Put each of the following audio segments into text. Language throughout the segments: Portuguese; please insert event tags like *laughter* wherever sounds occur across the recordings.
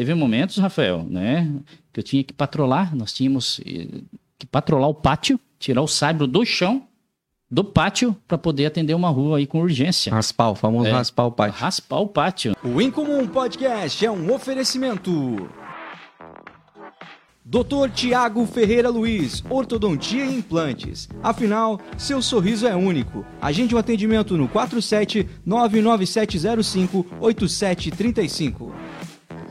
teve momentos, Rafael, né, que eu tinha que patrolar, nós tínhamos eh, que patrolar o pátio, tirar o saibro do chão do pátio para poder atender uma rua aí com urgência. Raspar, o famoso É. raspar o pátio. Raspar o pátio. O Incomum Podcast é um oferecimento. Dr. Tiago Ferreira Luiz, Ortodontia e Implantes. Afinal, seu sorriso é único. Agende um atendimento no 47 99705 8735.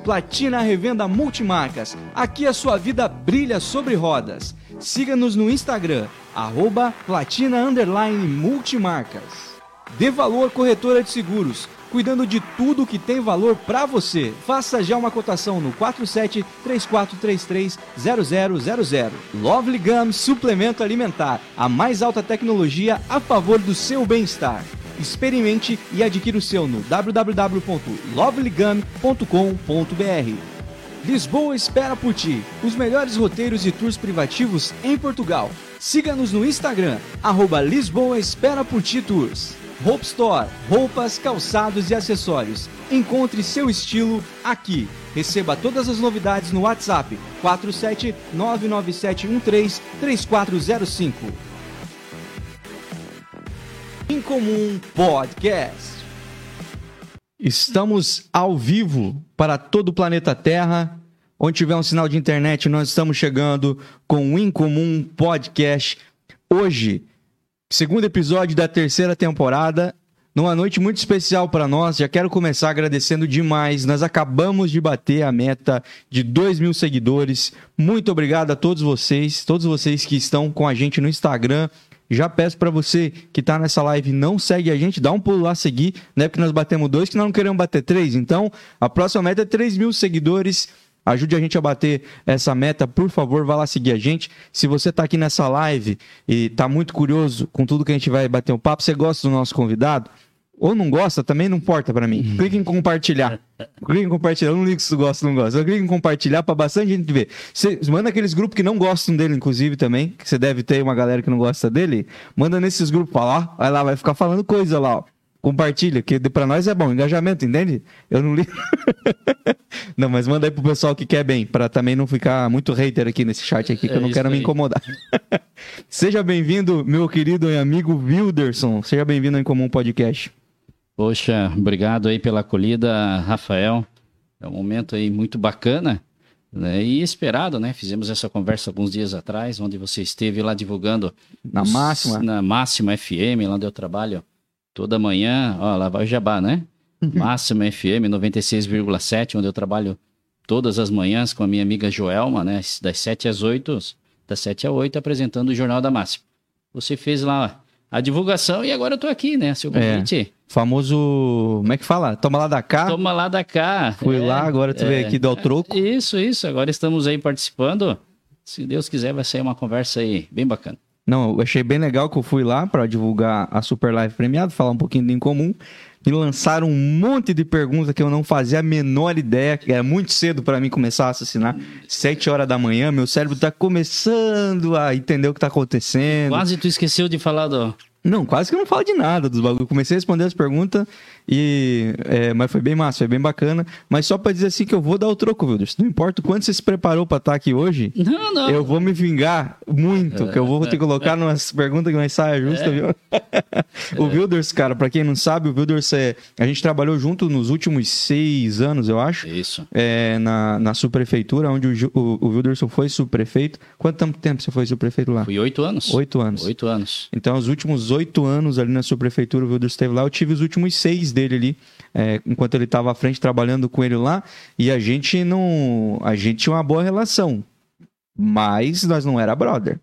Platina Revenda Multimarcas. Aqui a sua vida brilha sobre rodas. Siga-nos no Instagram, arroba platina underline multimarcas. Dê Valor Corretora de Seguros, cuidando de tudo que tem valor para você. Faça já uma cotação no 47 3433 0000. Lovely Gum Suplemento Alimentar, a mais alta tecnologia a favor do seu bem-estar. Experimente e adquira o seu no www.lovelygum.com.br. Lisboa espera por ti. Os melhores roteiros e tours privativos em Portugal. Siga-nos no Instagram, arroba Lisboa Espera por Ti Tours. Hope Store, roupas, calçados e acessórios. Encontre seu estilo aqui. Receba todas as novidades no WhatsApp 47 99713 3405. Incomum Podcast. Estamos ao vivo para todo o planeta Terra. Onde tiver um sinal de internet, nós estamos chegando com o Incomum Podcast. Hoje, segundo episódio da terceira temporada, numa noite muito especial para nós. Já quero começar agradecendo demais. Nós acabamos de bater a meta de 2 mil seguidores. Muito obrigado a todos vocês, todos vocês que estão com a gente no Instagram. Já peço para você que tá nessa live não segue a gente, dá um pulo lá seguir, né? Porque nós batemos dois, que nós não queremos bater três. Então, a próxima meta é 3 mil seguidores. Ajude a gente a bater essa meta, por favor, vá lá seguir a gente. Se você tá aqui nessa live e tá muito curioso com tudo que a gente vai bater um papo, você gosta do nosso convidado, ou não gosta, também não importa pra mim. Clique em compartilhar. Clique em compartilhar. Eu não ligo se tu gosta ou não gosta. Eu clico em compartilhar pra bastante gente ver. Você manda aqueles grupos que não gostam dele, inclusive, também. Que você deve ter uma galera que não gosta dele. Manda nesses grupos pra lá. Vai lá, vai ficar falando coisa lá, ó. Compartilha, que pra nós é bom. Engajamento, entende? Eu não ligo. *laughs* não, mas manda aí pro pessoal que quer bem, pra também não ficar muito hater aqui nesse chat aqui, que É eu não quero me aí. incomodar. *laughs* Seja bem-vindo, meu querido e amigo Wilderson. Seja bem-vindo ao Incomum Podcast. Poxa, obrigado aí pela acolhida, Rafael. É um momento aí muito bacana né, e esperado, né? Fizemos essa conversa alguns dias atrás, onde você esteve lá divulgando Na os- máxima. na Máxima FM, lá onde eu trabalho toda manhã. Ó, lá vai o Jabá, né? *laughs* Máxima FM 96,7, onde eu trabalho todas as manhãs com a minha amiga Joelma, né? Das 7 às 8, das 7 às 8, apresentando o Jornal da Máxima. Você fez lá a divulgação e agora eu tô aqui, né? Seu É. Famoso. Como é que fala? Toma lá da cá. Toma lá da cá. Fui É, lá, agora tu veio aqui dar o troco. Isso, isso. Agora estamos aí participando. Se Deus quiser, vai sair uma conversa aí bem bacana. Não, eu achei bem legal que eu fui lá pra divulgar a Super Live premiado, falar um pouquinho do incomum. Me lançaram um monte de perguntas que eu não fazia a menor ideia, que era muito cedo pra mim começar a assassinar. Sete horas da manhã, meu cérebro tá começando a entender o que tá acontecendo. Quase tu esqueceu de falar do. Não, quase que eu não falo de nada dos bagulhos. Comecei a responder as perguntas e. é, mas foi bem massa, foi bem bacana. Mas só pra dizer assim que eu vou dar o troco, Wilders. Não importa o quanto você se preparou pra estar aqui hoje, Não, não. eu vou me vingar muito. Que eu vou te colocar numas *laughs* perguntas que não saia justa, viu? *laughs* o Wilders, cara, pra quem não sabe, o Wilders é. A gente trabalhou junto nos últimos seis anos, eu acho. Isso. é, na, na subprefeitura, onde o, o, o Wilderson foi subprefeito. Quanto tempo você foi subprefeito lá? Fui oito anos. Oito anos. Oito anos. Então, os últimos oito anos ali na sua prefeitura, o Wilders esteve lá. Eu tive os últimos seis dele ali, é, enquanto ele estava à frente trabalhando com ele lá. E a gente não. A gente tinha uma boa relação. Mas nós não era brother.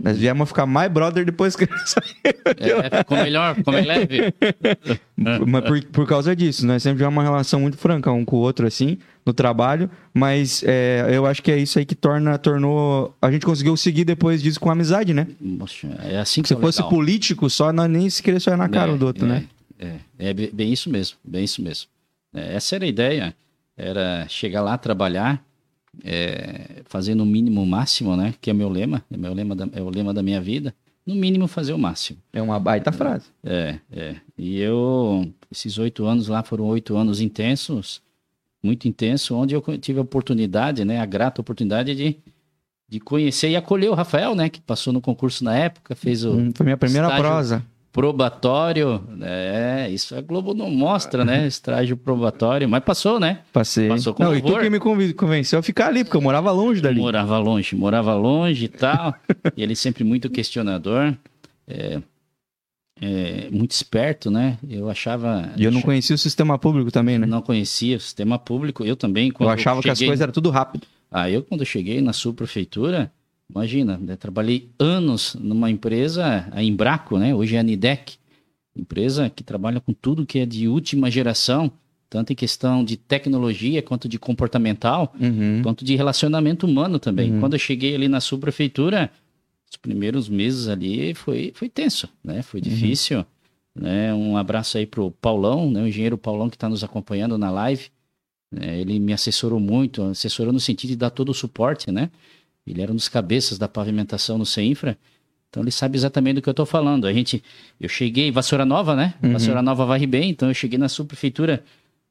Nós viemos ficar mais brother depois que ele saiu. É, ficou melhor, ficou mais leve. *laughs* Mas por, por causa disso, nós sempre tivemos uma relação muito franca um com o outro, assim, no trabalho. Mas é, eu acho que é isso aí que torna, tornou. A gente conseguiu seguir depois disso com amizade, né? É assim que Se é fosse legal. político, só nós nem se queria na cara É, um do outro, é, né? É, é be- bem isso mesmo, bem isso mesmo. É, essa era a ideia, era chegar lá, trabalhar, é, fazer no mínimo o máximo, né? Que é meu lema, é, meu lema da, é o lema da minha vida. No mínimo fazer o máximo. É uma baita frase. É, é. E eu, esses oito anos lá foram oito anos intensos, muito intenso, onde eu tive a oportunidade, né, a grata oportunidade de, de conhecer e acolher o Rafael, né, que passou no concurso na época, fez o Hum, Foi minha primeira estágio prosa. Probatório, é, isso a Globo não mostra, né, *laughs* estágio probatório, mas passou, né? Passei. Passou com Não, e tu que me convenceu a ficar ali, porque eu morava longe dali. Morava longe, morava longe e tal. *laughs* e ele sempre muito questionador, é, é, muito esperto, né? Eu achava. E eu não conhecia o sistema público também, né? não conhecia o sistema público. Eu também. Eu achava que as cheguei- coisas eram tudo rápido. Ah, eu quando cheguei na subprefeitura, imagina, né, trabalhei anos numa empresa, a Embraco, né? Hoje é a Nidec, empresa que trabalha com tudo que é de última geração, tanto em questão de tecnologia quanto de comportamental, Uhum. quanto de relacionamento humano também. Uhum. Quando eu cheguei ali na subprefeitura, os primeiros meses ali foi, foi tenso, né? Foi Uhum. difícil. Né? Um abraço aí pro Paulão, né? o engenheiro Paulão que está nos acompanhando na live. né? Ele me assessorou muito, assessorou no sentido de dar todo o suporte, né? Ele era um dos cabeças da pavimentação no CEINFRA, então ele sabe exatamente do que eu estou falando. A gente, eu cheguei, Vassoura Nova, né? Uhum. Vassoura Nova varre bem, então eu cheguei na subprefeitura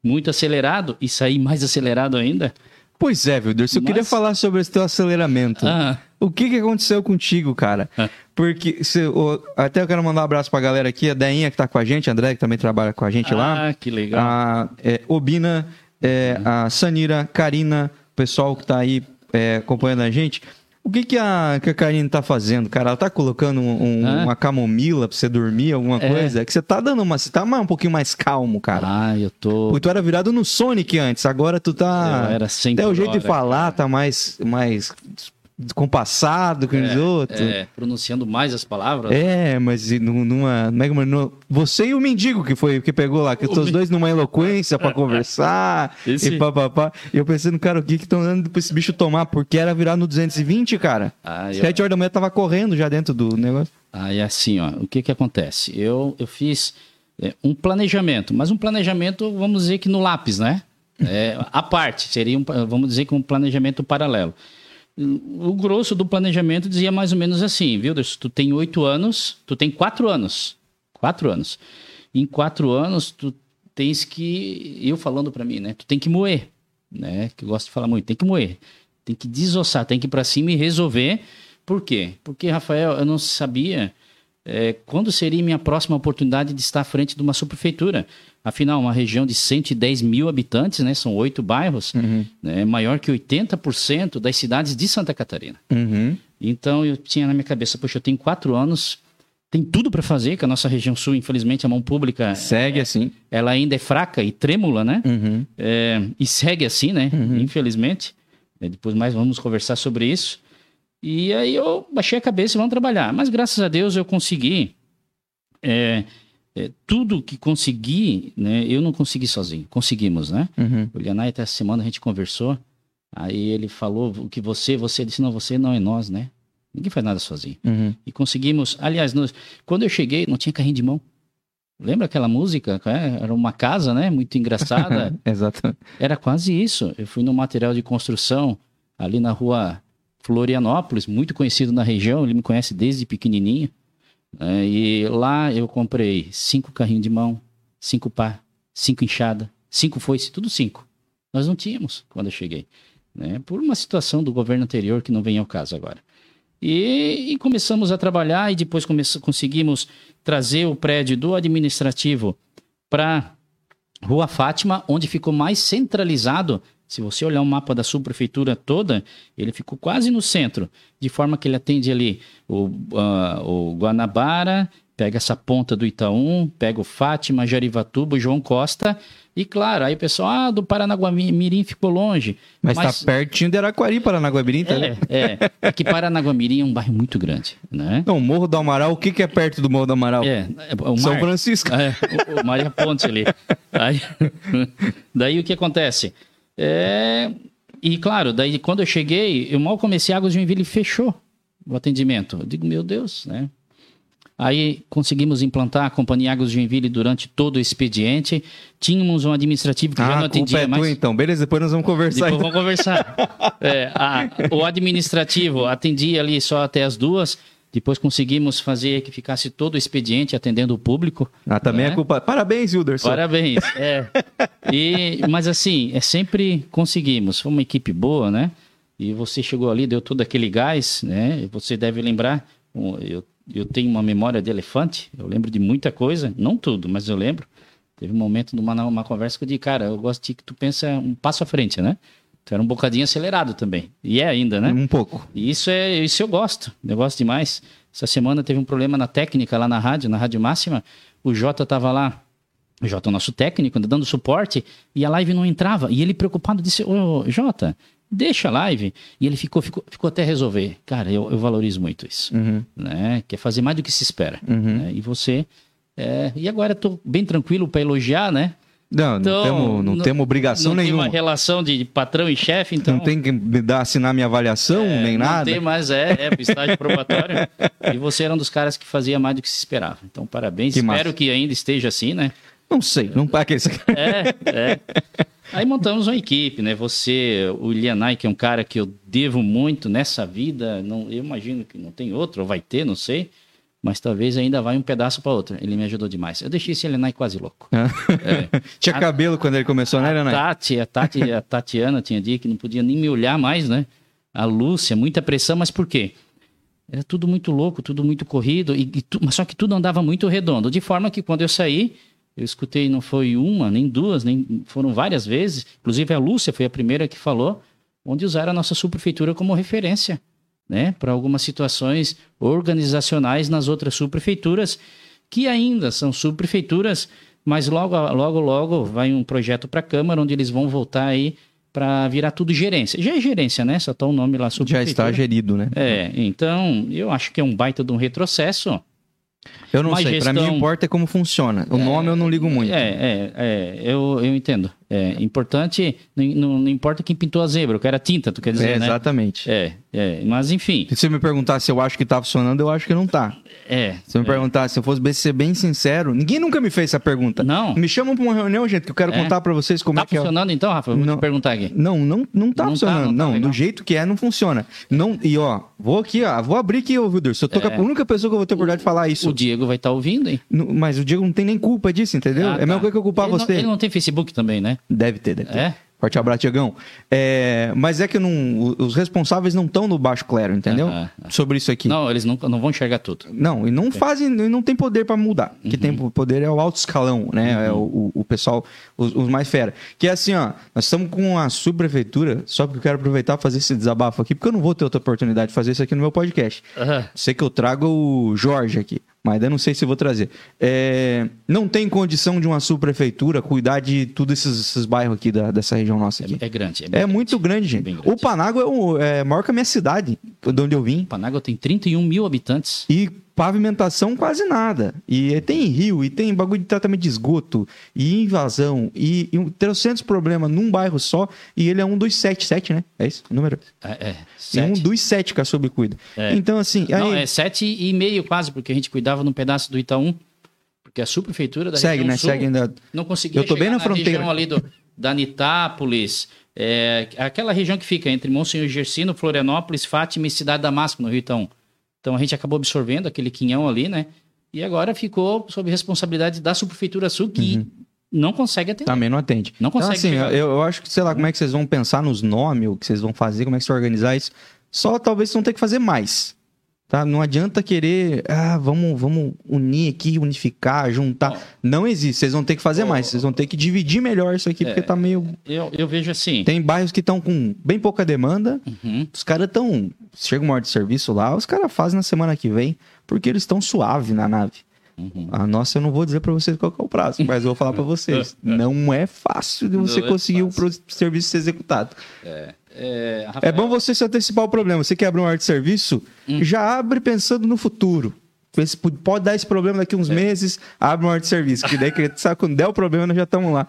muito acelerado e saí mais acelerado ainda. Pois é, Wilderson, eu Mas- queria falar sobre esse teu aceleramento. Ah, O que, que aconteceu contigo, cara? Ah. Porque se- o- até eu quero mandar um abraço pra galera aqui, a Deinha que tá com a gente, a André que também trabalha com a gente lá. ah, que legal. A é, Obina, é, a Sanira, Karina, o pessoal que tá aí é, acompanhando a gente. O que, que, a, que a Karina tá fazendo, cara? Ela tá colocando um- um- Hã? uma camomila pra você dormir, alguma É. coisa? É que você tá dando uma. Você tá mais- um pouquinho mais calmo, cara. Ah, eu tô. Porque tu era virado no Sonic antes, agora tu tá. Eu era 100 Até o jeito de hora, falar tá mais, mais compassado que os outros. É, pronunciando mais as palavras. É, mas nu- numa. como é que- no- você e o mendigo que foi que pegou lá, que os dois numa eloquência pra conversar *laughs* Esse- e papapá. E eu pensando, cara, o que que estão dando pra esse bicho tomar? Porque era virar no 220, cara. Ah, eu- Sete horas da manhã tava correndo já dentro do negócio. Aí assim, ó, o que que acontece? Eu, eu fiz é, um planejamento, mas um planejamento, vamos dizer que no lápis, né? É, a parte, seria um, vamos dizer que um planejamento paralelo. O grosso do planejamento dizia mais ou menos assim, viu? Tu tem oito anos, tu tem quatro anos. Quatro anos. Em quatro anos, tu tens que. Eu falando pra mim, né? Tu tem que moer, né? Que eu gosto de falar muito, tem que moer. Tem que desossar, tem que ir pra cima e resolver. Por quê? Porque, Rafael, eu não sabia é, quando seria minha próxima oportunidade de estar à frente de uma subprefeitura. Afinal, uma região de 110 mil habitantes, né? São oito bairros, né, maior que 80% das cidades de Santa Catarina. Uhum. Então eu tinha na minha cabeça, poxa, eu tenho quatro anos, tem tudo para fazer, que a nossa região sul, infelizmente, a mão pública, Segue assim. ela ainda é fraca e trêmula, né? Uhum. É, e segue assim, né? Infelizmente. É, depois mais vamos conversar sobre isso. E aí eu baixei a cabeça e vamos trabalhar. Mas graças a Deus eu consegui. é, é, tudo que consegui, né? Eu não consegui sozinho. Conseguimos, né? Uhum. O Lianai, até essa semana a gente conversou. Aí ele falou o que você, você disse, não, você não é nós, né? Ninguém faz nada sozinho. Uhum. E conseguimos. Aliás, nós- quando eu cheguei, não tinha carrinho de mão. Lembra aquela música? É, Era uma casa, né? Muito engraçada. *laughs* Exato. Era quase isso. Eu fui no material de construção ali na rua Florianópolis, muito conhecido na região. Ele me conhece desde pequenininho. É, e lá eu comprei cinco carrinhos de mão, cinco pá, cinco enxada, cinco foice, tudo cinco. Nós não tínhamos quando eu cheguei. Né? Por uma situação do governo anterior que não vem ao caso agora. E, e começamos a trabalhar e depois conseguimos trazer o prédio do administrativo para Rua Fátima, onde ficou mais centralizado. Se você olhar o mapa da subprefeitura toda, ele ficou quase no centro, de forma que ele atende ali o, ah, o Guanabara, pega essa ponta do Itaú, pega o Fátima, Jarivatuba, o João Costa. E claro, aí o pessoal, ah, do Paranaguamirim ficou longe. Mas, tá pertinho de Araquari, Paranaguabirim, tá. É, é, é que Paranaguamirim é um bairro muito grande, né? Não, Morro do Amaral, o que, que é perto do Morro do Amaral? É, é o São. Francisco. É, o, o Maria Ponte ali. Aí, *laughs* daí o que acontece? É, e claro, daí quando eu cheguei, eu mal comecei, a Águas de Joinville fechou o atendimento. Eu digo, meu Deus, né? Aí conseguimos implantar a Companhia Águas de Joinville durante todo o expediente. Tínhamos um administrativo que já Ah, não a culpa atendia é mais. tua então. Beleza, depois nós vamos conversar. Depois então. vamos conversar. É, a- o administrativo atendia ali só até as duas. Depois conseguimos fazer que ficasse todo o expediente atendendo o público. Ah, também né? é culpa. Parabéns, Wilderson. Parabéns. É. *laughs* E, mas assim, é sempre conseguimos. Foi uma equipe boa, né? E você chegou ali, deu todo aquele gás, né? Você deve lembrar, eu, eu tenho uma memória de elefante, eu lembro de muita coisa, não tudo, mas eu lembro. Teve um momento numa uma conversa que eu disse, cara, eu gosto de que tu pensa um passo à frente, né? Tu era um bocadinho acelerado também. E é ainda, né? Um pouco. E isso é isso eu gosto. Eu gosto demais. Essa semana teve um problema na técnica lá na rádio, na Rádio Máxima. O Jota tava lá. O Jota é o nosso técnico, dando suporte, e a live não entrava. E ele preocupado disse: Ô, Jota, deixa a live. E ele ficou, ficou, ficou até resolver. Cara, eu, eu valorizo muito isso. Uhum. Né? Quer fazer mais do que se espera. Uhum. né? E você. é, E agora eu tô bem tranquilo para elogiar, né? Não, Então, não temos não não- temos obrigação não nenhuma. tem uma relação de patrão e chefe, então. Não tem que me dar, assinar minha avaliação, É, nem não nada. tem mais, é, é estágio probatório. e você era um dos caras que fazia mais do que se esperava. Então, parabéns. Que Espero massa. que ainda esteja assim, né? Não sei. Não, aquele, É, é. Aí montamos uma equipe, né? Você, o Ilianai, que é um cara que eu devo muito nessa vida, não, eu imagino que não tem outro, ou vai ter, não sei. Mas talvez ainda vai um pedaço para outro. Ele me ajudou demais. Eu deixei esse Ilianai quase louco. É. *laughs* Tinha cabelo quando ele começou, né, A Leonardo? Tati, a Tati, a Tatiana tinha dia que não podia nem me olhar mais, né? A Lúcia, muita pressão, mas por quê? Era tudo muito louco, tudo muito corrido, e, e tu- mas só que tudo andava muito redondo. De forma que quando eu saí, eu escutei, não foi uma, nem duas, nem foram várias vezes. Inclusive a Lúcia foi a primeira que falou, onde usaram a nossa subprefeitura como referência, né? Para algumas situações organizacionais nas outras subprefeituras, que ainda são subprefeituras, mas logo, logo, logo vai um projeto para a Câmara, onde eles vão voltar aí para virar tudo gerência. Já é gerência, né? Só tá o nome lá Já subprefeitura. está gerido, né? É, então eu acho que é um baita de um retrocesso. Eu não Uma sei. Pra mim, gestão- importa é como funciona. O nome eu não ligo muito. É, é, é eu, eu entendo. É importante, não, não- importa quem pintou a zebra, eu quero a tinta, tu quer dizer, É, né? exatamente. É, é, mas enfim, Se você me perguntar se eu acho que tá funcionando, eu acho que não tá. É. Se me perguntar se eu fosse bem- ser bem sincero, ninguém nunca me fez essa pergunta. Não. Me chamam pra uma reunião, gente, que eu quero É. contar pra vocês como Tá é que é. funcionando então, Rafa? Eu Vou Não. te perguntar aqui. Não, não, não tá Não tá, funcionando. não tá Não, do jeito que é, não funciona. Não, e ó, vou aqui, ó, vou abrir aqui, ô Wilderson. Eu tô É. com a única pessoa que eu vou ter a oportunidade de falar isso. O Diego vai estar ouvindo, hein? No- Mas o Diego não tem nem culpa disso, entendeu? Ah, é a mesma tá. coisa que eu culpar ele você. Não, ele não tem Facebook também, né? Deve ter, deve ter. É? Forte abraço, Diegão. É, mas é que não, os responsáveis não estão no baixo clero, entendeu? Sobre isso aqui. Não, eles não, não vão enxergar tudo. Não, e não fazem, e não tem poder pra mudar. Uhum. Que tem poder é o alto escalão, né? É o, o- o pessoal, os, os mais fera. Que é assim, ó, nós estamos com a subprefeitura, só porque eu quero aproveitar fazer esse desabafo aqui, porque eu não vou ter outra oportunidade de fazer isso aqui no meu podcast. Sei que eu trago o Jorge aqui, mas ainda não sei se vou trazer. É, não tem condição de uma subprefeitura cuidar de todos esses, esses bairros aqui da- dessa região nossa aqui. É, é grande. É, muito grande, gente. Bem grande. O Panágua é, o- é maior que a minha cidade, de onde eu vim. Panágua tem 31 mil habitantes. E pavimentação quase nada. E tem rio, e tem bagulho de tratamento de esgoto, e invasão, e, e um- 300 problemas num bairro só, e ele é um dos sete, sete, né? É isso? o Número? É, é É um sete. dos sete que a Sobre cuida. É. Então, assim, Não, aí, é sete e meio quase, porque a gente cuidava num pedaço do Itaú. Porque a subprefeitura da segue, né? sul Segue ainda. não conseguia Eu tô bem chegar na fronteira. região ali do, da Anitápolis, é, aquela região que fica entre Monsenhor Gersino, Florianópolis, Fátima e Cidade Damasco, no Rio Itaú. Então a gente acabou absorvendo aquele quinhão ali, né? E agora ficou sob responsabilidade da subprefeitura sul, que não consegue atender. Também não atende. Não consegue Então, assim, eu, eu acho que, sei lá, como é que vocês vão pensar nos nomes, o que vocês vão fazer, como é que vocês vão organizar isso. Só talvez vocês vão ter que fazer mais. Tá? Não adianta querer, ah, vamos, vamos unir aqui, unificar, juntar. Ó. Não existe. Vocês vão ter que fazer mais. Vocês vão ter que dividir melhor isso aqui, É. porque tá meio. Eu, eu vejo assim. Tem bairros que estão com bem pouca demanda. Uhum. Os caras estão. Chega uma hora de serviço lá, os caras fazem na semana que vem, porque eles estão suave na nave. Uhum. A nossa, eu não vou dizer pra vocês qual é o prazo, *laughs* mas eu vou falar pra vocês. Não é fácil de você Não é conseguir o fácil. pro- serviço ser executado. É, É Rafael, bom você se antecipar o problema. Você quer abrir uma área de serviço, Hum. já abre pensando no futuro. Esse- Pode dar esse problema daqui É. uns meses, abre uma área de serviço. Que daí, que- sabe, quando der o problema, nós já estamos lá.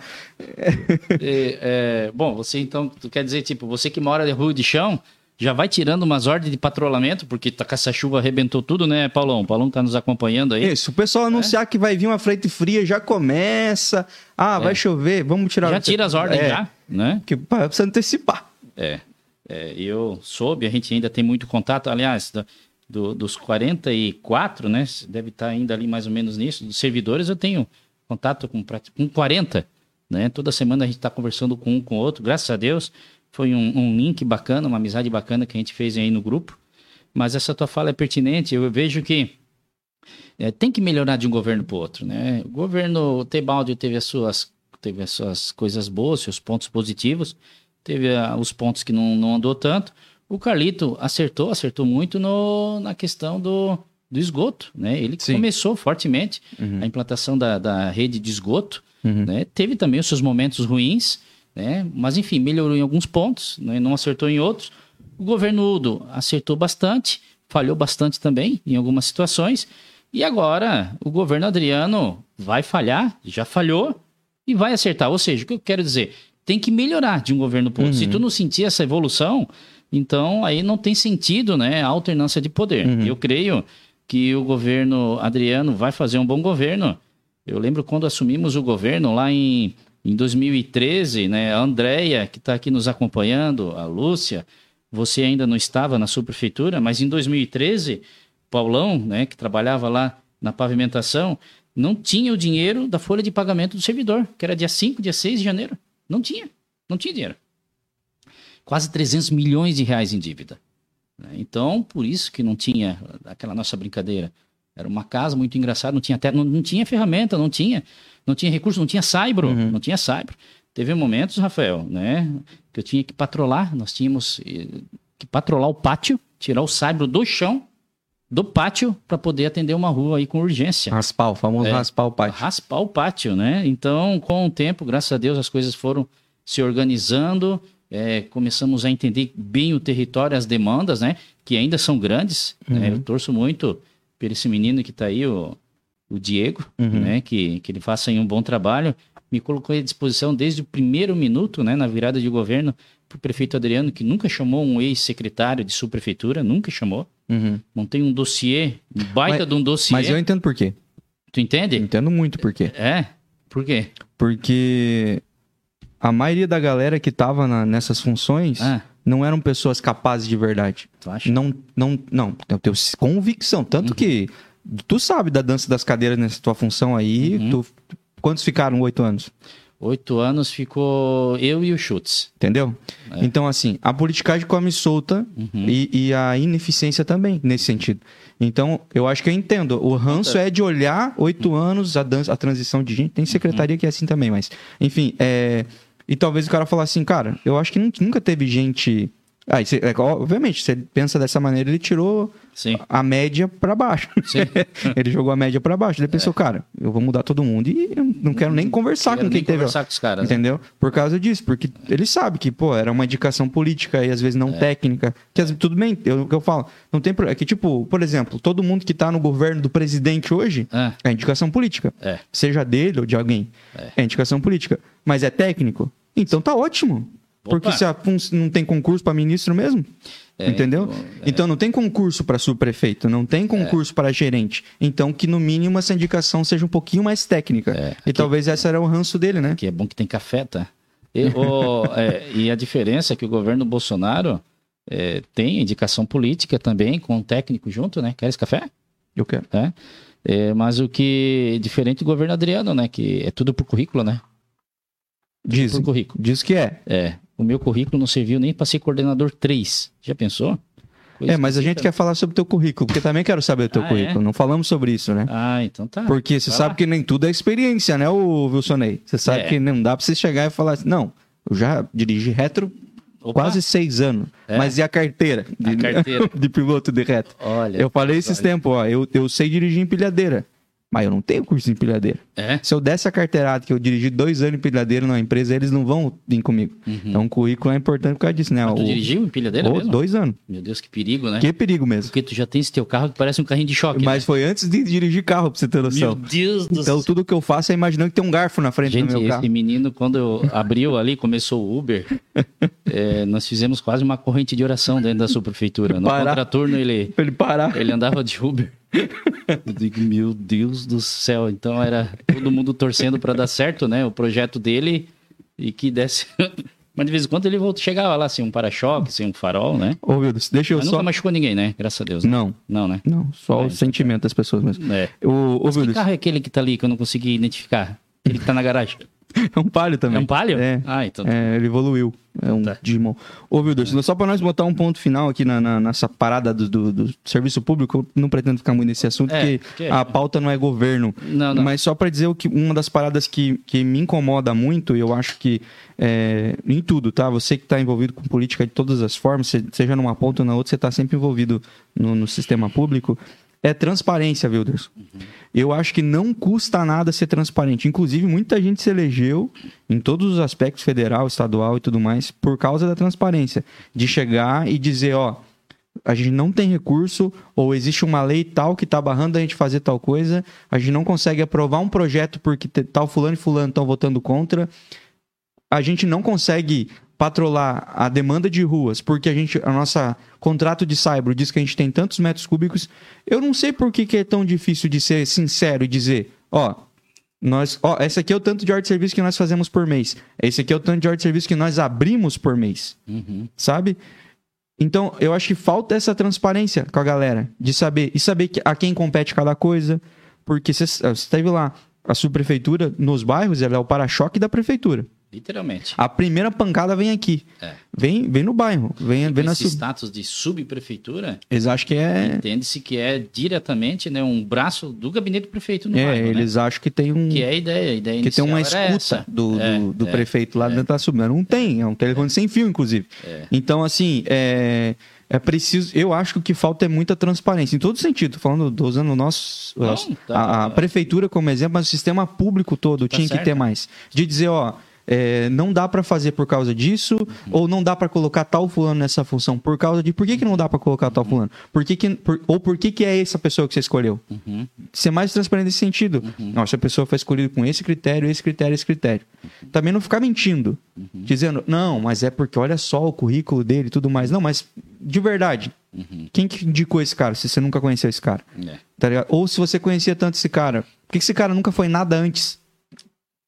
É, *laughs* é, bom, você então, tu quer dizer, tipo, você que mora de rua de chão, já vai tirando umas ordens de patrulhamento, porque tá com essa chuva arrebentou tudo, né, Paulão? O Paulão tá nos acompanhando aí. Isso, o pessoal anunciar que vai vir uma frente fria, já começa. Ah, vai chover, vamos tirar... É. Já tira as ordens É, já, né? Que pá, precisa antecipar. É, é, eu soube, a gente ainda tem muito contato, aliás, da- do, dos 44, né? Deve estar ainda ali mais ou menos nisso. Dos servidores, eu tenho contato com, com 40, né? Toda semana a gente está conversando com um com o outro, graças a Deus. Foi um, um link bacana, uma amizade bacana que a gente fez aí no grupo. Mas essa tua fala é pertinente. Eu vejo que é, tem que melhorar de um governo para o outro, né? O governo Tebaldi teve as suas teve as suas coisas boas, seus pontos positivos, teve uh, os pontos que não, não andou tanto. O Carlito acertou, acertou muito no, na questão do, do esgoto, né? Ele Sim. começou fortemente uhum. a implantação da, da rede de esgoto, uhum. né? Teve também os seus momentos ruins, né? Mas enfim, melhorou em alguns pontos, né? não acertou em outros. O governo Udo acertou bastante, falhou bastante também em algumas situações. E agora o governo Adriano vai falhar, já falhou e vai acertar. Ou seja, o que eu quero dizer, tem que melhorar de um governo para outro. Uhum. Se tu não sentir essa evolução, então aí não tem sentido, né, a alternância de poder. Uhum. Eu creio que o governo Adriano vai fazer um bom governo. Eu lembro quando assumimos o governo lá em, em 2013, né, a Andrea, que está aqui nos acompanhando, a Lúcia, você ainda não estava na sua prefeitura, mas em 2013, Paulão, né, que trabalhava lá na pavimentação, não tinha o dinheiro da folha de pagamento do servidor, que era dia 5, dia 6 de janeiro. Não tinha, não tinha dinheiro quase 300 milhões de reais em dívida. Né? Então, por isso que não tinha aquela nossa brincadeira. Era uma casa muito engraçada, não tinha até, não, não tinha ferramenta, não tinha, não tinha recurso, não tinha saibro, uhum. não tinha saibro. Teve momentos, Rafael, né, que eu tinha que patrolar, nós tínhamos eh, que patrolar o pátio, tirar o saibro do chão do pátio para poder atender uma rua aí com urgência. Raspar, o famoso é, raspar o pátio. Raspar o pátio, né? Então, com o tempo, graças a Deus, as coisas foram se organizando é, começamos a entender bem o território, as demandas, né? Que ainda são grandes. Né? Uhum. Né? Eu torço muito por esse menino que está aí, o, o Diego, uhum. né? Que, que ele faça um bom trabalho. Me colocou à disposição desde o primeiro minuto, né? Na virada de governo, o prefeito Adriano, que nunca chamou um ex-secretário de sua prefeitura, nunca chamou. Uhum. Montei um dossiê, um baita mas, de um dossiê. Mas eu entendo por quê. Tu entende? entendo muito por quê. É? Por quê? Porque a maioria da galera que tava na, nessas funções ah. não eram pessoas capazes de verdade. Tu acha? Não, não, não. Eu tenho convicção. Tanto uhum. que tu sabe da dança das cadeiras nessa tua função aí. Uhum. Tu, quantos ficaram oito anos? Oito anos ficou eu e o Schutz. Entendeu? É. Então, assim, a politicagem come solta uhum. e, e, a ineficiência também, nesse sentido. Então, eu acho que eu entendo. O ranço é de olhar oito uhum. anos, a, dança, a transição de gente. Tem secretaria uhum. que é assim também, mas. Enfim, é. E talvez o cara falar assim, cara, eu acho que nunca teve gente. Ah, você, é, obviamente, você pensa dessa maneira, ele tirou Sim. a média para baixo. *laughs* ele jogou a média para baixo. Ele pensou, é. cara, eu vou mudar todo mundo e eu não quero nem conversar quero com quem nem teve. conversar com os caras. Né? Entendeu? Por causa disso, porque ele sabe que, pô, era uma indicação política e às vezes não é. técnica. Que é. tudo bem, eu, o que eu falo, não tem É que, tipo, por exemplo, todo mundo que tá no governo do presidente hoje é, é indicação política. É. Seja dele ou de alguém. É indicação política. Mas é técnico? Então tá ótimo. Opa. Porque se a, não tem concurso para ministro mesmo, é, entendeu? Então, é. então não tem concurso para subprefeito, não tem concurso é. para gerente. Então que no mínimo essa indicação seja um pouquinho mais técnica. É, e aqui, talvez essa era o ranço dele, né? Que é bom que tem café, tá? E, o, *laughs* é, e a diferença é que o governo Bolsonaro é, tem indicação política também, com um técnico junto, né? Queres café? Eu quero. É? mas o que diferente do governo Adriano, né? Que é tudo por currículo, né? Diz, por currículo. Diz que é. É. O meu currículo não serviu nem para ser coordenador 3. Já pensou? Coisa é, mas a gente quer falar sobre o teu currículo, porque também quero saber o teu ah, é? currículo. É? Não falamos sobre isso, né? Ah, então tá. Porque você sabe que nem tudo é experiência, né, o Wilsonei? Você sabe é. que não dá para você chegar e falar assim, não, eu já dirigi retro Opa. quase seis anos. É? Mas e a carteira? De, a carteira. *laughs* de piloto de retro? Olha. Eu falei esses tempos, ó, eu, eu sei dirigir empilhadeira. Mas eu não tenho curso de empilhadeira. É? Se eu desse a carteirada que eu dirigi dois anos em empilhadeira numa empresa, eles não vão vir comigo. Uhum. Então o currículo é importante por causa disso, né? Mas tu o... dirigiu empilhadeira o... mesmo? Dois anos. Meu Deus, que perigo, né? Que perigo mesmo. Porque tu já tem esse teu carro que parece um carrinho de choque. Mas né? foi antes de dirigir carro, pra você ter noção. Meu Deus do Então tudo que eu faço é imaginando que tem um garfo na frente Gente, do meu carro. esse menino, quando *laughs* abriu ali, começou o Uber, é, *laughs* nós fizemos quase uma corrente de oração dentro da sua prefeitura. No contraturno, ele, pra ele parar. Ele andava de Uber. Eu digo, meu Deus do céu. Então era todo mundo torcendo para dar certo, né? O projeto dele e que desse *laughs* Mas de vez em quando ele volta, chegava lá sem um para-choque, sem um farol, né? Ô, Wildes, deixa eu Mas só... nunca machucou ninguém, né? Graças a Deus. né? Não, Não, né? não, só Ah, o sentimento das pessoas mesmo. É. O, ô, Mas que Wildes, carro é aquele que tá ali que eu não consegui identificar? Aquele que tá na garagem. É um palio também. É um palio? É. Ah, então. É, ele evoluiu. É um Tá. Digimon. Ô, Wilderson, só pra nós botar um ponto final aqui na, na- nessa parada do, do- do serviço público, eu não pretendo ficar muito nesse assunto, É, porque porque- a pauta não é governo. Não, não. Mas só pra dizer o que uma das paradas que, que me incomoda muito, e eu acho que é, em tudo, tá? Você que tá envolvido com política de todas as formas, se- seja numa ponta ou na outra, você tá sempre envolvido no, no sistema público, é transparência, Wilderson. Eu acho que não custa nada ser transparente. Inclusive, muita gente se elegeu em todos os aspectos, federal, estadual e tudo mais, por causa da transparência. De chegar e dizer, ó, a gente não tem recurso, ou existe uma lei tal que tá barrando a gente fazer tal coisa, a gente não consegue aprovar um projeto porque tal fulano e fulano estão votando contra, a gente não consegue patrolar a demanda de ruas porque a gente a nossa contrato de cyber diz que a gente tem tantos metros cúbicos eu não sei por que, que é tão difícil de ser sincero e dizer ó nós ó esse aqui é o tanto de hora de serviço que nós fazemos por mês esse aqui é o tanto de hora de serviço que nós abrimos por mês Uhum. sabe? Então, eu acho que falta essa transparência com a galera, de saber, e saber que- a quem compete cada coisa, porque você você teve lá, a subprefeitura nos bairros, ela é o para-choque da prefeitura. Literalmente. A primeira pancada vem aqui. É. Vem, vem no bairro, vem, vem na sub... status de subprefeitura, Eles acham que é... entende-se que é diretamente né, um braço do gabinete do prefeito no É, bairro, né? eles acham que tem um... Que é a ideia, a ideia que tem uma escuta do, do, É, do é. prefeito lá dentro da sub. Não tem, é um telefone sem fio, inclusive. É. Então, assim, é, é preciso. Eu acho que o que falta é muita transparência, em todo sentido. Falando, tô usando o nosso. Não, a- tá- a, prefeitura como exemplo, mas o sistema público todo Tá tinha que certo. ter mais. De dizer, ó. É, não dá pra fazer por causa disso, Uhum. ou não dá pra colocar tal fulano nessa função por causa de por que, que não dá pra colocar tal fulano? Por que que, por- ou por que, que é essa pessoa que você escolheu? Uhum. ser mais transparente nesse sentido. Nossa, a pessoa foi escolhida com esse critério, esse critério, esse critério. Também não ficar mentindo, dizendo, não, mas é porque olha só o currículo dele e tudo mais. Não, mas de verdade, quem que indicou esse cara, se você nunca conheceu esse cara? É. Tá? Ou se você conhecia tanto esse cara, por que que esse cara nunca foi nada antes?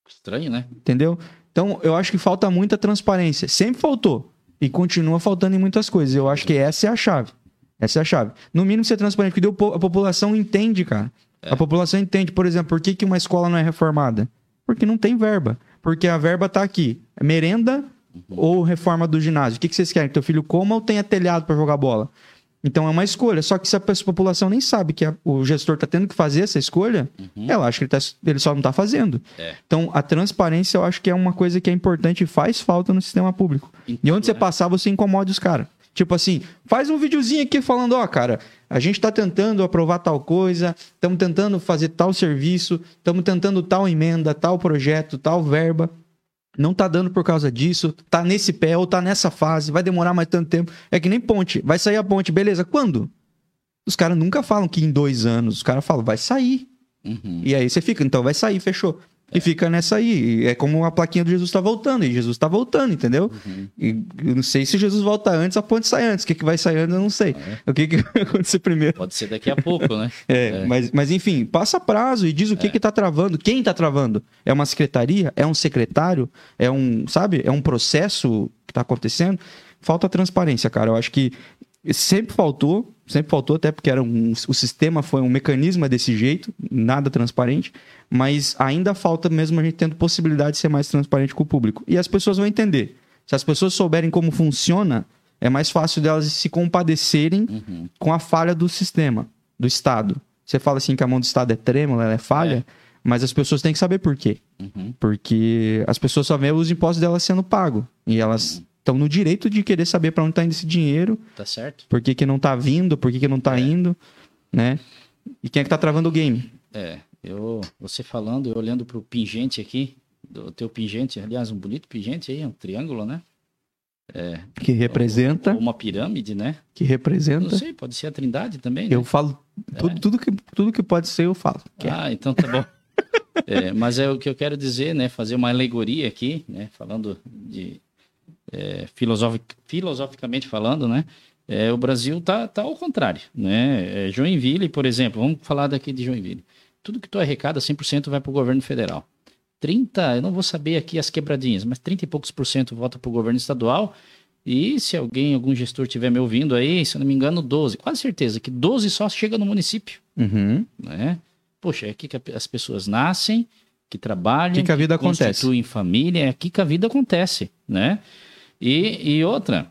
Estranho, né? Entendeu? Então, eu acho que falta muita transparência. Sempre faltou. E continua faltando em muitas coisas. Eu acho que essa é a chave. Essa é a chave. No mínimo ser transparente, porque deu- a população entende, cara. A população entende, por exemplo, por que, que uma escola não é reformada? Porque não tem verba. Porque a verba tá aqui. Merenda ou reforma do ginásio? O que, que vocês querem? Que teu filho coma ou tenha telhado para jogar bola? Então é uma escolha. Só que se a população nem sabe que a- o gestor tá tendo que fazer essa escolha, ela acha que ele, tá- ele só não tá fazendo. É. Então, a transparência eu acho que é uma coisa que é importante e faz falta no sistema público. Em e onde você né? passar, você incomoda os caras. Tipo assim, faz um videozinho aqui falando, ó, cara, a gente tá tentando aprovar tal coisa, estamos tentando fazer tal serviço, estamos tentando tal emenda, tal projeto, tal verba. Não tá dando por causa disso, tá nesse pé ou tá nessa fase, vai demorar mais tanto tempo. É que nem ponte, vai sair a ponte, beleza, quando? Os caras nunca falam que em dois anos, os caras falam, vai sair. Uhum. E aí você fica, então vai sair, fechou. E fica nessa aí. É como a plaquinha do Jesus tá voltando. E Jesus tá voltando, entendeu? Uhum. E eu não sei se Jesus volta antes, a ponte sai antes. O que, que vai sair antes, eu não sei. O que, que *laughs* vai acontecer primeiro? Pode ser daqui a pouco, né? *laughs* É, Mas, mas enfim, passa prazo e diz o que que tá travando. Quem tá travando? É uma secretaria? É um secretário? É um, sabe? É um processo que tá acontecendo? Falta transparência, cara. Eu acho que sempre faltou, sempre faltou, até porque era um, o sistema foi um mecanismo desse jeito, nada transparente, mas ainda falta mesmo a gente tendo possibilidade de ser mais transparente com o público. E as pessoas vão entender. Se as pessoas souberem como funciona, é mais fácil delas se compadecerem Uhum. com a falha do sistema, do Estado. Você fala assim que a mão do Estado é trêmula, ela é falha, mas as pessoas têm que saber por quê. Uhum. Porque as pessoas só veem os impostos delas sendo pagos. E elas estão no direito de querer saber para onde está indo esse dinheiro, Tá certo? por que, que não tá vindo, por que, que não tá indo, né? E quem é que tá travando o game? É, eu, você falando, eu olhando pro pingente aqui, do teu pingente, aliás, um bonito pingente aí, um triângulo, né? Que representa, uma pirâmide, né? que Não representa. sei, pode ser a trindade também, né? Eu falo tudo, tudo, que, tudo que pode ser, eu falo. Que é. Ah, então tá bom. *laughs* É, mas é o que eu quero dizer, né? Fazer uma alegoria aqui, né? Falando de é, filosofic- filosoficamente falando, né? É, o Brasil tá, tá ao contrário, né? É, Joinville, por exemplo, vamos falar daqui de Joinville. Tudo que tu arrecada, 100% vai para o governo federal. 30, eu não vou saber aqui as quebradinhas, mas 30 e poucos por cento vota para o governo estadual. E se alguém, algum gestor estiver me ouvindo aí, se eu não me engano, 12. Quase certeza que 12 só chega no município. Uhum. Né? Poxa, é aqui que as pessoas nascem, que trabalham, que, que a vida acontece. constituem família, é aqui que a vida acontece, né? E, e outra,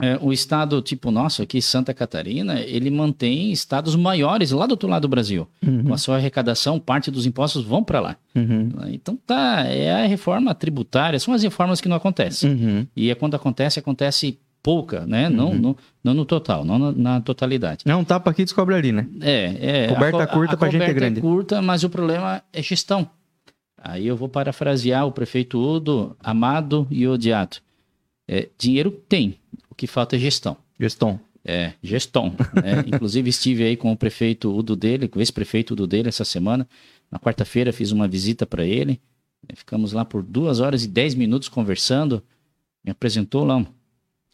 é, o estado tipo nosso aqui, Santa Catarina, ele mantém estados maiores lá do outro lado do Brasil. Uhum. Com a sua arrecadação, parte dos impostos vão para lá. Uhum. Então tá, é a reforma tributária, são as reformas que não acontecem. Uhum. E é quando acontece, acontece pouca, né? Não, Uhum. no, não no total, não na, na totalidade. Não, um tapa aqui descobre ali, né? É, é. Coberta co- curta pra gente é coberta grande. curta, mas o problema é gestão. Aí eu vou parafrasear o prefeito Udo, amado e odiado. É, dinheiro tem, o que falta é gestão. Gestão. É, gestão. né? *laughs* Inclusive estive aí com o prefeito Udo dele, com o ex-prefeito Udo dele essa semana. Na quarta-feira fiz uma visita para ele. É, Ficamos lá por duas horas e dez minutos conversando. Me apresentou lá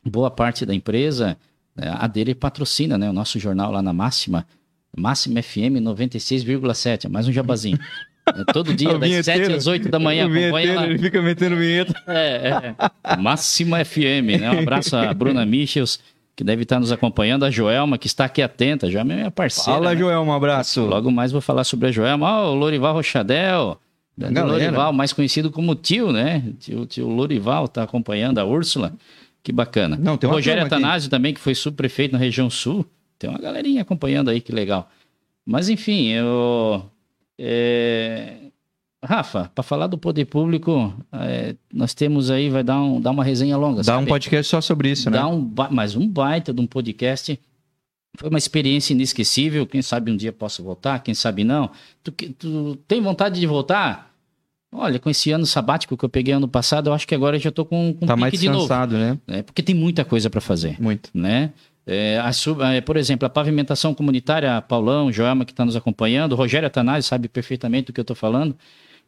boa parte da empresa. É, A dele patrocina, né? O nosso jornal lá na Máxima. Máxima FM 96,7. É mais um jabazinho. *laughs* É, todo dia, *laughs* das vinheteiro. 7 às 8 da manhã. Acompanha lá. ele fica metendo vinheta. É, é. Máxima FM, né? Um abraço a Bruna Michels, que deve estar nos acompanhando, a Joelma, que está aqui atenta, já é minha parceira. Fala, né? Joel, um abraço. Logo mais vou falar sobre a Joelma. Ó, o Lorival Rochadel. Lorival, mais conhecido como tio, né? Tio, tio Lorival está acompanhando a Úrsula. Que bacana. Não, tem uma Rogério turma aqui. Atanásio também, que foi subprefeito na região sul. Tem uma galerinha acompanhando aí, que legal. Mas enfim, eu. É, Rafa, para falar do poder público, é, nós temos aí, vai dar, um, dar uma resenha longa. Dá sabe? um podcast só sobre isso, né? Dá um, ba- mais um baita de um podcast. Foi uma experiência inesquecível. Quem sabe um dia posso voltar, quem sabe não. Tu, tu tem vontade de voltar? Olha, com esse ano sabático que eu peguei ano passado, eu acho que agora eu já tô com, com Tá mais de novo. né? Né? Porque tem muita coisa para fazer Muito. né? É, a é, por exemplo, a pavimentação comunitária, Paulão, Joelma que está nos acompanhando, Rogério Atanásio sabe perfeitamente do que eu estou falando.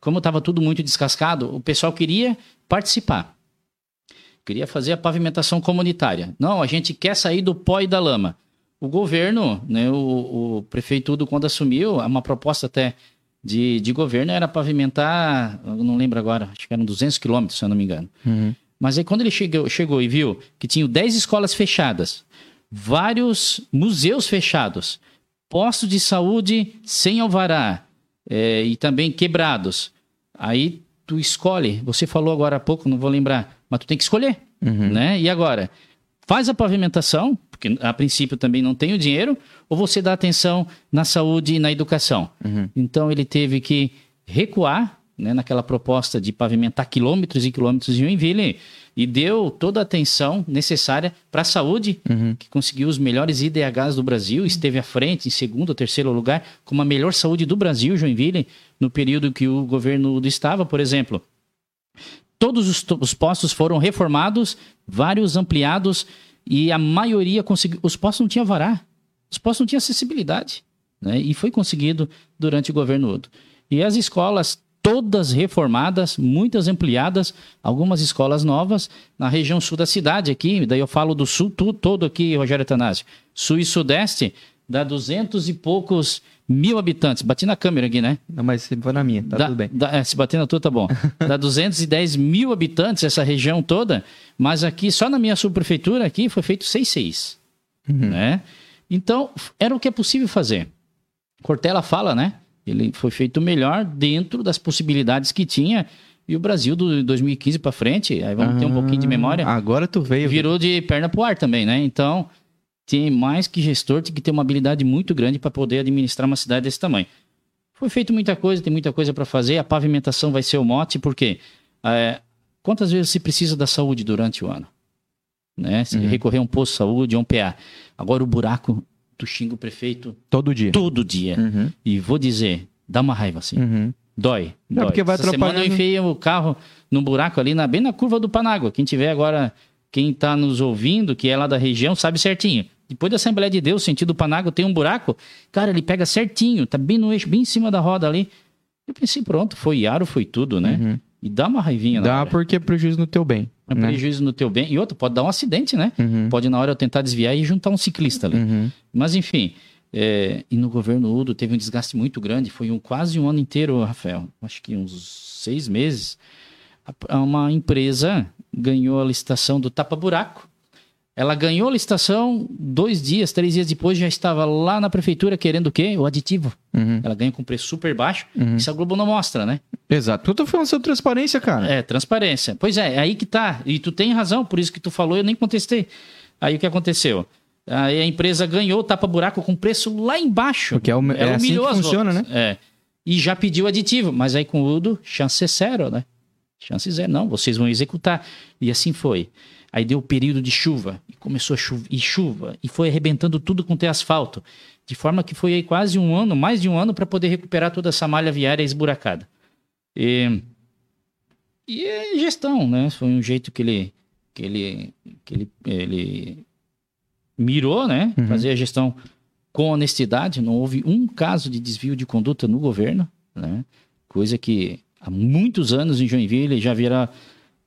Como estava tudo muito descascado, o pessoal queria participar. Queria fazer a pavimentação comunitária. Não, a gente quer sair do pó e da lama. O governo, né, o, o prefeito Udo, quando assumiu, uma proposta até de, de governo era pavimentar, não lembro agora, acho que eram 200 quilômetros, se eu não me engano. Uhum. Mas aí quando ele chegou, chegou e viu que tinham 10 escolas fechadas, vários museus fechados, postos de saúde sem alvará é, e também quebrados, aí tu escolhe. Você falou agora há pouco, não vou lembrar, mas tu tem que escolher, Uhum. né? E agora? Faz a pavimentação, porque a princípio também não tem o dinheiro, ou você dá atenção na saúde e na educação? Uhum. Então ele teve que recuar né, naquela proposta de pavimentar quilômetros e quilômetros de Joinville e deu toda a atenção necessária para a saúde, Uhum. que conseguiu os melhores IDHs do Brasil, esteve à frente, em segundo ou terceiro lugar, com a melhor saúde do Brasil, Joinville, no período que o governo do estava, por exemplo. Todos os, os postos foram reformados, vários ampliados e a maioria conseguiu. Os postos não tinham vará, os postos não tinham acessibilidade. Né? E foi conseguido durante o governo Udo. E as escolas todas reformadas, muitas ampliadas, algumas escolas novas na região sul da cidade aqui, daí eu falo do sul tu- todo aqui, Rogério Atanásio. Sul e sudeste dá duzentos e poucos mil habitantes. Bati na câmera aqui, né? Não, mas se for na minha, tá Dá- tudo bem. dá- é, se bater na tua, tá bom. *laughs* Dá 210 mil habitantes essa região toda, mas aqui, só na minha subprefeitura aqui, foi feito 6,6. Uhum. Né? Então, era o que é possível fazer. Cortella fala, né? Ele foi feito melhor dentro das possibilidades que tinha. E o Brasil, do 2015 para frente, aí vamos ter um pouquinho de memória, Ah, Agora tu veio. virou de perna pro ar também, né? Então, tem mais que gestor, tem que ter uma habilidade muito grande para poder administrar uma cidade desse tamanho. Foi feito muita coisa, tem muita coisa para fazer. A pavimentação vai ser o mote, porque é, quantas vezes se precisa da saúde durante o ano? Né? Se Uhum. recorrer a um posto de saúde, a um PA. Agora o buraco, tu xinga o prefeito Todo dia. todo dia. Uhum. E vou dizer, dá uma raiva assim. Uhum. Dói. É, dói. porque vai Essa semana eu enfiei o carro num buraco ali, na, bem na curva do Panágua. Quem tiver agora, quem tá nos ouvindo, que é lá da região, sabe certinho. Depois da Assembleia de Deus, sentido Panágua, tem um buraco. Cara, ele pega certinho, tá bem no eixo, bem em cima da roda ali. Eu pensei, pronto, foi aro, foi tudo, né? Uhum. E dá uma raivinha Dá hora. porque é prejuízo no teu bem. É né? prejuízo no teu bem. E outro, pode dar um acidente, né? Uhum. Pode na hora eu tentar desviar e juntar um ciclista ali. Uhum. Mas enfim, É, e no governo Udo teve um desgaste muito grande, foi um, quase um ano inteiro, Rafael, acho que uns seis meses. Uma empresa ganhou a licitação do tapa-buraco. Ela ganhou a licitação, dois dias, três dias depois já estava lá na prefeitura querendo o quê? O aditivo. Uhum. Ela ganha com preço super baixo. Uhum. Isso a Globo não mostra, né? Exato. Tu tá falando sobre transparência, cara. É, transparência. Pois é, é aí que tá. E tu tem razão, por isso que tu falou, eu nem contestei. Aí o que aconteceu? Aí a empresa ganhou tapa-buraco com preço lá embaixo. Porque é, o, é assim que funciona, votos. né? É. E já pediu aditivo, mas aí com o Udo, chance zero, né? Chance zero, não, vocês vão executar. E assim foi. Aí deu o período de chuva, e começou a chuva, e chuva, e foi arrebentando tudo com ter asfalto. De forma que foi aí quase um ano, mais de um ano, para poder recuperar toda essa malha viária esburacada. E, e é gestão, né? Foi um jeito que ele, que ele, que ele, ele mirou, né? Uhum. Fazer a gestão com honestidade. Não houve um caso de desvio de conduta no governo, né? Coisa que há muitos anos em Joinville já vira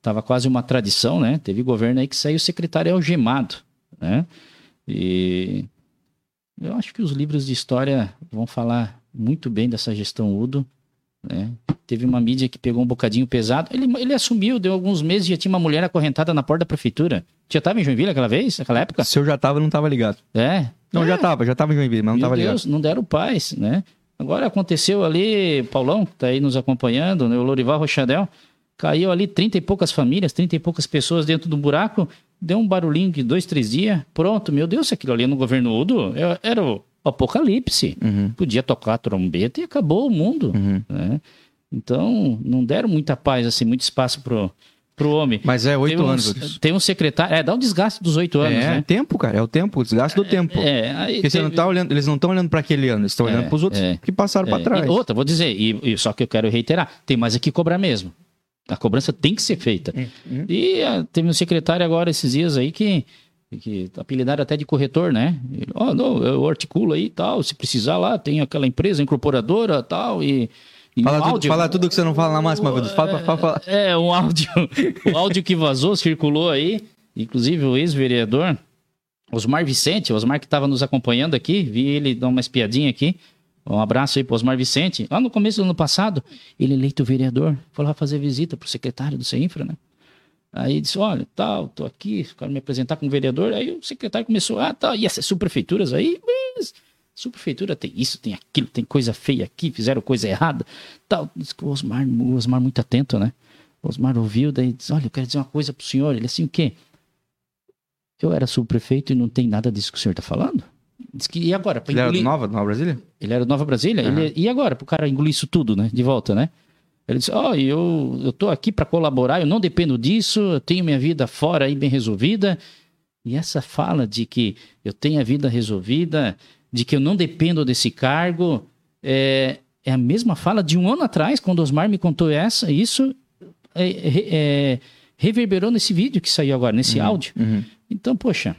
estava quase uma tradição, né? Teve governo aí que saiu secretário algemado, né? E eu acho que os livros de história vão falar muito bem dessa gestão Udo, né? Teve uma mídia que pegou um bocadinho pesado. Ele, ele assumiu, deu alguns meses, já tinha uma mulher acorrentada na porta da prefeitura. Já estava em Joinville aquela vez, naquela época? Se eu já tava, não tava ligado. É. Não, é. já tava, já tava em Joinville, mas não tava Deus, ligado. não deram paz, né? Agora aconteceu ali, Paulão, que tá aí nos acompanhando, né? o Lorival Rochadel, caiu ali trinta e poucas famílias, trinta e poucas pessoas dentro do buraco, deu um barulhinho de dois, três dias, pronto, meu Deus, aquilo ali no governo Udo é- era o apocalipse. Uhum. Podia tocar trombeta e acabou o mundo, Uhum. né? Então, não deram muita paz, assim, muito espaço pro, pro homem. Mas é oito um- anos. Tem um secretário, é, dá um desgaste dos oito anos, é né? tempo, cara. É o tempo, o desgaste do tempo. É, aí Porque você não teve- tá olhando, eles não estão olhando para aquele ano, eles estão É, olhando para os outros é. que passaram para É, trás. E outra, vou dizer, e, e só que eu quero reiterar, tem mais aqui cobrar mesmo. A cobrança tem que ser feita. Uhum. E ah, teve um secretário agora esses dias aí que, que apelidaram até de corretor, né? Ele, Ó, não, eu articulo aí e tal, se precisar lá, tem aquela empresa incorporadora tal, e. Fala, um tudo, áudio- fala tudo que você não fala na máxima, Rodrigo. Fala, fala, fala. É, um áudio, o *laughs* áudio que vazou, circulou aí, inclusive o ex-vereador Osmar Vicente, Osmar que estava nos acompanhando aqui, vi ele dar uma espiadinha aqui. Um abraço aí pro Osmar Vicente. Lá no começo do ano passado, ele eleito vereador, foi lá fazer visita pro secretário do CEINFRA, né? Aí disse, olha, tal, tô aqui, quero me apresentar como vereador. Aí o secretário começou, ah, tá, e essas subprefeituras aí? Mas, subprefeitura tem isso, tem aquilo, tem coisa feia aqui, fizeram coisa errada, tal. Diz que o Osmar, o Osmar muito atento, né? O Osmar ouviu, daí disse, olha, eu quero dizer uma coisa pro senhor. Ele assim, o quê? Eu era subprefeito e não tem nada disso que o senhor tá falando? Diz que, e agora? Ele era do engolir- Nova, do Nova Brasília? ele era do Nova Brasília? Aham. Ele- e agora, pro cara engolir isso tudo, né? De volta, né? Ele disse: Ó, eu, eu tô aqui para colaborar, eu não dependo disso, eu tenho minha vida fora aí bem resolvida. E essa fala de que eu tenho a vida resolvida, de que eu não dependo desse cargo, é, é a mesma fala de um ano atrás, quando o Osmar me contou essa, isso é, é, é, reverberou nesse vídeo que saiu agora, nesse áudio. Uhum, Então, poxa,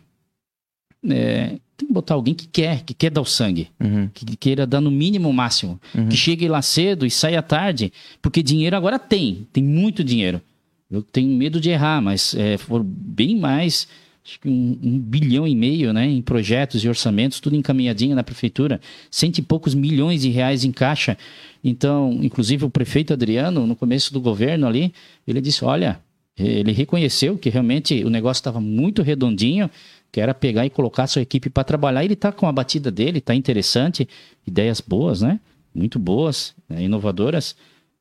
é, tem que botar alguém que quer, que quer dar o sangue uhum, que queira dar no mínimo o máximo. Uhum. Que chegue lá cedo e saia tarde. Porque dinheiro agora tem, tem muito dinheiro. Eu tenho medo de errar, mas é, for bem mais, acho que um, um bilhão e meio né, em projetos e orçamentos, tudo encaminhadinho na prefeitura, cento e poucos milhões de reais em caixa. Então, inclusive o prefeito Adriano, no começo do governo ali, ele disse: olha, ele reconheceu que realmente o negócio estava muito redondinho, que era pegar e colocar a sua equipe para trabalhar. Ele está com a batida dele, está interessante, ideias boas, né? Muito boas, né? inovadoras.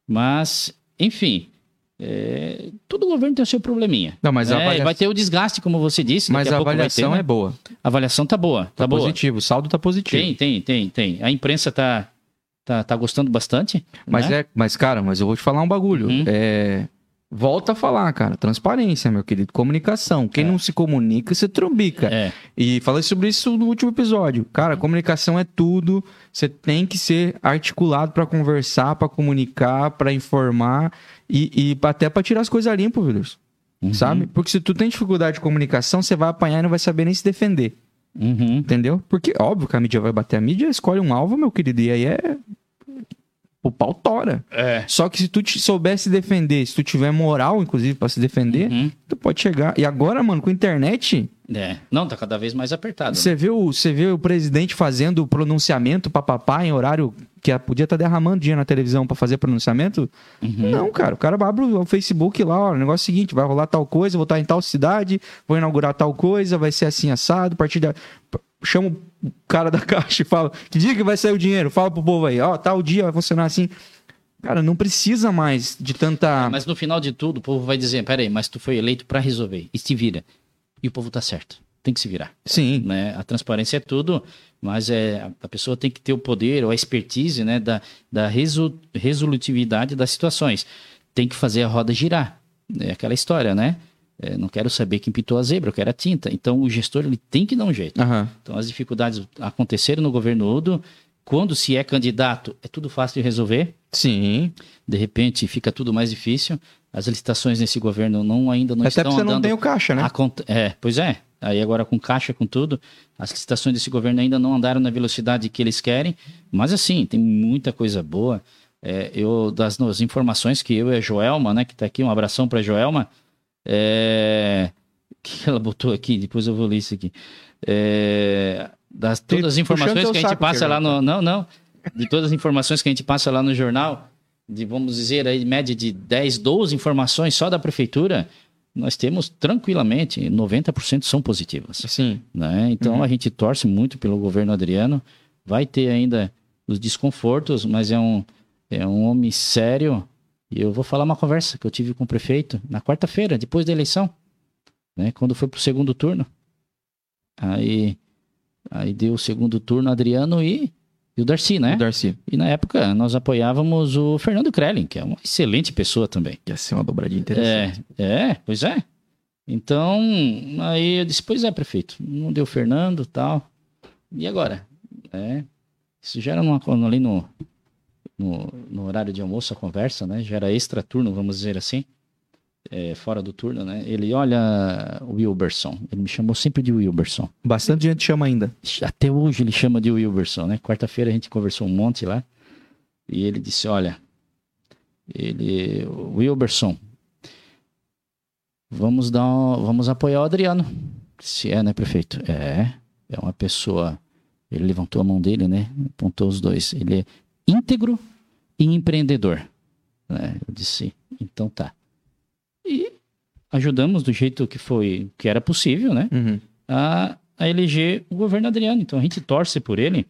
Mas, enfim, é, todo governo tem o seu probleminha. Não, mas É, avaliação- Vai ter o desgaste, como você disse. Mas a avaliação ter, né? é boa. A avaliação tá boa, tá, Tá boa. positivo. O saldo tá positivo. Tem, tem, tem, tem. A imprensa tá, tá, tá gostando bastante. Mas né? é, mas cara, mas eu vou te falar um bagulho. Uhum. É, volta a falar, cara. Transparência, meu querido. Comunicação. Quem É. não se comunica, se trumbica. É, E falei sobre isso no último episódio. Cara, comunicação é tudo. Você tem que ser articulado pra conversar, pra comunicar, pra informar e, e até pra tirar as coisas limpas, Willis. Uhum. Sabe? Porque se tu tem dificuldade de comunicação, você vai apanhar e não vai saber nem se defender. Uhum. Entendeu? Porque, óbvio que a mídia vai bater. A mídia escolhe um alvo, meu querido, e aí é. O pau tora. É. Só que se tu te souber se defender, se tu tiver moral, inclusive, pra se defender, Uhum. tu pode chegar. E agora, mano, com a internet, É. Não, tá cada vez mais apertado. né? Você viu, você viu o presidente fazendo o pronunciamento papapá em horário que podia estar derramando dinheiro na televisão pra fazer pronunciamento? Uhum. Não, cara. O cara abre o Facebook lá, ó, o negócio é o seguinte, vai rolar tal coisa, vou estar em tal cidade, vou inaugurar tal coisa, vai ser assim assado, a partir da chama o cara da *laughs* caixa e fala: "Que dia que vai sair o dinheiro?" Fala pro povo aí, ó, tal dia vai funcionar assim. Cara, não precisa mais de tanta Mas no final de tudo, o povo vai dizer: peraí, mas tu foi eleito pra resolver. E se vira. E o povo tá certo. Tem que se virar. Sim. né? A transparência é tudo, mas é, a pessoa tem que ter o poder ou a expertise né, da, da resolutividade das situações. Tem que fazer a roda girar. É aquela história, né? É, não quero saber quem pintou a zebra, eu quero a tinta. Então o gestor ele tem que dar um jeito. Aham. Então as dificuldades aconteceram no governo Udo. Quando se é candidato, é tudo fácil de resolver. Sim. De repente fica tudo mais difícil. As licitações nesse governo não ainda não Até estão porque você não andando tem o caixa, né? a cont- É, pois é. Aí agora com caixa, com tudo, as licitações desse governo ainda não andaram na velocidade que eles querem, mas assim, tem muita coisa boa. É, eu, das informações que eu e a Joelma, né, que tá aqui, um abração pra Joelma, é, que ela botou aqui, depois eu vou ler isso aqui. É, das todas as informações que a gente passa lá no. Não, não. De todas as informações que a gente passa lá no jornal, de vamos dizer aí, média de 10, 12 informações só da prefeitura, nós temos tranquilamente 90% são positivas. Sim. Né? Então Uhum. a gente torce muito pelo governo Adriano. Vai ter ainda os desconfortos, mas é um, é um homem sério. E eu vou falar uma conversa que eu tive com o prefeito na quarta-feira, depois da eleição, né? quando foi pro segundo turno. Aí, aí deu o segundo turno Adriano e, e o Darcy, né? O Darcy. E na época nós apoiávamos o Fernando Krellin, que é uma excelente pessoa também. Ia ser uma dobradinha interessante. É, é, pois é. Então, aí eu disse, pois é, prefeito, não deu Fernando tal. E agora? É, isso já era numa, ali no, no, no horário de almoço a conversa, né? Já era extra turno, vamos dizer assim. É, fora do turno, né? Ele, olha, Wilberson. Ele me chamou sempre de Wilberson. Bastante gente chama ainda. Até hoje ele chama de Wilberson, né? Quarta-feira a gente conversou um monte lá. E ele disse: Olha, ele, Wilberson, vamos dar, um- vamos apoiar o Adriano. Se é, né, prefeito? É, é uma pessoa. Ele levantou a mão dele, né? Apontou os dois. Ele é íntegro e empreendedor. né? Eu disse: Então tá. E ajudamos do jeito que foi, que era possível, né? Uhum. a, a eleger o governo Adriano. Então a gente torce por ele.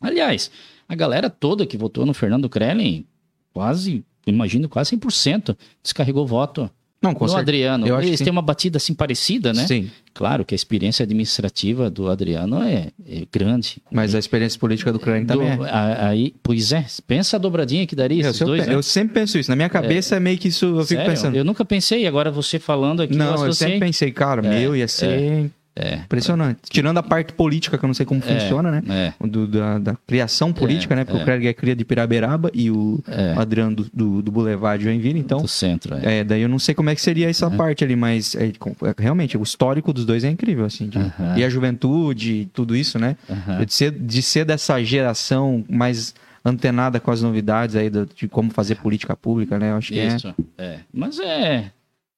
Aliás, a galera toda que votou no Fernando Krellin, quase, imagino, quase 100% descarregou voto Não, com certeza. Adriano. Eu Eles têm uma batida assim parecida, né? Sim. Claro que a experiência administrativa do Adriano é, é grande. Mas a experiência política do Crane também Do- é. a- aí, pois é, pensa a dobradinha que daria Eu, esses sempre- dois, né? eu sempre penso isso. Na minha cabeça é, meio que isso, eu fico Sério? pensando. Eu nunca pensei, agora você falando aqui, eu Não, eu associei. sempre pensei, cara, meu, ia ser É. impressionante. Tirando a parte política, que eu não sei como funciona, né? É, Do- da, da criação política, né? Porque é. o Craig é cria de Piraberaba e o é, Adriano do, do, do Boulevard de Joinville, então... do centro. É. É, daí eu não sei como é que seria essa parte ali, mas é, é, realmente o histórico dos dois é incrível, assim. de- Aham. E a juventude, tudo isso, né? Aham. De, ser, de ser dessa geração mais antenada com as novidades aí do- de como fazer política pública, né? Eu acho que é. Isso, é. Mas é.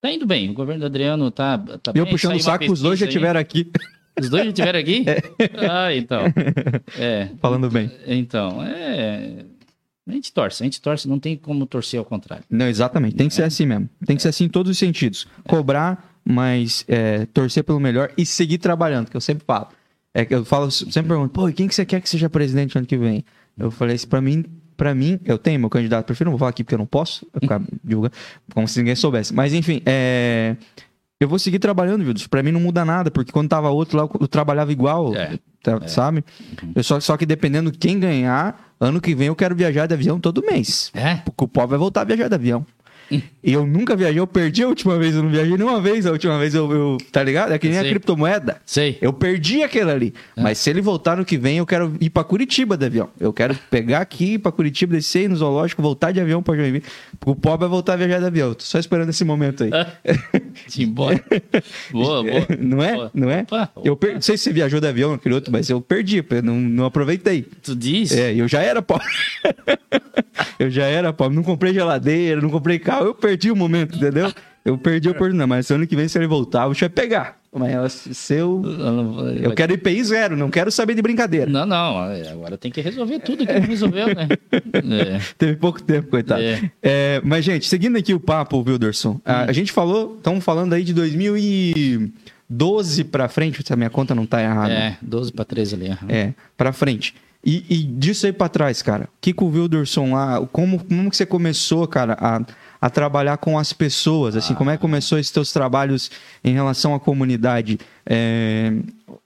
Tá indo bem. O governo do Adriano tá. tá eu bem. puxando o saco, os dois já estiveram aqui Os dois já estiveram aqui? *laughs* Ah, então. É. falando bem. Então, é. A gente torce, a gente torce, não tem como torcer ao contrário. Não, exatamente. Tem que ser assim mesmo. Tem que ser assim em todos os sentidos. Cobrar, mas é, torcer pelo melhor e seguir trabalhando, que eu sempre falo. É que eu falo, sempre pergunto, pô, e quem que você quer que seja presidente ano que vem? Eu falei assim, pra mim, pra mim, eu tenho meu candidato prefiro, não vou falar aqui porque eu não posso, eu ficar *laughs* divulgando, como se ninguém soubesse. Mas enfim, é. Eu vou seguir trabalhando, viu? Pra mim não muda nada, porque quando tava outro lá, eu trabalhava igual, É. tá- sabe? Eu só, só que dependendo quem ganhar, ano que vem eu quero viajar de avião todo mês. É? Porque o povo vai voltar a viajar de avião. E eu nunca viajei, eu perdi a última vez, eu não viajei nenhuma vez, a última vez eu, eu- tá ligado? É que nem a Sim. criptomoeda. Sei. Eu perdi aquele ali. Mas se ele voltar no que vem, eu quero ir pra Curitiba de avião. Eu quero pegar aqui, ir pra Curitiba, descer no zoológico, voltar de avião pra Joinville. Porque o povo vai voltar a viajar de avião. Eu tô só esperando esse momento aí. *laughs* Simbora. boa, boa. Não é? Boa. Não é? Opa, Eu per... Não sei se você viajou de avião naquele outro, mas eu perdi, eu não, não aproveitei. Tu diz? É, eu já era pobre. *laughs* eu já era pobre. Não comprei geladeira, não comprei carro. Eu perdi o momento, entendeu? Eu perdi a oportunidade. Mas ano que vem, se ele voltar, o bicho vai pegar. Mas seu. Eu quero IPI zero, não quero saber de brincadeira. Não, não. Agora tem que resolver tudo que não resolveu, né? *laughs* É. Teve pouco tempo, coitado. É. É, mas, gente, seguindo aqui o papo, Wilderson, hum. a, a, gente falou, estamos falando aí de 2012 para frente, se a minha conta não tá errada. É, 12 para 13 ali. É, para frente. E, e, disso aí para trás, cara, o que, que o Wilderson lá, como, como que você começou, cara, a a trabalhar com as pessoas? Assim, ah. como é que começou esses teus trabalhos em relação à comunidade? É,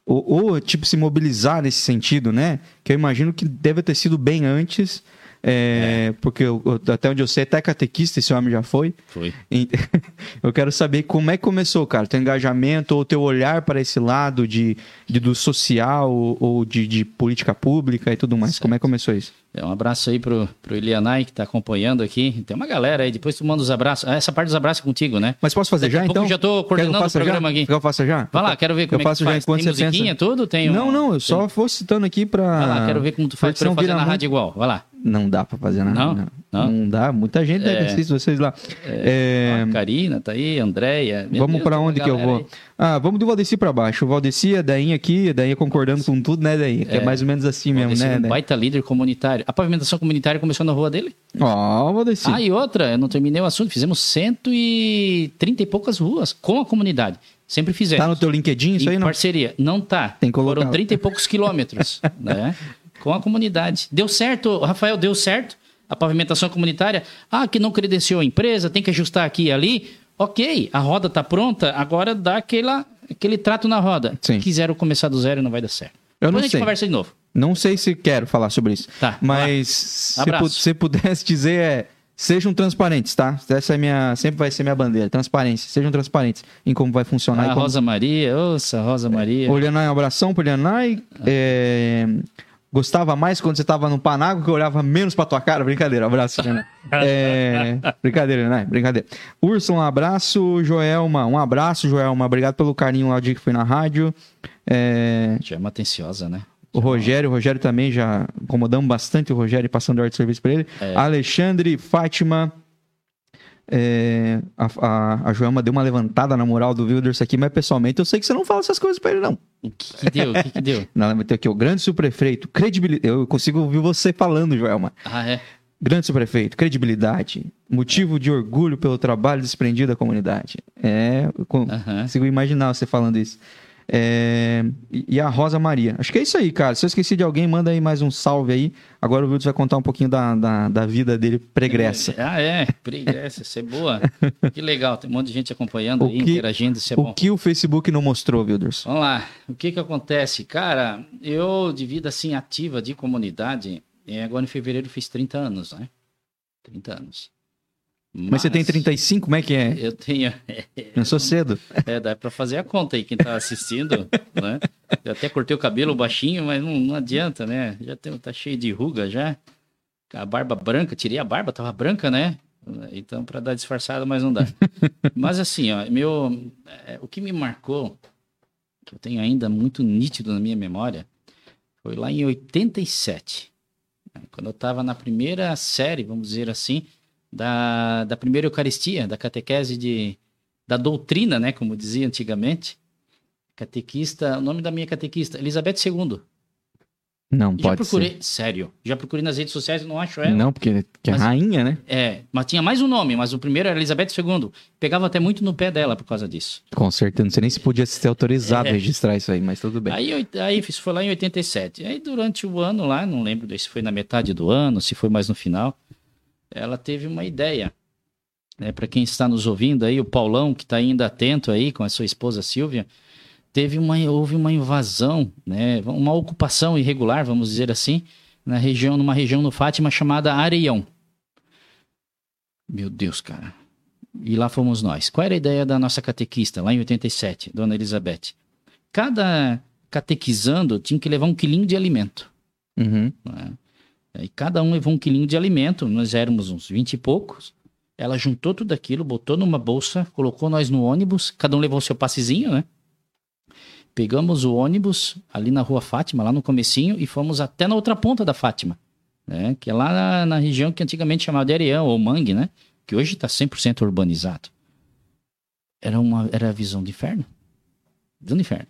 ou, ou, tipo, se mobilizar nesse sentido, né? Que eu imagino que deve ter sido bem antes é, é. Porque eu, até onde eu sei, até catequista esse homem já foi. Foi. *laughs* eu quero saber como é que começou, cara, teu engajamento ou teu olhar para esse lado de, de do social ou de, de, política pública e tudo mais. Certo. Como é que começou isso? É, um abraço aí pro, pro Elianai que tá acompanhando aqui. Tem uma galera aí, depois tu manda os abraços. Ah, essa parte dos abraços é contigo, né? Mas posso fazer Daqui já, então? já tô coordenando o programa já? aqui. Quer eu faça já? Vai lá, quero ver como eu é faço que já enquanto Tem você musiquinha, pensa... tudo? Tem um... Não, não, eu só vou citando aqui pra... Vai lá, quero ver como tu faz pra eu fazer na rádio igual. Vai lá. Não dá pra fazer nada. Não? Não, não. não dá. Muita gente deve é, assistir vocês lá. É, é... Karina tá aí, Andréia. Vamos para onde que eu vou? Aí. Ah, vamos do Valdeci para baixo. O Valdeci, a Dainha aqui, a Dainha concordando com tudo, né, Dainha? Que é, é mais ou menos assim mesmo, né? Um baita líder comunitário. A pavimentação comunitária começou na rua dele? Ó, oh, Valdeci. Ah, e outra, eu não terminei o assunto. Fizemos 130 e poucas ruas com a comunidade. Sempre fizemos. Tá no teu LinkedIn isso aí, não? parceria. Não tá. Tem que colocar. Foram 30 e poucos quilômetros, *laughs* né? Com a comunidade. Deu certo, Rafael, deu certo a pavimentação comunitária, ah, que não credenciou a empresa, tem que ajustar aqui e ali. Ok, a roda está pronta, agora dá aquela, aquele trato na roda. Sim. Quiseram começar do zero, não vai dar certo. Eu Depois não a gente sei. conversa de novo. Não sei se quero falar sobre isso. Tá. Mas se, pu se pudesse dizer é. Sejam transparentes, tá? Essa é minha, sempre vai ser minha bandeira. Transparência. Sejam transparentes em como vai funcionar. Ah, como... Rosa Maria, ouça, Rosa Maria. Olianai, um abração pro Olianai. Ah. É gostava mais quando você tava no Panago, que eu olhava menos pra tua cara. Brincadeira, abraço, né? *laughs* é... Brincadeira, né? Brincadeira. Urso, um abraço. Joelma, um abraço, Joelma. Obrigado pelo carinho lá o dia que foi na rádio. É... Chama atenciosa, né? O Rogério, o Rogério também já incomodamos bastante o Rogério passando hora de serviço para ele. É. Alexandre, Fátima, é, a, a, a, Joelma deu uma levantada na moral do Wilders aqui, mas pessoalmente eu sei que você não fala essas coisas pra ele, não. O que, que deu? O que, que deu? *laughs* aqui o grande subprefeito, credibilidade. Eu consigo ouvir você falando, Joelma. Ah, é? Grande subprefeito, credibilidade, motivo de orgulho pelo trabalho desprendido da comunidade. É, eu consigo imaginar você falando isso. É, e a Rosa Maria. Acho que é isso aí, cara. Se eu esqueci de alguém, manda aí mais um salve aí. Agora o Wilton vai contar um pouquinho da, da, da, vida dele pregressa. É, ah, é, pregressa, isso é boa. *laughs* que legal, tem um monte de gente acompanhando o aí, que, interagindo, isso é o bom. O que o Facebook não mostrou, Wilders? Vamos lá, o que que acontece? Cara, eu de vida assim ativa de comunidade, é, agora em fevereiro fiz 30 anos, né? 30 anos. Mas, Mas, você tem *laughs* 35, como é que é? Eu tenho. Não sou cedo. É, dá para fazer a conta aí, quem tá assistindo, né? Eu até cortei o cabelo baixinho, mas não, não adianta, né? Já tem, tá cheio de ruga já. A barba branca, tirei a barba, tava branca, né? Então, para dar disfarçada, mas não dá. *laughs* mas assim, ó, meu, é, o que me marcou, que eu tenho ainda muito nítido na minha memória, foi lá em 87. Né? Quando eu tava na primeira série, vamos dizer assim, da, da primeira Eucaristia, da catequese de, da doutrina, né, como dizia antigamente. Catequista, o nome da minha catequista, Elizabeth II. Não, já pode procurei, ser. Sério, já procurei nas redes sociais e não acho ela. Não, porque é mas, rainha, né? É, mas tinha mais um nome, mas o primeiro era Elizabeth II. Pegava até muito no pé dela por causa disso. Com certeza, não sei nem se podia ser autorizado é. a registrar isso aí, mas tudo bem. Aí, aí isso foi lá em 87. Aí durante o ano lá, não lembro se foi na metade do ano, se foi mais no final, ela teve uma ideia. Né? Para quem está nos ouvindo aí, o Paulão, que está ainda atento aí com a sua esposa Silvia, teve uma, houve uma invasão, né? uma ocupação irregular, vamos dizer assim, na região, numa região no Fátima chamada Areião. Meu Deus, cara. E lá fomos nós. Qual era a ideia da nossa catequista, lá em 87, Dona Elizabeth? Cada catequizando tinha que levar um quilinho de alimento. Uhum. Né? E cada um levou um quilinho de alimento, nós éramos uns vinte e poucos. Ela juntou tudo aquilo, botou numa bolsa, colocou nós no ônibus, cada um levou seu passezinho, né? Pegamos o ônibus ali na rua Fátima, lá no comecinho, e fomos até na outra ponta da Fátima, né? Que é lá na, na região que antigamente chamava de Areão ou Mangue, né? Que hoje está 100% urbanizado. Era uma era a visão de inferno. do inferno.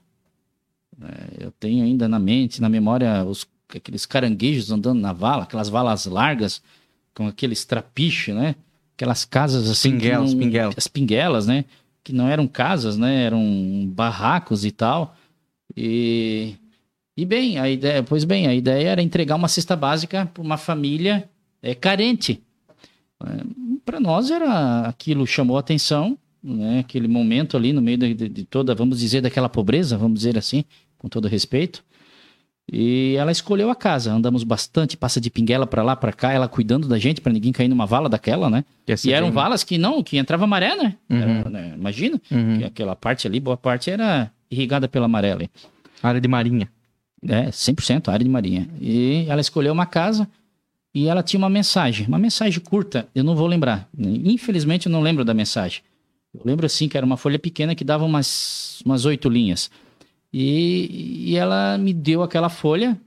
É, eu tenho ainda na mente, na memória, os, aqueles caranguejos andando na vala, aquelas valas largas, com aqueles trapiches, né? Aquelas casas assim. Pinguelas, não, pinguelas. As pinguelas, né? Que não eram casas, né? Eram barracos e tal. E, e bem, a ideia, pois bem, a ideia era entregar uma cesta básica para uma família é, carente. É, para nós era aquilo chamou a atenção, né? Aquele momento ali no meio de, de, de toda, vamos dizer, daquela pobreza, vamos dizer assim, com todo respeito. E ela escolheu a casa. Andamos bastante, passa de pinguela para lá, para cá, ela cuidando da gente para ninguém cair numa vala daquela, né? E, assim E eram tem- valas que não, que entrava maré, né? Uhum. Era, né? Imagina, Uhum. que aquela parte ali, boa parte era irrigada pela maré ali. Área de marinha. É, 100% área de marinha. E ela escolheu uma casa e ela tinha uma mensagem, uma mensagem curta, eu não vou lembrar. Infelizmente eu não lembro da mensagem. Eu lembro assim que era uma folha pequena que dava umas umas oito linhas. E, e ela me deu aquela folha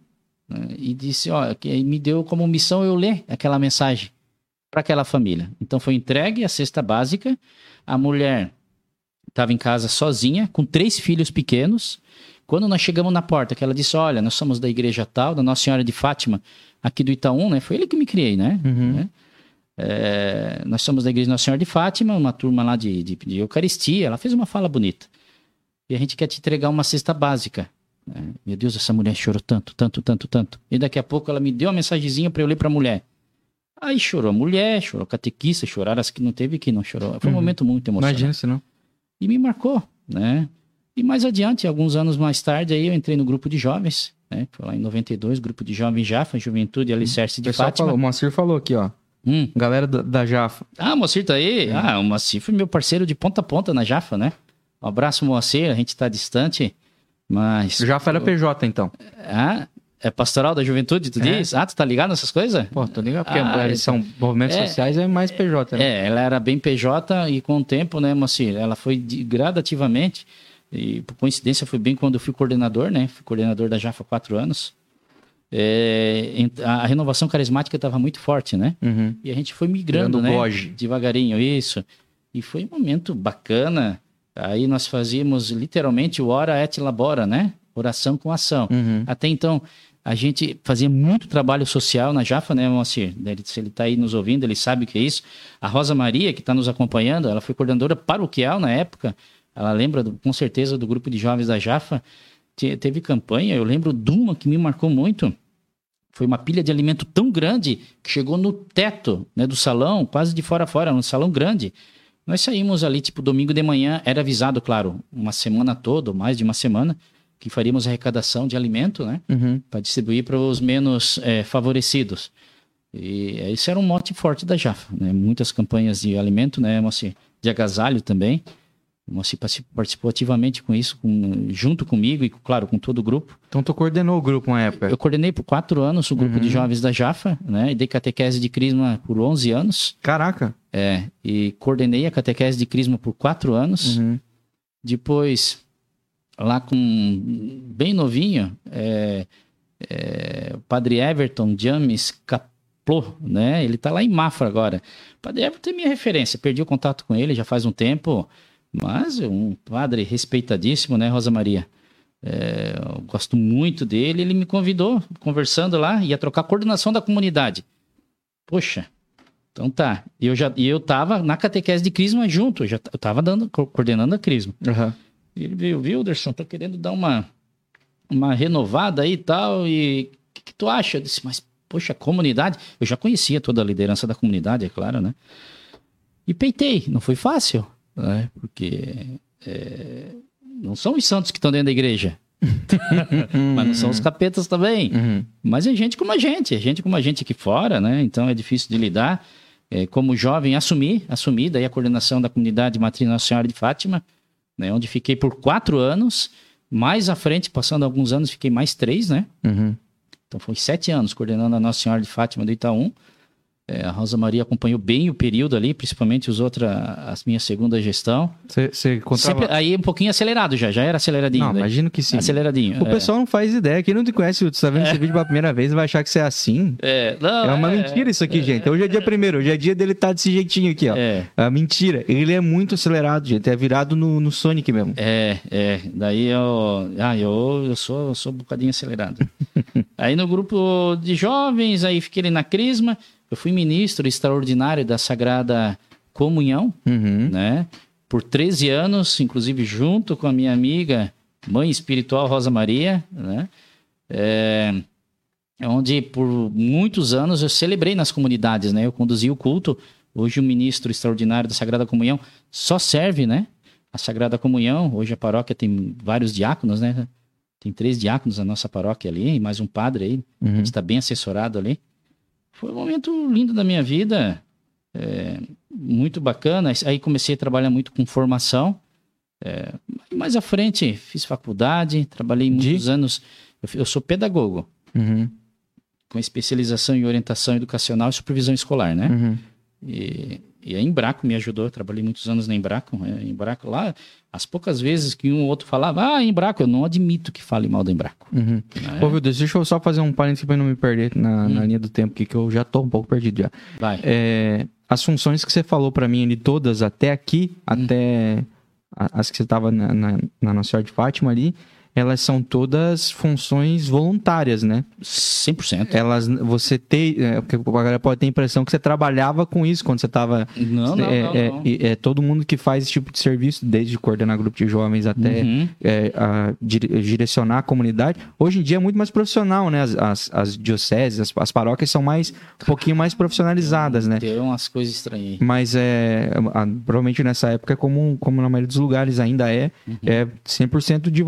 né, e disse, ó, que me deu como missão eu ler aquela mensagem para aquela família. Então foi entregue a cesta básica. A mulher estava em casa sozinha, com três filhos pequenos. Quando nós chegamos na porta, que ela disse: Olha, nós somos da igreja tal, da Nossa Senhora de Fátima, aqui do Itaú, né? Foi ele que me criei, né? Uhum. Né? É, nós somos da igreja Nossa Senhora de Fátima, uma turma lá de, de, de Eucaristia. Ela fez uma fala bonita. E a gente quer te entregar uma cesta básica. né? Meu Deus, essa mulher chorou tanto, tanto, tanto, tanto. E daqui a pouco ela me deu uma mensagenzinha para eu ler para a mulher. Aí chorou a mulher, chorou a catequista, choraram as que não teve que não chorou. Foi um Uhum. momento muito emocionante Imagina se não. e me marcou, né? E mais adiante, alguns anos mais tarde, aí eu entrei no grupo de jovens, né? Foi lá em 92, grupo de jovens Jafa, Juventude Alicerce O de Fátima. falou, o Moacir falou aqui, ó. Hum. Galera da, da Jafa. Ah, Moacir tá aí? Ah, o Moacir foi meu parceiro de ponta a ponta na Jafa, né? Um abraço, Moacir, a gente tá distante, mas... Jafa era PJ, então. Ah, é pastoral da juventude, tu É. diz? Ah, tu tá ligado nessas coisas? Pô, tô ligado, porque Ah, eles são movimentos é. sociais, é mais PJ, né? É, ela era bem PJ e com o tempo, né, Moacir, ela foi de- gradativamente, e por coincidência foi bem quando eu fui coordenador, né, fui coordenador da JAFA há quatro anos, É, a a renovação carismática estava muito forte, né, Uhum. e a gente foi migrando, Virando né, Goge. devagarinho, isso, e foi um momento bacana, aí nós fazíamos literalmente o ora et labora, né, oração com ação, Uhum. até então, a gente fazia muito trabalho social na Jafa, né, Moacir? Se ele está aí nos ouvindo, ele sabe o que é isso. A Rosa Maria, que está nos acompanhando, ela foi coordenadora paroquial na época. Ela lembra, do- com certeza, do grupo de jovens da Jafa. Te- Teve campanha, eu lembro de uma que me marcou muito. Foi uma pilha de alimento tão grande que chegou no teto né, do salão, quase de fora a fora, um salão grande. Nós saímos ali, tipo, domingo de manhã, era avisado, claro, uma semana toda, ou mais de uma semana, que faríamos arrecadação de alimento, né? Uhum. para distribuir para os menos eh, favorecidos. E eh, isso era um mote forte da Jafa, né? Muitas campanhas de alimento, né, Moacir? De agasalho também. O Moacir particip- participou ativamente com isso, com- junto comigo e, claro, com todo o grupo. Então tu coordenou o grupo uma época. Eu coordenei por quatro anos o grupo de jovens da Jafa, né? E dei catequese de crisma por 11 anos. Caraca. É, e coordenei a catequese de crisma por quatro anos. Uhum. Depois, lá com bem novinho, é, é, o padre Everton James Caplô, né? Ele tá lá em Mafra agora. O padre Everton é minha referência, perdi o contato com ele já faz um tempo, mas é um padre respeitadíssimo, né, Rosa Maria? É, eu gosto muito dele, ele me convidou, conversando lá, ia trocar a coordenação da comunidade. Poxa, então tá. E eu já e eu tava na catequese de Crisma junto, eu já eu tava dando, co- coordenando a Crisma. Uhum. Ele veio, Wilderson, tô querendo dar uma, uma renovada aí e tal, e o que, que tu acha? Eu disse, mas, poxa, comunidade, eu já conhecia toda a liderança da comunidade, é claro, né? E peitei, não foi fácil, né? Porque é, não são os santos que estão dentro da igreja, *laughs* mas não são os capetas também. Uhum. Mas é gente como a gente, é gente como a gente aqui fora, né? Então é difícil de lidar. É, como jovem, assumi, assumi daí a coordenação da comunidade Matriz Nossa Senhora de Fátima, né? Onde fiquei por quatro anos. Mais à frente, passando alguns anos, fiquei mais três, né? Uhum. Então foi sete anos coordenando a Nossa Senhora de Fátima do Itaú. É, a Rosa Maria acompanhou bem o período ali, principalmente os outros, as minha segunda gestão. Você contava... Sempre, aí um pouquinho acelerado já, já era aceleradinho. Não, daí. imagino que sim. Aceleradinho. O é. pessoal não faz ideia. Quem não te conhece, você tá vendo esse vídeo pela primeira vez, vai achar que você é assim. É, não, É uma é, mentira isso aqui, gente. Hoje é dia primeiro, hoje é dia dele estar desse jeitinho aqui, ó. É, É uma mentira. Ele é muito acelerado, gente. É virado no, no Sonic mesmo. é, é. Daí eu, ah, eu, eu sou, eu sou um bocadinho acelerado. *laughs* aí no grupo de jovens, aí fiquei na Crisma. Eu fui ministro extraordinário da Sagrada Comunhão, Uhum. né? Por 13 anos, inclusive junto com a minha amiga, mãe espiritual Rosa Maria, né? É, onde por muitos anos eu celebrei nas comunidades, né? Eu conduzi o culto. Hoje o ministro extraordinário da Sagrada Comunhão só serve, né? A Sagrada Comunhão. Hoje a paróquia tem vários diáconos, né? Tem três diáconos na nossa paróquia ali, e mais um padre aí. Uhum. está bem assessorado ali. Foi um momento lindo da minha vida, é, muito bacana. Aí comecei a trabalhar muito com formação. É, mais à frente, fiz faculdade, trabalhei De? muitos anos. Eu, eu sou pedagogo, Uhum. com especialização em orientação educacional e supervisão escolar, né? Uhum. E, e a Embraco me ajudou, eu trabalhei muitos anos na Embraco. É, Embraco lá, as poucas vezes que um ou outro falava, ah, Embraco, eu não admito que fale mal da Embraco. Uhum. né? Ô, Vildes, deixa eu só fazer um parênteses eu não me perder na, Hum. na linha do tempo que eu já tô um pouco perdido já. Vai. É, as funções que você falou pra mim ali, todas até aqui, Hum. até as que você tava na, na, na Nossa Senhora de Fátima ali, elas são todas funções voluntárias, né? 100%. Elas, você tem, é, a galera pode ter a impressão que você trabalhava com isso quando você tava Não, não, é, não, é, não. e- é todo mundo que faz esse tipo de serviço, desde coordenar grupo de jovens até Uhum. é, a dire- direcionar a comunidade. Hoje em dia é muito mais profissional, né? As, as, as dioceses, as, as paróquias são mais um pouquinho mais profissionalizadas, né? Tem umas coisas estranhas. Mas é, a- provavelmente nessa época, como, como na maioria dos lugares ainda é, Uhum. é 100% de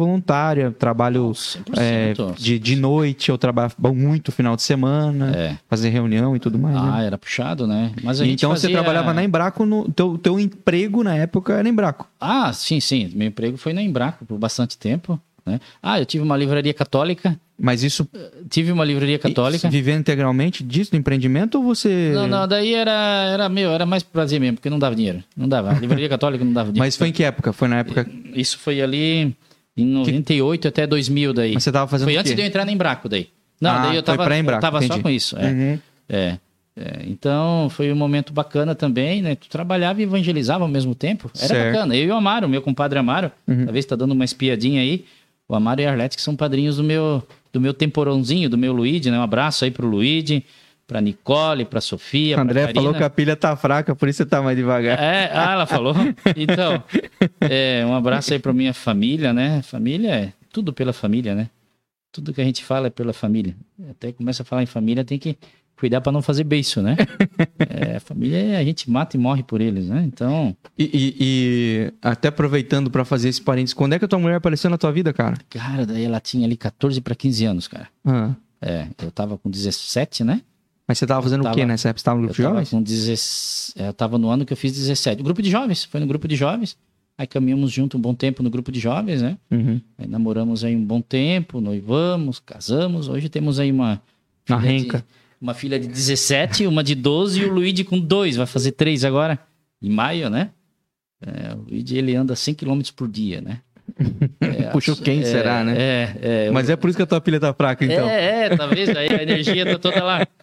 voluntária, trabalho 100%. é, de, de noite, eu trabalho muito final de semana, É. fazer reunião e tudo mais. né? Ah, era puxado, né? Mas então você fazia- trabalhava na Embraco, no, teu, teu emprego na época era Embraco. Ah, sim, sim. Meu emprego foi na Embraco por bastante tempo. Né? Ah, eu tive uma livraria católica. Mas isso Tive uma livraria católica. Vivendo integralmente disso, do empreendimento, ou você. Não, não, daí era, era meu, era mais prazer mesmo, porque não dava dinheiro. Não dava. A livraria católica não dava *laughs* dinheiro. Mas foi em que época? Foi na época. Isso foi ali em 98 até 2000 daí. Mas você tava fazendo Foi antes de eu entrar na Embraco daí. Não, Ah, daí eu tava, eu tava só com isso. É, Uhum. é, é. Então foi um momento bacana também, né? Tu trabalhava e evangelizava ao mesmo tempo. Era Certo. bacana. Eu e o Amaro, meu compadre Amaro, Uhum. talvez tá dando uma espiadinha aí. O Amaro e a Arlete que são padrinhos do meu, do meu temporãozinho, do meu Luigi, né? Um abraço aí pro Luigi, pra Nicole, pra Sofia, O André falou que a pilha tá fraca, por isso você tá mais devagar. É, ah, ela falou. Então, é, um abraço aí pra minha família, né? Família é tudo pela família, né? Tudo que a gente fala é pela família. Até começa a falar em família, tem que cuidar pra não fazer beiço, né? *laughs* É, a família é- a gente mata e morre por eles, né? Então, E, e- e até aproveitando pra fazer esse parênteses, quando é que a tua mulher apareceu na tua vida, cara? cara, daí ela tinha ali 14 pra 15 anos, cara. Ah, É, eu tava com 17, né? Mas você tava fazendo o tava- quê nessa época? Você tava no grupo de jovens? com 16, é, eu tava no ano que eu fiz 17. Grupo de jovens, foi no grupo de jovens. Aí caminhamos junto um bom tempo no grupo de jovens, né? Uhum. Aí namoramos aí um bom tempo, noivamos, casamos. Hoje temos aí uma. Na filha renca. de- uma filha de 17, uma de 12 e o Luigi com 2. Vai fazer 3 agora, em maio, né? É, o Luigi ele anda 100 km por dia, né? É, *laughs* Puxa, quem é, será, né? É, é. Mas é por isso que a tua pilha tá fraca, então. É, é, talvez aí a energia tá toda lá. *laughs*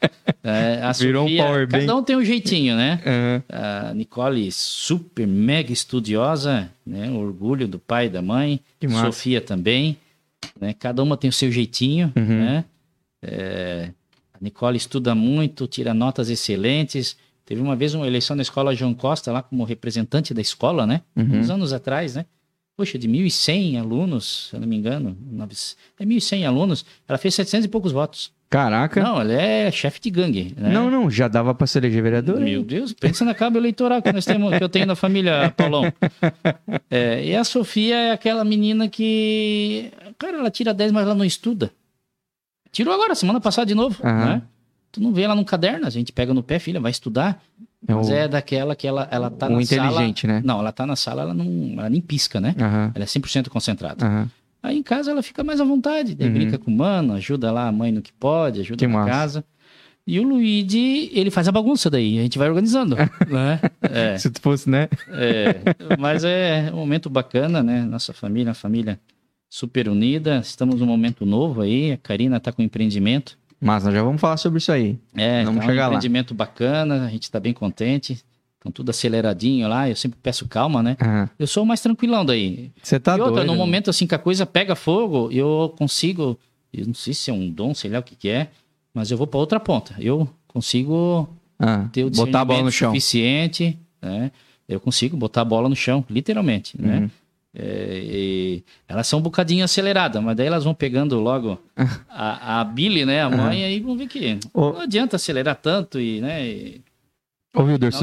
É, a Virou um Sofia, power bank. Cada um tem um jeitinho, né? Aham. A Nicole, super mega estudiosa, né? Orgulho do pai e da mãe. Que massa. Sofia também, né? Cada uma tem o seu jeitinho, Uhum. né? É, a Nicole estuda muito, tira notas excelentes. Teve uma vez uma eleição na escola João Costa, lá como representante da escola, né? Uhum. Uns anos atrás, né? Poxa, de 1.100 alunos, se eu não me engano, nove- é 1.100 alunos, ela fez 700 e poucos votos. Caraca. Não, ela é chefe de gangue. Né? Não, não, já dava pra ser eleger vereador. Meu Deus, pensa na cabo eleitoral que nós temos, que eu tenho na família Paulão. É, e a Sofia é aquela menina que, cara, ela tira 10, mas ela não estuda. Tirou agora, semana passada de novo, Aham. né? Tu não vê ela no caderno, a gente pega no pé, filha, vai estudar. É Mas o, é daquela que ela, ela tá o na inteligente, sala... né? Não, ela tá na sala, ela, não, ela nem pisca, né? Aham, Ela é 100% concentrada. aham. Aí em casa ela fica mais à vontade, daí Uhum. brinca com o mano, ajuda lá a mãe no que pode, ajuda Que na massa. casa. E o Luigi, ele faz a bagunça daí, a gente vai organizando, *laughs* né? É, Se tu fosse, né? é, mas é um momento bacana, né? Nossa família, família super unida. Estamos num momento novo aí. A Karina tá com empreendimento. Mas nós já vamos falar sobre isso aí. É, Vamos um chegar lá. empreendimento bacana, a gente está bem contente. Estão tudo aceleradinho lá, eu sempre peço calma, né? Ah, Eu sou mais tranquilão daí. Você tá e outra, doido. no momento assim que a coisa pega fogo, eu consigo, eu não sei se é um dom, sei lá o que que é, mas eu vou para outra ponta. Eu consigo Ah, ter o botar a bola no chão. suficiente, né? Eu consigo botar a bola no chão, literalmente, né? Uhum. É, e elas são um bocadinho aceleradas, mas daí elas vão pegando logo a, a Billy, né, a mãe, aí vão ver que não adianta acelerar tanto e, né, e Ô,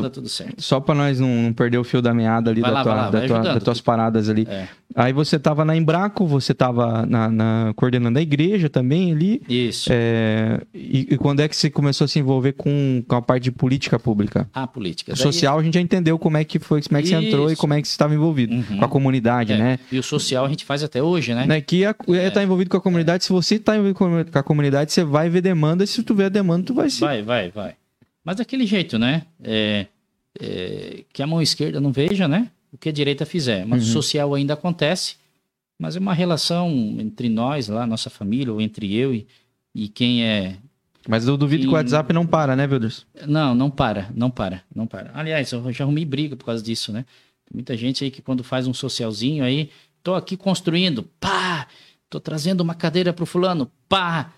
tudo certo. só pra nós não, não perder o fio da meada ali da lá, tua- lá, da tua- das tuas paradas ali. É, Aí você tava na Embraco, você tava na, na- coordenando a igreja também ali. isso. É, e, e quando é que você começou a se envolver com, com a parte de política pública? A política. Daí- Social, a gente já entendeu como é que foi, como é que você entrou e como é que você estava envolvido Uhum. com a comunidade, É, né? E o social a gente faz até hoje, né? né? Que é estar envolvido com a comunidade. Se você está envolvido com a- com a comunidade, você vai ver demanda. E se tu vê a demanda, tu vai se. Vai, vai, vai. Mas daquele jeito, né? É, é, que a mão esquerda não veja, né? O que a direita fizer. Mas Uhum. o social ainda acontece. Mas é uma relação entre nós lá, nossa família, ou entre eu e, e quem é. Mas eu duvido que o. WhatsApp não para, né, Wilders? Não, não para, não para, não para. Aliás, eu já arrumei briga por causa disso, né? Tem muita gente aí que quando faz um socialzinho aí, tô aqui construindo, pá! Tô trazendo uma cadeira pro fulano, pá!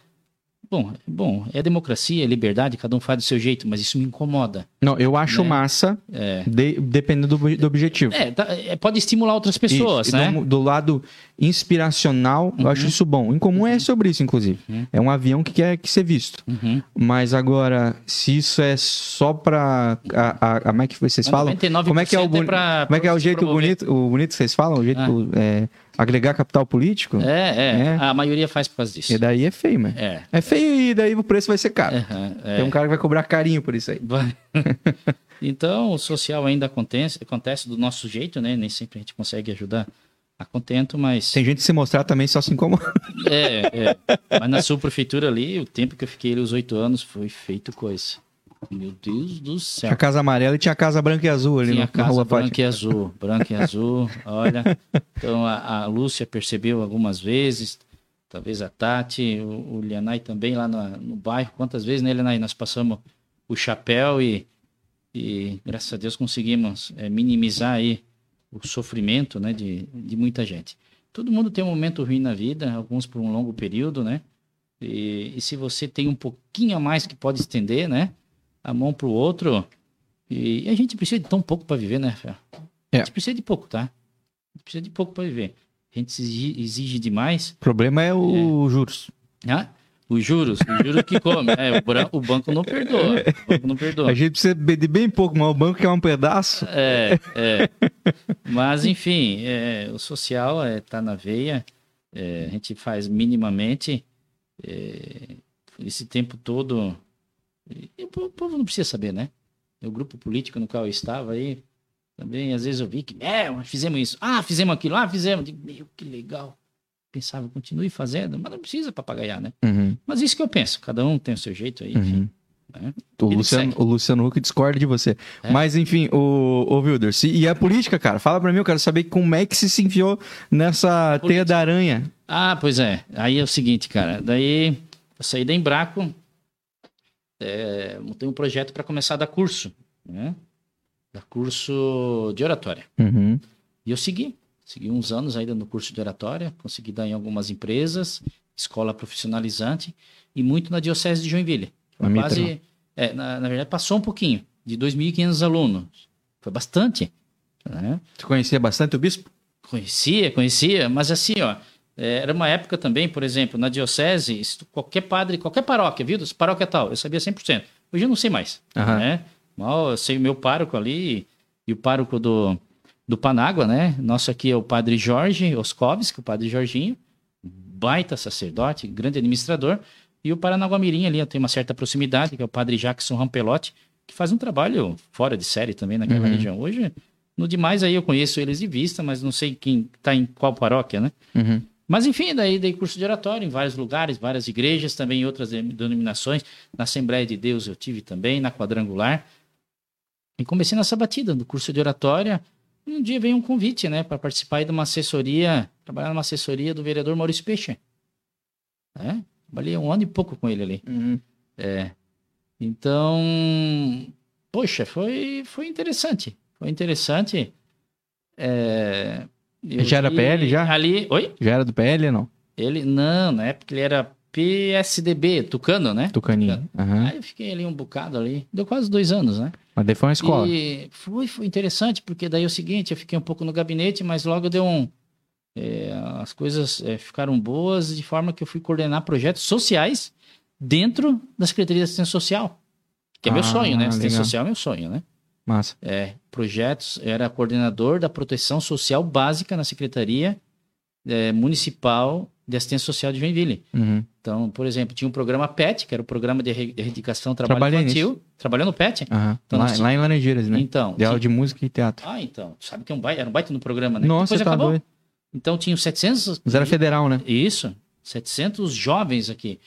Bom, bom, é democracia, é liberdade, cada um faz do seu jeito, mas isso me incomoda. Não, eu acho Né? massa, É, de- dependendo do, do objetivo. é, tá- é, pode estimular outras pessoas, Isso, né? do, do lado inspiracional, eu Uhum. acho isso bom. Em comum é sobre isso, inclusive. Uhum. É um avião que quer que ser visto. Uhum. Mas agora, se isso é só pra. A, a- a- como é que vocês falam? 99% Como é que é o boni- pra- Como é que é o jeito promover. bonito, o bonito que vocês falam? O jeito Ah. é, agregar capital político? É, é, É. a maioria faz por causa disso. E daí é feio, mano. É. É feio e daí o preço vai ser caro. É. Tem um cara que vai cobrar carinho por isso aí. Vai. *laughs* então, o social ainda acontece, acontece do nosso jeito, né? Nem sempre a gente consegue ajudar a contento, mas. Tem gente que se mostrar também só se incomoda. É, é. Mas na sua prefeitura ali, o tempo que eu fiquei ali, os oito anos, foi feito coisa. Meu Deus do céu. Tinha a casa amarela e tinha a casa branca e azul ali Tinha na casa rua branca Fátima. e azul, branca e azul, olha. *laughs* Então a, a Lúcia percebeu algumas vezes, talvez a Tati, o, o Lianai também lá na- no bairro. Quantas vezes, né, Lianai? Nós passamos o chapéu e, e graças a Deus conseguimos é, minimizar aí o sofrimento, né, de, de muita gente. Todo mundo tem um momento ruim na vida, alguns por um longo período, né? E, e se você tem um pouquinho a mais que pode estender, né? A mão pro outro, e a gente precisa de tão pouco para viver, né, Rafael? É. A gente precisa de pouco, tá? A gente precisa de pouco para viver. A gente exige, exige demais. O problema é o juros. Ah, os juros, os juros que come. É, o, banco não perdoa. O banco não perdoa. A gente precisa de bem pouco, mas o banco quer um pedaço. É, é. Mas, enfim, é, o social é, tá na veia. é, a gente faz minimamente. é, esse tempo todo. E o po- o povo não precisa saber, né? O grupo político no qual eu estava aí, também, às vezes eu vi que, é, fizemos isso. Ah, fizemos aquilo. Ah, fizemos. Digo, meu, que legal. Pensava, continue fazendo, mas não precisa papagaiar, né? Uhum, Mas isso que eu penso. Cada um tem o seu jeito aí, enfim. uhum. né? O Luciano, o Luciano Huck discorda de você. É. Mas, enfim, o, o Wilder, se, e a política, cara? Fala pra mim, eu quero saber como é que você se enfiou nessa teia da aranha. Ah, pois é. Aí é o seguinte, cara. Daí eu saí da Embraco, é, montei um projeto para começar a dar curso, né? Dar curso de oratória. Uhum. E eu segui. Segui uns anos ainda no curso de oratória, consegui dar em algumas empresas, escola profissionalizante e muito na Diocese de Joinville. Na base, é, na, na verdade, passou um pouquinho, de 2.500 alunos. Foi bastante. Né? Você conhecia bastante o bispo? Conhecia, conhecia, mas assim, ó, era uma época também, por exemplo, na diocese, qualquer padre, qualquer paróquia, viu? Paróquia tal, eu sabia 100%. Hoje eu não sei mais, Aham. né? Mal, eu sei o meu pároco ali e o pároco do, do Panágua, né? Nosso aqui é o padre Jorge Oskovski, o padre Jorginho, baita sacerdote, grande administrador, e o Paranaguamirim ali, eu tenho uma certa proximidade, que é o padre Jackson Rampelotti, que faz um trabalho fora de série também naquela Uhum. região. Hoje, no demais aí eu conheço eles de vista, mas não sei quem tá em qual paróquia, né? Uhum. Mas enfim, daí dei curso de oratório em vários lugares, várias igrejas, também em outras denominações. Na Assembleia de Deus eu tive também, na Quadrangular. E comecei nessa batida do curso de oratória. E um dia veio um convite, né, para participar de uma assessoria, trabalhar numa assessoria do vereador Maurício Peixe. É? Trabalhei um ano e pouco com ele ali. Uhum. É. Então, poxa, foi, foi interessante. Foi interessante. É, eu Já era PL já? Ali, oi? Já era do PL ou não? Ele, não, na época ele era PSDB, Tucano, né? Tucaninho. Aham. Aí eu fiquei ali um bocado ali. Deu quase dois anos, né? Mas daí foi uma escola. E foi, foi interessante, porque daí é o seguinte, eu fiquei um pouco no gabinete, mas logo deu um. é, as coisas é, ficaram boas de forma que eu fui coordenar projetos sociais dentro da Secretaria de Assistência Social. Que é meu Ah, sonho, né? Assistência legal. social é meu sonho, né? Massa. É, projetos, era coordenador da proteção social básica na Secretaria é, Municipal de Assistência Social de Joinville. Uhum. Então, por exemplo, tinha um programa PET, que era o Programa de Erradicação do Trabalho Trabalhei Infantil. Trabalhou no PET? Aham. Então, lá, assim- lá em Laranjeiras, né? Então, De aula tinha- de música e teatro. ah, então, tu sabe que é um baita, era um baita no programa, né? Nossa, Depois tá acabou. doido. Então, tinham 700... Mas era federal, né? Isso, 700 jovens aqui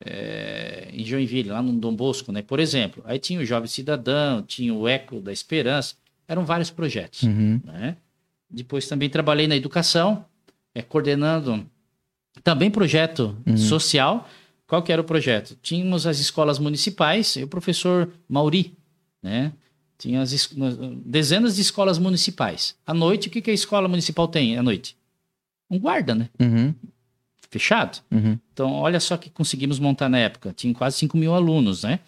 é, em Joinville, lá no Dom Bosco, né? Por exemplo, aí tinha o Jovem Cidadão, tinha o Eco da Esperança, eram vários projetos, Uhum. né? Depois também trabalhei na educação, é, coordenando também projeto Uhum. social. Qual que era o projeto? Tínhamos as escolas municipais e o professor Mauri, né? Tinha as dezenas de escolas municipais. À noite, o que, que a escola municipal tem à noite? Um guarda, né? Uhum. Fechado. Uhum. Então, olha só que conseguimos montar na época. Tinha quase 5 mil alunos, né?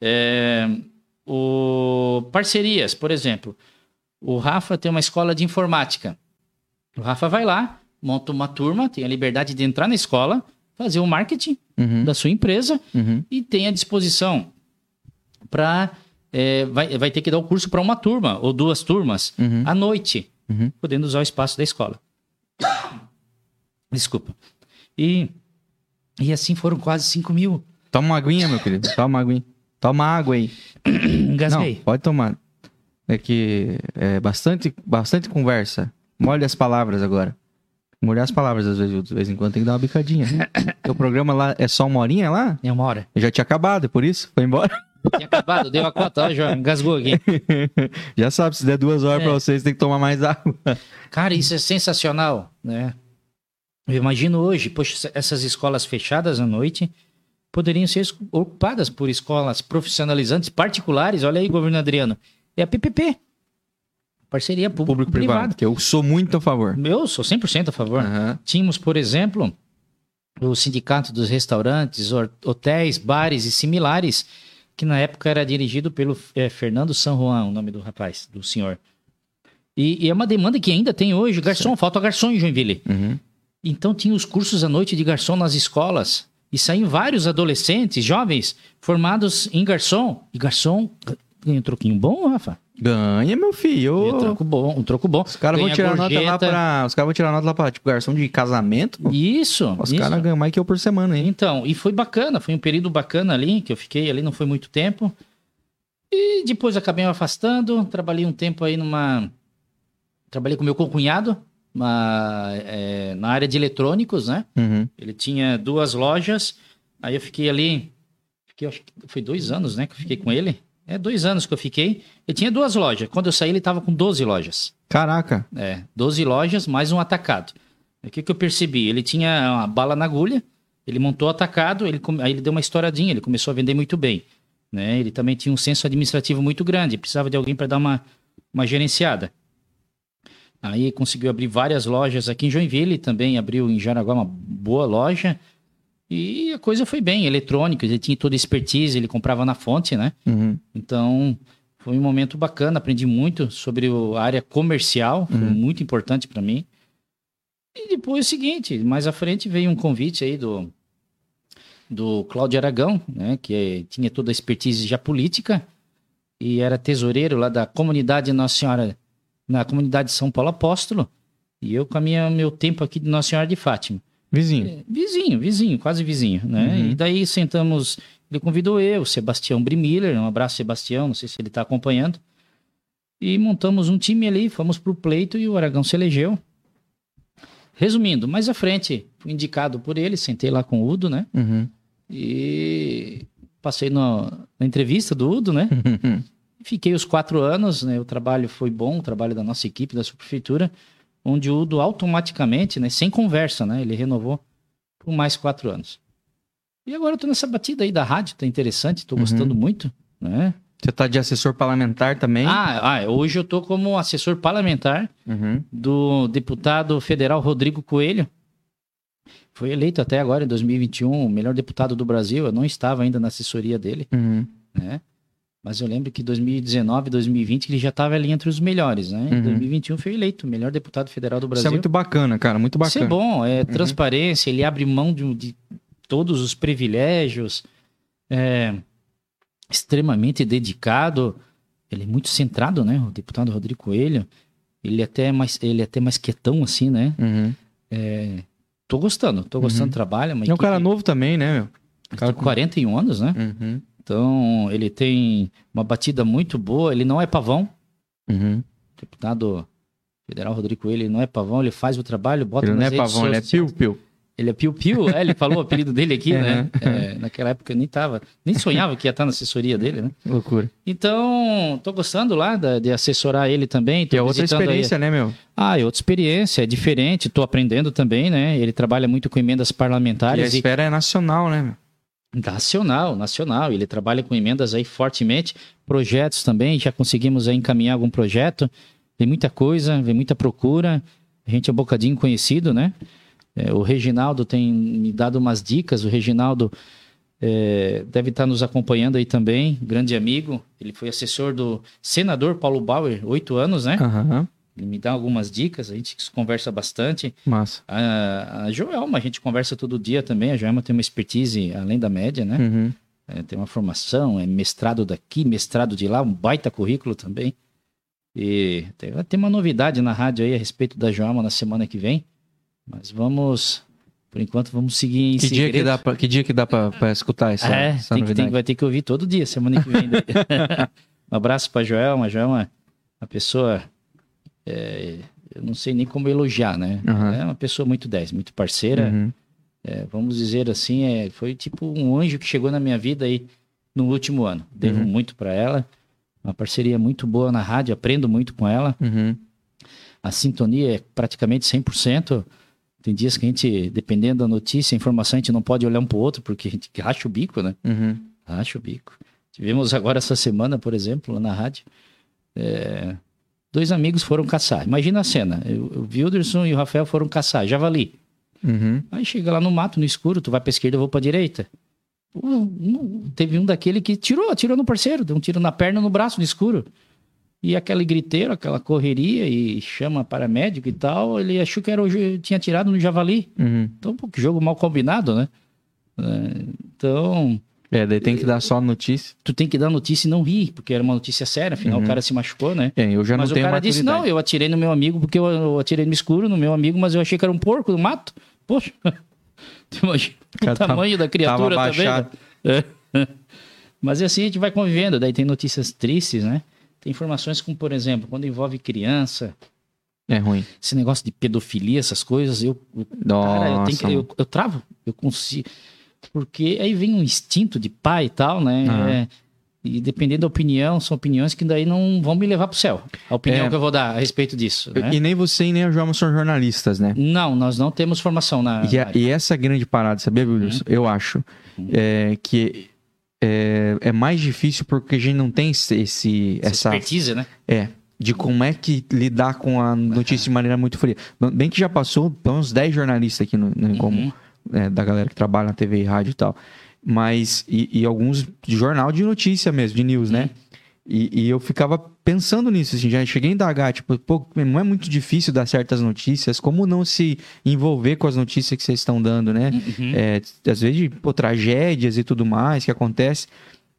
É, o... Parcerias, por exemplo. O Rafa tem uma escola de informática. O Rafa vai lá, monta uma turma, tem a liberdade de entrar na escola, fazer o marketing Uhum. da sua empresa Uhum. e tem à disposição para... vai, vai ter que dar o curso para uma turma ou duas turmas Uhum. à noite, Uhum. podendo usar o espaço da escola. *coughs* Desculpa. E, e assim foram quase 5 mil. Toma uma aguinha, meu querido. Toma uma aguinha. Toma água aí. *coughs* Não, Engasguei. pode tomar. É que é bastante, bastante conversa. Molhe as palavras agora. Molhar as palavras, às vezes, de vez em quando tem que dar uma bicadinha. *coughs* o programa lá é só uma horinha lá? É uma hora. Eu já tinha acabado, por isso? Foi embora? Tinha acabado, deu a conta, ó, João, engasgou aqui. *laughs* já sabe, se der duas horas É. pra vocês, tem que tomar mais água. Cara, isso é sensacional, né? Eu imagino hoje, poxa, essas escolas fechadas à noite poderiam ser ocupadas por escolas profissionalizantes particulares. Olha aí, governo Adriano. É a PPP. Parceria público-privada. que eu sou muito a favor. Eu sou 100% a favor. Aham. Tínhamos, por exemplo, o Sindicato dos Restaurantes, Hotéis, Bares e Similares, que na época era dirigido pelo eh, Fernando San Juan, o nome do rapaz, do senhor. E, e é uma demanda que ainda tem hoje. Garçom, falta garçom em Joinville. Uhum. Então tinha os cursos à noite de garçom nas escolas. E saíam vários adolescentes, jovens, formados em garçom. E garçom ganha um troquinho bom, Rafa? Ganha, meu filho. Ganha um troco bom, um troco bom. Os caras vão tirar nota lá gorjeta. pra. Os caras vão tirar nota lá pra, tipo, garçom de casamento. pô. Isso. Os caras ganham mais que eu por semana, hein? Então, e foi bacana, foi um período bacana ali, que eu fiquei ali, não foi muito tempo. E depois acabei me afastando, trabalhei um tempo aí numa. Trabalhei com meu cunhado uma, é, na área de eletrônicos, né? Uhum. Ele tinha duas lojas, aí eu fiquei ali. Fiquei, acho que foi dois anos, né? Que eu fiquei com ele. É, dois anos que eu fiquei. Ele tinha duas lojas. Quando eu saí, ele tava com 12 lojas. Caraca. É, 12 lojas mais um atacado. O que, que eu percebi? Ele tinha uma bala na agulha, ele montou o atacado, ele, aí ele deu uma estouradinha, ele começou a vender muito bem. Né? Ele também tinha um senso administrativo muito grande, precisava de alguém para dar uma, uma gerenciada. Aí conseguiu abrir várias lojas aqui em Joinville, também abriu em Jaraguá uma boa loja. E a coisa foi bem, eletrônica, ele tinha toda a expertise, ele comprava na fonte, né? Uhum. Então, foi um momento bacana, aprendi muito sobre a área comercial, foi Uhum. muito importante para mim. E depois o seguinte, mais à frente veio um convite aí do do Cláudio Aragão, né, que é- tinha toda a expertise já política e era tesoureiro lá da comunidade Nossa Senhora, na comunidade São Paulo Apóstolo, e eu com a minha, meu tempo aqui de Nossa Senhora de Fátima. Vizinho. Vizinho, vizinho, quase vizinho, né? Uhum. E daí sentamos, ele convidou eu, Sebastião Brimiller, um abraço Sebastião, não sei se ele está acompanhando. E montamos um time ali, fomos pro pleito e o Aragão se elegeu. resumindo, mais à frente, fui indicado por ele, sentei lá com o Udo, né? Uhum. E passei no- na entrevista do Udo, né? *laughs* Fiquei os quatro anos, né? O trabalho foi bom, o trabalho da nossa equipe, da subprefeitura, onde o Udo automaticamente, né? Sem conversa, né? Ele renovou por mais quatro anos. E agora eu tô nessa batida aí da rádio, tá interessante, tô Uhum. gostando muito, né? Você tá de assessor parlamentar também? Ah, ah, hoje eu tô como assessor parlamentar Uhum. do deputado federal Rodrigo Coelho. Foi eleito até agora, em 2021, o melhor deputado do Brasil. Eu não estava ainda na assessoria dele, Uhum. né? Mas eu lembro que 2019, 2020, ele já estava ali entre os melhores, né? Em Uhum. 2021 foi eleito o melhor deputado federal do Isso Brasil. é muito bacana, cara, muito Isso é bacana. Uhum. bom, é transparência, ele abre mão de, de todos os privilégios, é extremamente dedicado, ele é muito centrado, né? O deputado Rodrigo Coelho, ele é até mais, ele é até mais quietão assim, né? Uhum. Tô gostando, tô gostando Uhum. do trabalho. é É um cara novo também, né, meu? Cara com 41 anos, né? Uhum. Então, ele tem uma batida muito boa, ele não é pavão, Uhum. deputado federal Rodrigo Coelho, ele não é pavão, ele faz o trabalho, bota Ele não é pavão, ele é piu-piu. Ele é piu-piu, é, ele falou o apelido dele aqui, né? Uhum. É, naquela época eu nem tava, nem sonhava que ia estar na assessoria dele, né? Loucura. Então, tô gostando lá da- de assessorar ele também. tô é outra visitando aí- experiência, né, meu? Ah, é outra experiência, é diferente, tô aprendendo também, né? Ele trabalha muito com emendas E a parlamentares e, esfera é nacional, né, meu? Nacional, nacional. Ele trabalha com emendas aí fortemente, projetos também. Já conseguimos aí encaminhar algum projeto. Tem muita coisa, vem muita procura. A gente é um bocadinho conhecido, né? É, o Reginaldo tem me dado umas dicas. O Reginaldo é, deve estar nos acompanhando aí também, grande amigo. Ele foi assessor do senador Paulo Bauer, oito anos, né? Aham. Ele me dá algumas dicas, a gente conversa bastante. Massa. A, a Joelma, a gente conversa todo dia também. A Joelma tem uma expertise além da média, né? Uhum. É, tem uma formação, é mestrado daqui, mestrado de lá, um baita currículo também. E tem, tem uma novidade na rádio aí a respeito da Joelma na semana que vem. Mas vamos, por enquanto, vamos seguir em Que dia que dá pra, que dia que dá pra escutar essa, É, essa tem tem, vai ter que ouvir todo dia, semana que vem. *laughs* *laughs* um abraço pra Joelma. Joelma uma pessoa. É, eu não sei nem como elogiar, né? Aham. É uma pessoa muito 10, muito parceira. Uhum. É, vamos dizer assim, é, foi tipo um anjo que chegou na minha vida aí no último ano. Devo Uhum. muito para ela. Uma parceria muito boa na rádio, aprendo muito com ela. Uhum. A sintonia é praticamente 100%. Tem dias que a gente, dependendo da notícia, a informação, a gente não pode olhar um pro outro porque a gente *laughs* racha o bico, né? Uhum. Racha o bico. Tivemos agora essa semana, por exemplo, lá na rádio, é, dois amigos foram caçar. Imagina a cena. O Wilderson e o Rafael foram caçar, javali. Uhum. Aí chega lá no mato, no escuro, tu vai pra esquerda, eu vou pra direita. Um- teve um daquele que tirou, atirou no parceiro, deu um tiro na perna, no braço, no escuro. E aquele griteiro, aquela correria e chama paramédico e tal, ele achou que era o, tinha tirado no javali. Uhum. Então, pô, que jogo mal combinado, né? É, Então, É, daí tem que dar só notícia. tu tem que dar notícia e não rir, porque era uma notícia séria, afinal Uhum. o cara se machucou, né? É, eu já mas não o tenho cara disse, maturidade. não, eu atirei no meu amigo porque eu, eu atirei no escuro no meu amigo, mas eu achei que era um porco no mato. Poxa, *laughs* tu imagina Cara, o tamanho da criatura tava também. né? *laughs* É. Mas assim a gente vai convivendo, daí tem notícias tristes, né? Tem informações como, por exemplo, quando envolve criança, É ruim. esse negócio de pedofilia, essas coisas, eu, Nossa. Cara, eu, tenho que, eu, eu travo, eu consigo. Porque aí vem um instinto de pai e tal, né? Aham. É, e dependendo da opinião, são opiniões que daí não vão me levar pro céu. A opinião É. que eu vou dar a respeito disso. Né? E nem você e nem a Joelma são jornalistas, né? Não, nós não temos formação na. E, a- e essa grande parada, sabia? Uhum. Eu acho é, que é, é mais difícil porque a gente não tem esse, esse- Essa essa expertise, né? é de como é que lidar com a notícia de maneira muito fria. Bem que já passou uns 10 jornalistas aqui no, no Uhum. É, da galera que trabalha na TV e rádio e tal. Mas, e, e alguns de jornal de notícia mesmo, de news, né? E, e eu ficava pensando nisso, assim, já cheguei a indagar, tipo, pô, não é muito difícil dar certas notícias, como não se envolver com as notícias que vocês estão dando, né? Uhum. É, às vezes, pô, tragédias e tudo mais que acontece.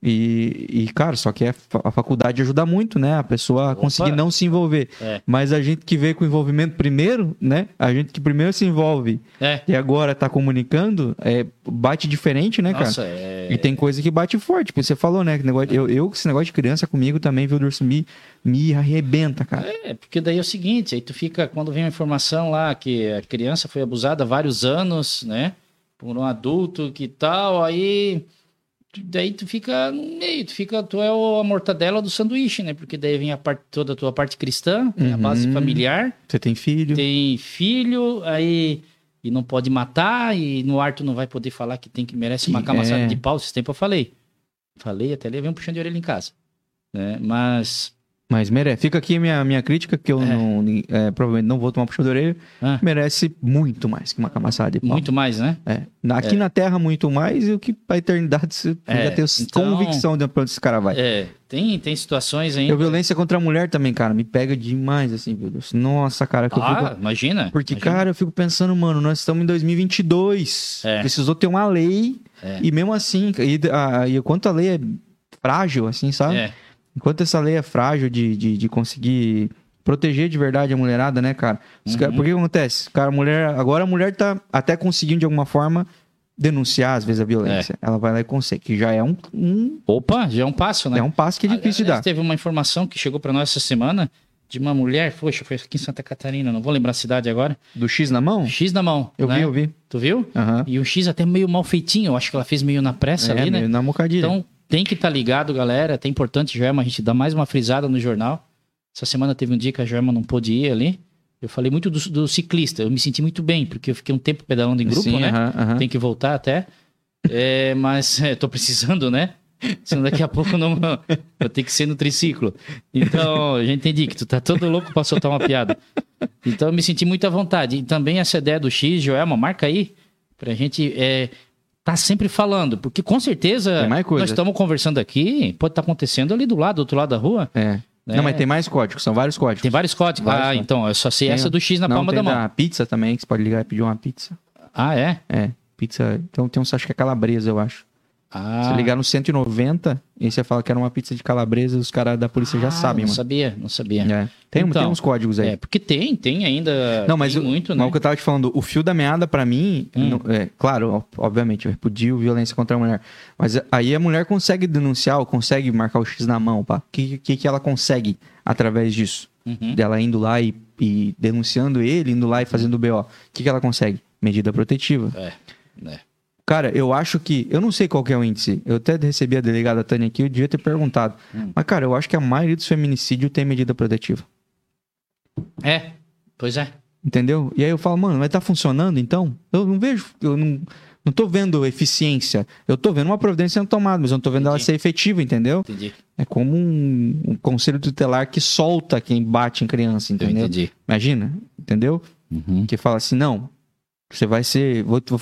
E, e, cara, só que é a faculdade ajuda muito, né? A pessoa a conseguir não se envolver. É. Mas a gente que veio com envolvimento primeiro, né? A gente que primeiro se envolve É. e agora tá comunicando, é, bate diferente, né, cara? Nossa, é. E tem coisa que bate forte, porque você falou, né? Que negócio, eu, eu, esse negócio de criança comigo também, viu, Durso, me, me arrebenta, cara. É, porque daí é o seguinte, aí tu fica, quando vem uma informação lá que a criança foi abusada há vários anos, né? Por um adulto que tal, aí. Daí tu fica no meio, tu fica, tu é a mortadela do sanduíche, né? Porque daí vem a parte, toda a tua parte cristã, tem a base Uhum. familiar, Você tem filho? tem filho, aí. E não pode matar, e no ar tu não vai poder falar que tem que merece uma camaçada é. de pau. Esse tempo eu falei. Falei, até levei um puxão de orelha em casa. Né? Mas. Mas merece. Fica aqui a minha, minha crítica, que eu É. não, é, provavelmente não vou tomar puxão de orelha. ah, Merece muito mais que uma camaçada de pau. muito mais, né? É. Aqui na Terra, muito mais, e o que pra eternidade você É, já tem então- convicção de pra onde esse cara vai. É, tem, tem situações ainda. a violência contra a mulher também, cara, me pega demais, assim, viu? Deus? Nossa, cara, que eu Ah, fico... imagina. Porque, imagina. cara, eu fico pensando, mano, nós estamos em 2022. É. Precisou ter uma lei. É. E mesmo assim, e, a, e quanto a lei é frágil, assim, sabe? É, Enquanto essa lei é frágil de, de, de conseguir proteger de verdade a mulherada, né, cara? Uhum. cara- Por que acontece? Cara, a mulher, agora a mulher tá até conseguindo de alguma forma denunciar, às vezes, a violência. Ela vai lá e consegue, que já é um, um, Opa, já é um passo, né? é um passo que é difícil de Aliás, dar. Teve uma informação que chegou para nós essa semana de uma mulher, poxa, foi aqui em Santa Catarina, não vou lembrar a cidade agora. Do X na mão? X na mão. Eu né? vi, eu vi. Tu viu? Aham. E um X até meio mal feitinho, eu acho que ela fez meio na pressa É, ali, né? meio na mocadilha. Então tem que estar ligado, galera. É até importante, Joelma, a gente dá mais uma frisada no jornal. Essa semana teve um dia que a Joelma não pôde ir ali. Eu falei muito do, do ciclista. Eu me senti muito bem, porque eu fiquei um tempo pedalando em grupo, Sim, né? aham, aham. Tem que voltar até. É, mas é, tô precisando, né? Senão daqui a pouco não vou ter que ser no triciclo. Então, eu já entendi que tu tá todo louco pra soltar uma piada. Então, eu me senti muito à vontade. E também essa ideia do X, Joelma, marca aí, pra gente é, tá sempre falando. Porque com certeza Tem nós estamos conversando aqui, pode estar acontecendo ali do lado, do outro lado da rua. É. né? Não, mas tem mais códigos, são vários códigos. Tem vários códigos. Vários ah, códigos. então, eu só sei Tem- essa do X na Não, palma tem da mão. da pizza também, que você pode ligar e pedir uma pizza. Ah, é? É, pizza. Então tem um, acho que é calabresa, eu acho. Ah, Você ligar no 190 e você fala que era uma pizza de calabresa, os caras da polícia já ah, sabem, não mano. sabia, não sabia. É. Tem, Então, tem uns códigos aí. É, porque tem, tem ainda. Não, mas, tem o, muito, mas né? o que eu tava te falando, o fio da meada pra mim, Hum. não- é, claro, obviamente, eu repudio violência contra a mulher. Mas aí a mulher consegue denunciar ou consegue marcar o X na mão, pá. O que, que, que ela consegue através disso? Uhum. Dela indo lá e, e denunciando ele, indo lá e fazendo o BO. O que, que ela consegue? Medida protetiva. É, é. Cara, eu acho que. Eu não sei qual é o índice. Eu até recebi a delegada Tânia aqui, eu devia ter perguntado. Hum. Mas, cara, eu acho que a maioria dos feminicídios tem medida protetiva. É, pois é. Entendeu? E aí eu falo, mano, mas tá funcionando então? Eu não vejo, eu não, não tô vendo eficiência. Eu tô vendo uma providência sendo tomada, mas eu não tô vendo ela Entendi. ser efetiva, entendeu? Entendi. É como um, um conselho tutelar que solta quem bate em criança, Eu entendeu? entendi. Imagina, entendeu? Uhum. Que fala assim, não, você vai ser, vou- vou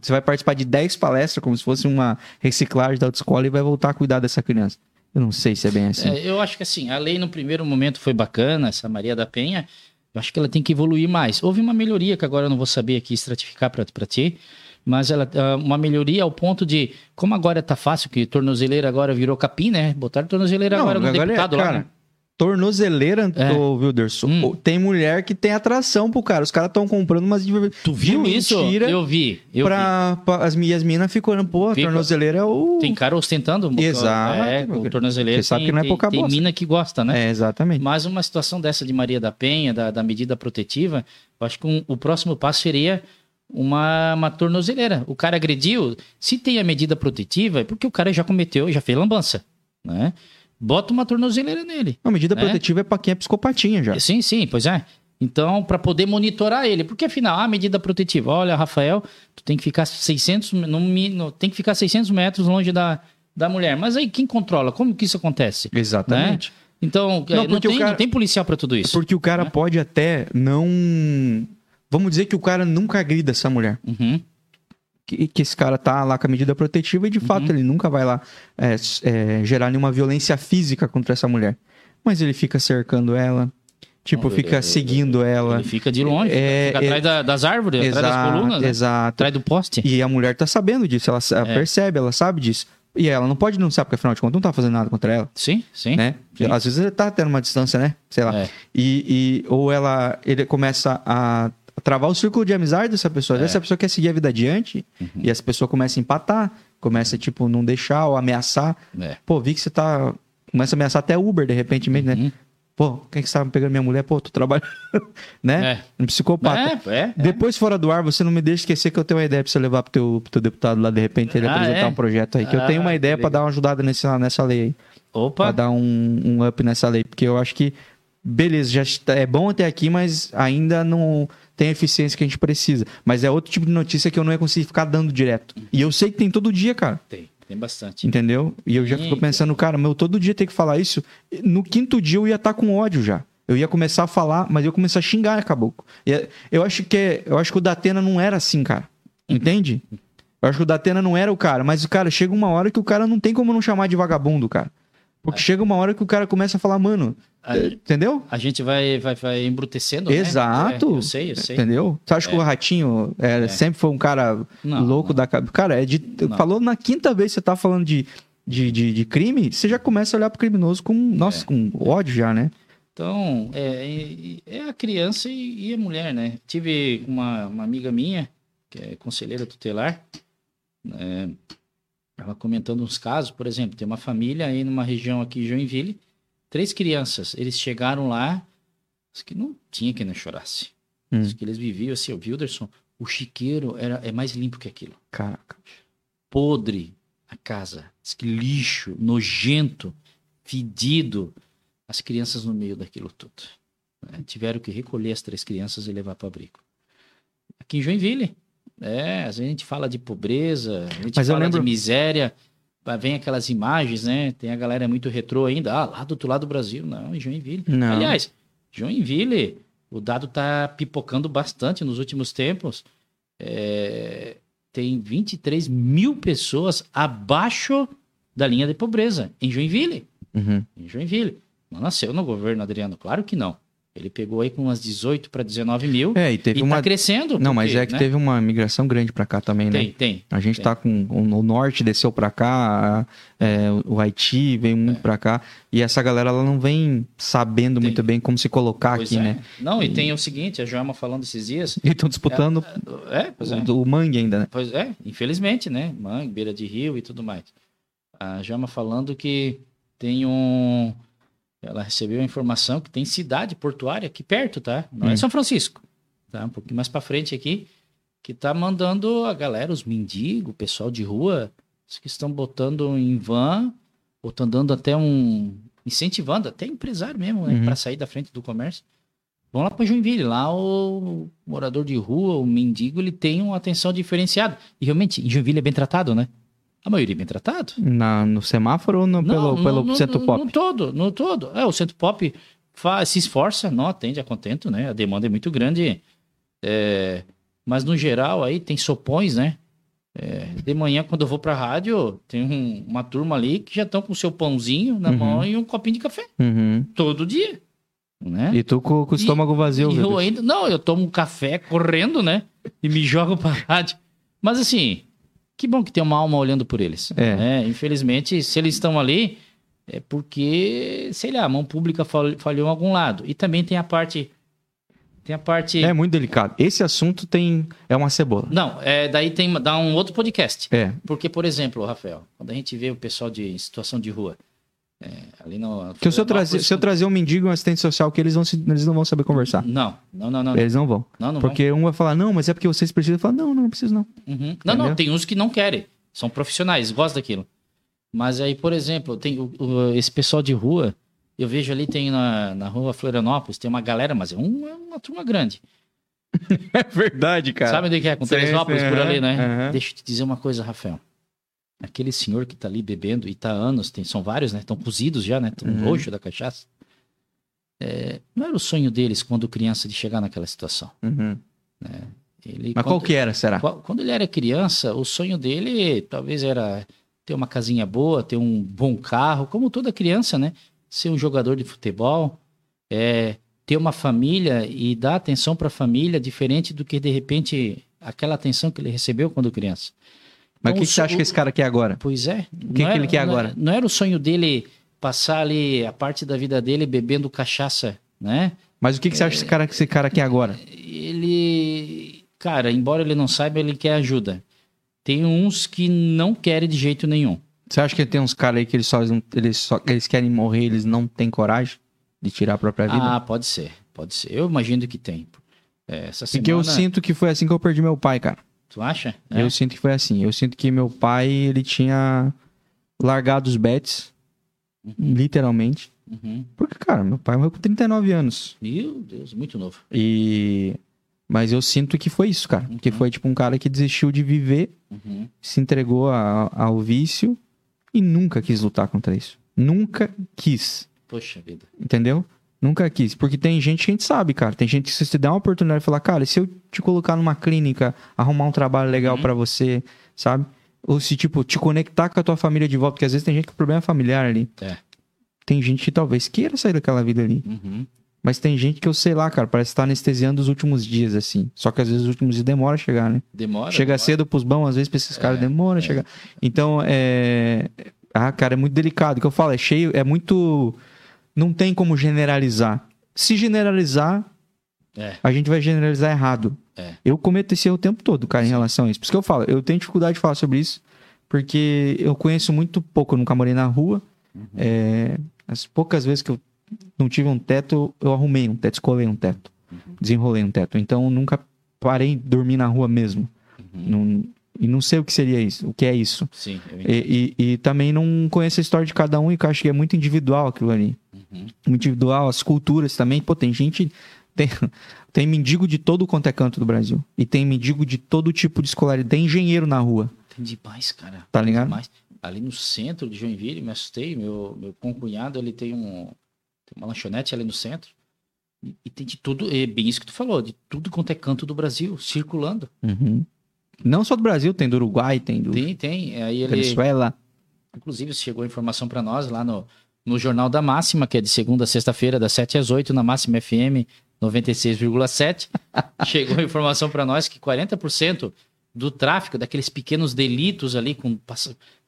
você vai participar de 10 palestras como se fosse uma reciclagem da autoescola e vai voltar a cuidar dessa criança. Eu não sei se é bem assim. É, eu acho que assim, a lei no primeiro momento foi bacana, essa Maria da Penha. Eu acho que ela tem que evoluir mais. Houve uma melhoria que agora eu não vou saber aqui estratificar para ti, mas ela ah, uma melhoria ao ponto de, como agora tá fácil, que tornozeleira agora virou capim, né? Botaram tornozeleira Não, agora no agora é- deputado lá. cara, né? Tornozeleira, É. ô, Wilderson. Hum. Tem mulher que tem atração pro cara. Os caras estão comprando umas de, Tu viu de isso? Eu vi. Eu vi. pra, pra- as minhas minas ficam pô, a Fica. tornozeleira é o. Tem cara ostentando. Exato, É, tornozeleira. Você sabe tem- que não é tem- pouca Tem bosta. mina que gosta, né? É, exatamente. Mas uma situação dessa de Maria da Penha, da, da medida protetiva, eu acho que um- o próximo passo seria uma, uma tornozeleira. O cara agrediu, se tem a medida protetiva, é porque o cara já cometeu, já fez lambança, né? Bota uma tornozeleira nele. A medida É. protetiva é pra quem é psicopatinha já. Sim, sim, pois é. Então, para poder monitorar ele, porque afinal, a medida protetiva, olha, Rafael, tu tem que ficar 600, no, no- tem que ficar 600 metros longe da, da mulher. Mas aí quem controla? Como que isso acontece? Exatamente. Então, Não, não, porque o tem, cara- não tem policial para tudo isso. Porque o cara né? pode até não. Vamos dizer que o cara nunca agrida essa mulher. Uhum. Que, que esse cara tá lá com a medida protetiva e de fato ele nunca vai lá é, é, gerar nenhuma violência física contra essa mulher. Mas ele fica cercando ela, tipo, fica ele- seguindo ela. Ele fica de longe, É, fica é- atrás da- das árvores, atrás das colunas, né? exato. atrás do poste. E a mulher tá sabendo disso, ela, ela É. percebe, ela sabe disso. E ela não pode denunciar, porque afinal de contas não tá fazendo nada contra ela, Sim, sim. né? Sim. Às vezes ele tá tendo uma distância, né? Sei lá. É. E, e- ou ela ele começa a travar o círculo de amizade dessa pessoa. Às vezes É. a pessoa quer seguir a vida adiante Uhum. e essa pessoa começa a empatar, começa, tipo, não deixar ou ameaçar. É. Pô, vi que você tá. Começa a ameaçar até Uber, de repente, mesmo, né? Uhum. Pô, quem que você tá pegando minha mulher? Pô, tu trabalha. *laughs* né? É. Um psicopata. É, é. Depois, fora do ar, você não me deixa esquecer que eu tenho uma ideia pra você levar pro teu, pro teu deputado lá, de repente, ele Ah, apresentar é? um projeto aí. Que eu Ah, tenho uma ideia que pra legal. dar uma ajudada nessa, nessa lei aí. Pra Opa. dar um, um up nessa lei. Porque eu acho que, beleza, já é bom até aqui, mas ainda não tem a eficiência que a gente precisa. Mas é outro tipo de notícia que eu não ia conseguir ficar dando direto. E eu sei que tem todo dia, cara. Tem, tem bastante. Entendeu? E eu já fico pensando, cara, meu, todo dia ter que falar isso. No quinto dia eu ia estar com ódio já. Eu ia começar a falar, mas eu ia começar a xingar caboclo. E é- Eu acho que é- eu acho que o Datena não era assim, cara. Entende? Eu acho que o Datena não era o cara, mas o cara chega uma hora que o cara não tem como não chamar de vagabundo, cara. Porque chega uma hora que o cara começa a falar, mano, A, é, entendeu? a gente vai, vai, vai embrutecendo, né? Exato. É, eu sei, eu sei. Entendeu? Você acha que o Ratinho é, sempre foi um cara Não, louco não. da cabeça? Cara, é de, falou na quinta vez que você tá falando de, de, de, de crime, você já começa a olhar pro criminoso com, nossa, É. com ódio já, né? Então, é, é a criança e, e a mulher, né? Tive uma, uma amiga minha, que é conselheira tutelar, né? Ela comentando uns casos, por exemplo, tem uma família aí numa região aqui Joinville, três crianças, eles chegaram lá, que não tinha quem não chorasse. Hum. Que eles viviam assim, o Wilderson, o chiqueiro era, é mais limpo que aquilo. Caraca. podre a casa. Diz que lixo, nojento, fedido. As crianças no meio daquilo tudo. né? Tiveram que recolher as três crianças e levar para abrigo. Aqui em Joinville. É, às vezes a gente fala de pobreza, a gente Mas fala lembro- de miséria. Vem aquelas imagens, né? Tem a galera muito retrô ainda. Ah, lá do outro lado do Brasil. Não, em Joinville. Não. Aliás, Joinville, o dado tá pipocando bastante nos últimos tempos. É, tem 23 mil pessoas abaixo da linha de pobreza em Joinville. Uhum. Em Joinville. Não nasceu no governo Adriano, claro que não. Ele pegou aí com umas 18 para 19 mil É, e teve e uma. tá crescendo. Não, mas porque, é que né? teve uma migração grande pra cá também, né? Tem, tem. A gente Tem. tá com. O norte desceu pra cá, é, o Haiti veio muito pra cá. E essa galera ela não vem sabendo É. Tem. muito bem como se colocar Pois aqui, é. né? Não, e tem o seguinte, a Joelma falando esses dias. E estão disputando É, pois é. o, o mangue ainda, né? Pois é, infelizmente, né? Mangue, beira de rio e tudo mais. A Jama falando que tem um. Ela recebeu a informação que tem cidade portuária aqui perto, tá? Não Hum. é São Francisco, tá? Um pouquinho mais pra frente aqui, que tá mandando a galera, os mendigos, o pessoal de rua, os que estão botando em van, ou estão dando até um. incentivando, até empresário mesmo, né? Uhum. Pra sair da frente do comércio. Vão lá para Joinville, lá o morador de rua, o mendigo, ele tem uma atenção diferenciada. E realmente, em Joinville é bem tratado, né? A maioria bem tratado. Na, no semáforo ou no, pelo, no- pelo no- centro pop? No todo, no todo. É, o centro pop faz, se esforça, não atende a contento, né? A demanda é muito grande. É, mas no geral aí tem sopões, né? É, de manhã, quando eu vou pra rádio, tem um- uma turma ali que já estão com o seu pãozinho na Uhum. mão e um copinho de café. Uhum. Todo dia. Né? E tu com, com o estômago vazio, E eu ainda. Não, eu tomo um café correndo, né? E me jogo pra *laughs* rádio. Mas assim, que bom que tem uma alma olhando por eles. É. né? Infelizmente, se eles estão ali, é porque, sei lá, a mão pública fal- falhou em algum lado. E também tem a parte. Tem a parte. É muito delicado. Esse assunto tem. É uma cebola. Não, é, daí tem dá um outro podcast. É. Porque, por exemplo, Rafael, quando a gente vê o pessoal de em situação de rua, é, ali no. Que se eu, trazer, se eu trazer um mendigo e um assistente social que eles, vão se- eles não vão saber conversar. Não, não, não, não. Eles não vão. Não, não vão. Porque um vai falar, não, mas é porque vocês precisam. Falar, não, não, não preciso não. Uhum. Não, não, tem uns que não querem. São profissionais, gostam daquilo. Mas aí, por exemplo, tem o- o- esse pessoal de rua, eu vejo ali, tem na, na rua Florianópolis, tem uma galera, mas é, um- é uma turma grande. *laughs* É verdade, cara. Sabe onde que é? Com Teresópolis, por ali, né? aham. Deixa eu te dizer uma coisa, Rafael. Aquele senhor que tá ali bebendo e tá há anos, tem, são vários, né? Estão cozidos já, né? Estão Uhum. roxo da cachaça. É, não era o sonho deles quando criança de chegar naquela situação. Uhum. Ele, Mas quando- qual que era, será? Qual- Quando ele era criança, o sonho dele talvez era ter uma casinha boa, ter um bom carro, como toda criança, né? Ser um jogador de futebol, é, ter uma família e dar atenção para a família diferente do que de repente aquela atenção que ele recebeu quando criança. Mas o Então, que, que você o- acha que esse cara quer agora? Pois é. O que que ele quer agora? Não era o sonho dele passar ali a parte da vida dele bebendo cachaça, né? Mas o que, que você acha que esse cara, que esse cara quer agora? Ele, cara, embora ele não saiba, ele quer ajuda. Tem uns que não querem de jeito nenhum. Você acha que tem uns caras aí que eles só, eles só eles querem morrer, eles não têm coragem de tirar a própria vida? Ah, pode ser, pode ser. Eu imagino que tem. É, essa semana, Porque eu sinto que foi assim que eu perdi meu pai, cara. Tu acha? É. Eu sinto que foi assim. Eu sinto que meu pai, ele tinha largado os bets, literalmente. Uhum. Porque, cara, meu pai morreu com 39 anos. Meu Deus, muito novo. E... Mas eu sinto que foi isso, cara. Que Uhum. foi, tipo, um cara que desistiu de viver, Uhum. se entregou a- ao vício e nunca quis lutar contra isso. Nunca quis. Poxa vida. Entendeu? Nunca quis. Porque tem gente que a gente sabe, cara. Tem gente que se você der uma oportunidade de falar, cara, e se eu te colocar numa clínica, arrumar um trabalho legal Uhum. pra você, sabe? Ou se, tipo, te conectar com a tua família de volta, porque às vezes tem gente com problema familiar ali. É. Tem gente que talvez queira sair daquela vida ali. Uhum. Mas tem gente que eu sei lá, cara, parece estar anestesiando os últimos dias, assim. Só que às vezes os últimos dias demora a chegar, né? Demora. Chega demora. cedo pros bons, às vezes pra esses caras demora a chegar. Então, é. Ah, cara, é muito delicado. O que eu falo, é cheio, é muito. Não tem como generalizar. Se generalizar, É. a gente vai generalizar errado. É. Eu cometo esse erro o tempo todo, cara, em relação a isso. Por isso que eu falo, eu tenho dificuldade de falar sobre isso, porque eu conheço muito pouco, eu nunca morei na rua. Uhum. É, as poucas vezes que eu não tive um teto, eu arrumei um teto, escolei um teto, Uhum. desenrolei um teto. Então eu nunca parei de dormir na rua mesmo. Uhum. Não- e não sei o que seria isso, o que é isso. Sim. E, e- e também não conheço a história de cada um e que eu acho que é muito individual aquilo ali. Uhum. Individual, as culturas também. Pô, tem gente. Tem, *laughs* tem mendigo de todo quanto é canto do Brasil. E tem mendigo de todo tipo de escolaridade. Tem engenheiro na rua. Tem demais, cara. Tá Tem ligado? demais. Ali no centro de Joinville, me assustei. Meu, meu concunhado, ele tem, um, tem uma lanchonete ali no centro. E, e tem de tudo, é bem isso que tu falou, de tudo quanto é canto do Brasil, circulando. Uhum. Não só do Brasil, tem do Uruguai, tem do Tem, tem. Aí ele, Venezuela. inclusive, chegou a informação para nós lá no, no Jornal da Máxima, que é de segunda a sexta-feira, das 7 às 8, na Máxima FM 96,7. *laughs* chegou a informação para nós que 40% do tráfico, daqueles pequenos delitos ali com,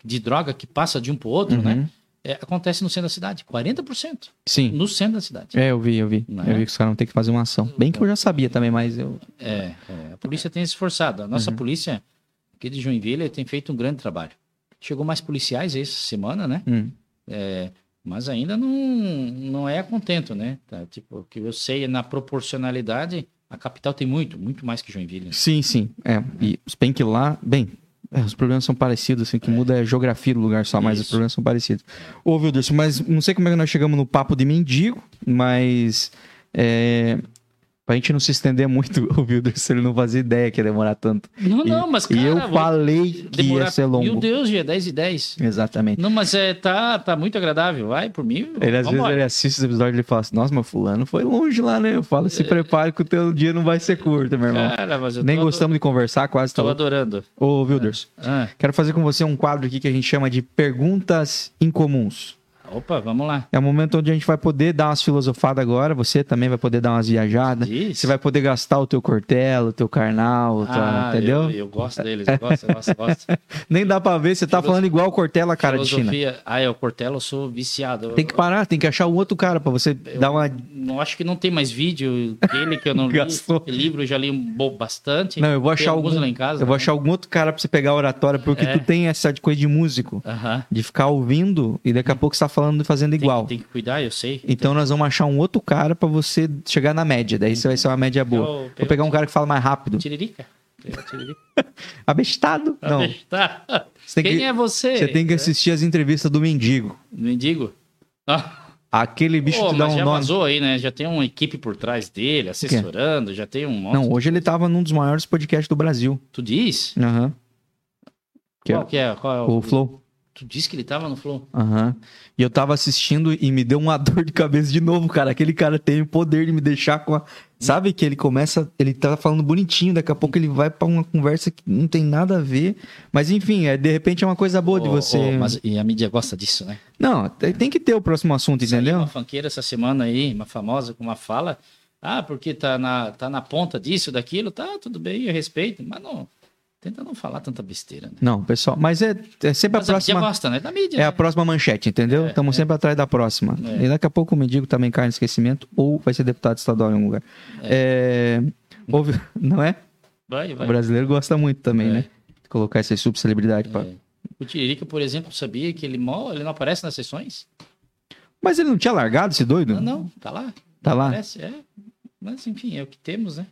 de droga que passa de um para o outro, né? Uhum. É, acontece no centro da cidade. 40% Sim. no centro da cidade. É, eu vi, eu vi. Não Eu é? vi que os caras vão ter que fazer uma ação. Bem que eu já sabia também, mas eu. É, é, a polícia tem se esforçado. A nossa polícia aqui de Joinville tem feito um grande trabalho. Chegou mais policiais essa semana, né? Hum. É, mas ainda não, não é contento, né? Tá, tipo, o que eu sei é na proporcionalidade, a capital tem muito, muito mais que Joinville. né? Sim, sim. É. E bem que lá, bem, é, os problemas são parecidos, assim, o que muda é a geografia do lugar só, mas os Isso. problemas são parecidos. Ô, Wilderson, mas não sei como é que nós chegamos no papo de mendigo, mas é, pra gente não se estender muito, *laughs* o Wilderson ele não fazia ideia que ia demorar tanto. Não, E- não, mas cara, e eu falei que demorar- ia ser longo. Meu Deus, é 10 e 10. Exatamente. Não, mas é, tá, tá muito agradável. Vai, por mim. Ele às vezes vambora. ele assiste os episódios e ele fala assim, nossa, mas fulano foi longe lá, né? Eu falo, se prepare que o teu dia não vai ser curto, meu irmão. Cara, mas eu Nem gostamos de conversar, quase Tô tô. adorando. Ô, Wilders, Ah, quero fazer com você um quadro aqui que a gente chama de Perguntas Incomuns. Opa, vamos lá. É o momento onde a gente vai poder dar umas filosofadas agora, você também vai poder dar umas viajadas. Diz. Você vai poder gastar o teu cortelo, o teu carnal, o Ah, entendeu? Eu, eu gosto deles, eu gosto, eu gosto, eu gosto. *laughs* Nem dá pra ver, você tá Filoso- falando igual o Cortella, cara de China. Filosofia. Ah, é, o Cortella, eu sou viciado. Eu- Tem que parar, tem que achar um outro cara pra você dar uma... Não acho que não tem mais vídeo dele que eu não *laughs* li. Gastou. Livro eu já li bastante. Não, eu vou achar algum... lá em casa. eu vou né? achar algum outro cara pra você pegar a oratória, porque É. tu tem essa coisa de músico. Aham. De ficar ouvindo e daqui a pouco você tá falando e fazendo Tem, igual. tem que cuidar, eu sei. Então nós vamos achar um outro cara pra você chegar na média. Daí você vai ser uma média boa. Eu- Vou pegar um cara que fala mais rápido. Tiririca. Tiririca. *laughs* Abestado? Não. Tem Quem que- é você? Você tem que assistir as entrevistas do mendigo. Mendigo? Ah, Aquele bicho pô, te dá um já nome. vazou aí, né? Já tem uma equipe por trás dele, assessorando, já tem um monte. Não, hoje ele tava num dos maiores podcasts do Brasil. Tu diz? Aham. É Qual que é? Qual é o... o Flow. Tu disse que ele tava no Flow? Aham. E eu tava assistindo e me deu uma *laughs* dor de cabeça de novo, cara. Aquele cara tem o poder de me deixar com a. Sabe que ele começa. Ele tá falando bonitinho, daqui a pouco ele vai pra uma conversa que não tem nada a ver. Mas enfim, é, de repente é uma coisa boa de Ô, você. ô, mas e a mídia gosta disso, né? Não, tem que ter o próximo assunto, entendeu? Uma fanqueira essa semana aí, uma famosa com uma fala. Ah, porque tá na, tá na ponta disso, daquilo, tá, tudo bem, eu respeito, mas não. Tenta não falar tanta besteira, né? Não, pessoal, mas é, é sempre Mas a a próxima. gosta, né? Da mídia. É né? a próxima manchete, entendeu? É, Estamos é. sempre atrás da próxima. É. E daqui a pouco o mendigo também cai no esquecimento ou vai ser deputado estadual em algum lugar. É, houve- *laughs* não é? Vai, vai. O brasileiro gosta muito também, É. né? De colocar essas subcelebridades pra... É. O Tiririca, por exemplo, sabia que ele mal, ele não aparece nas sessões? Mas ele não tinha largado esse doido? Não, não, tá lá. Tá lá? Aparece, é. Mas enfim, é o que temos, né?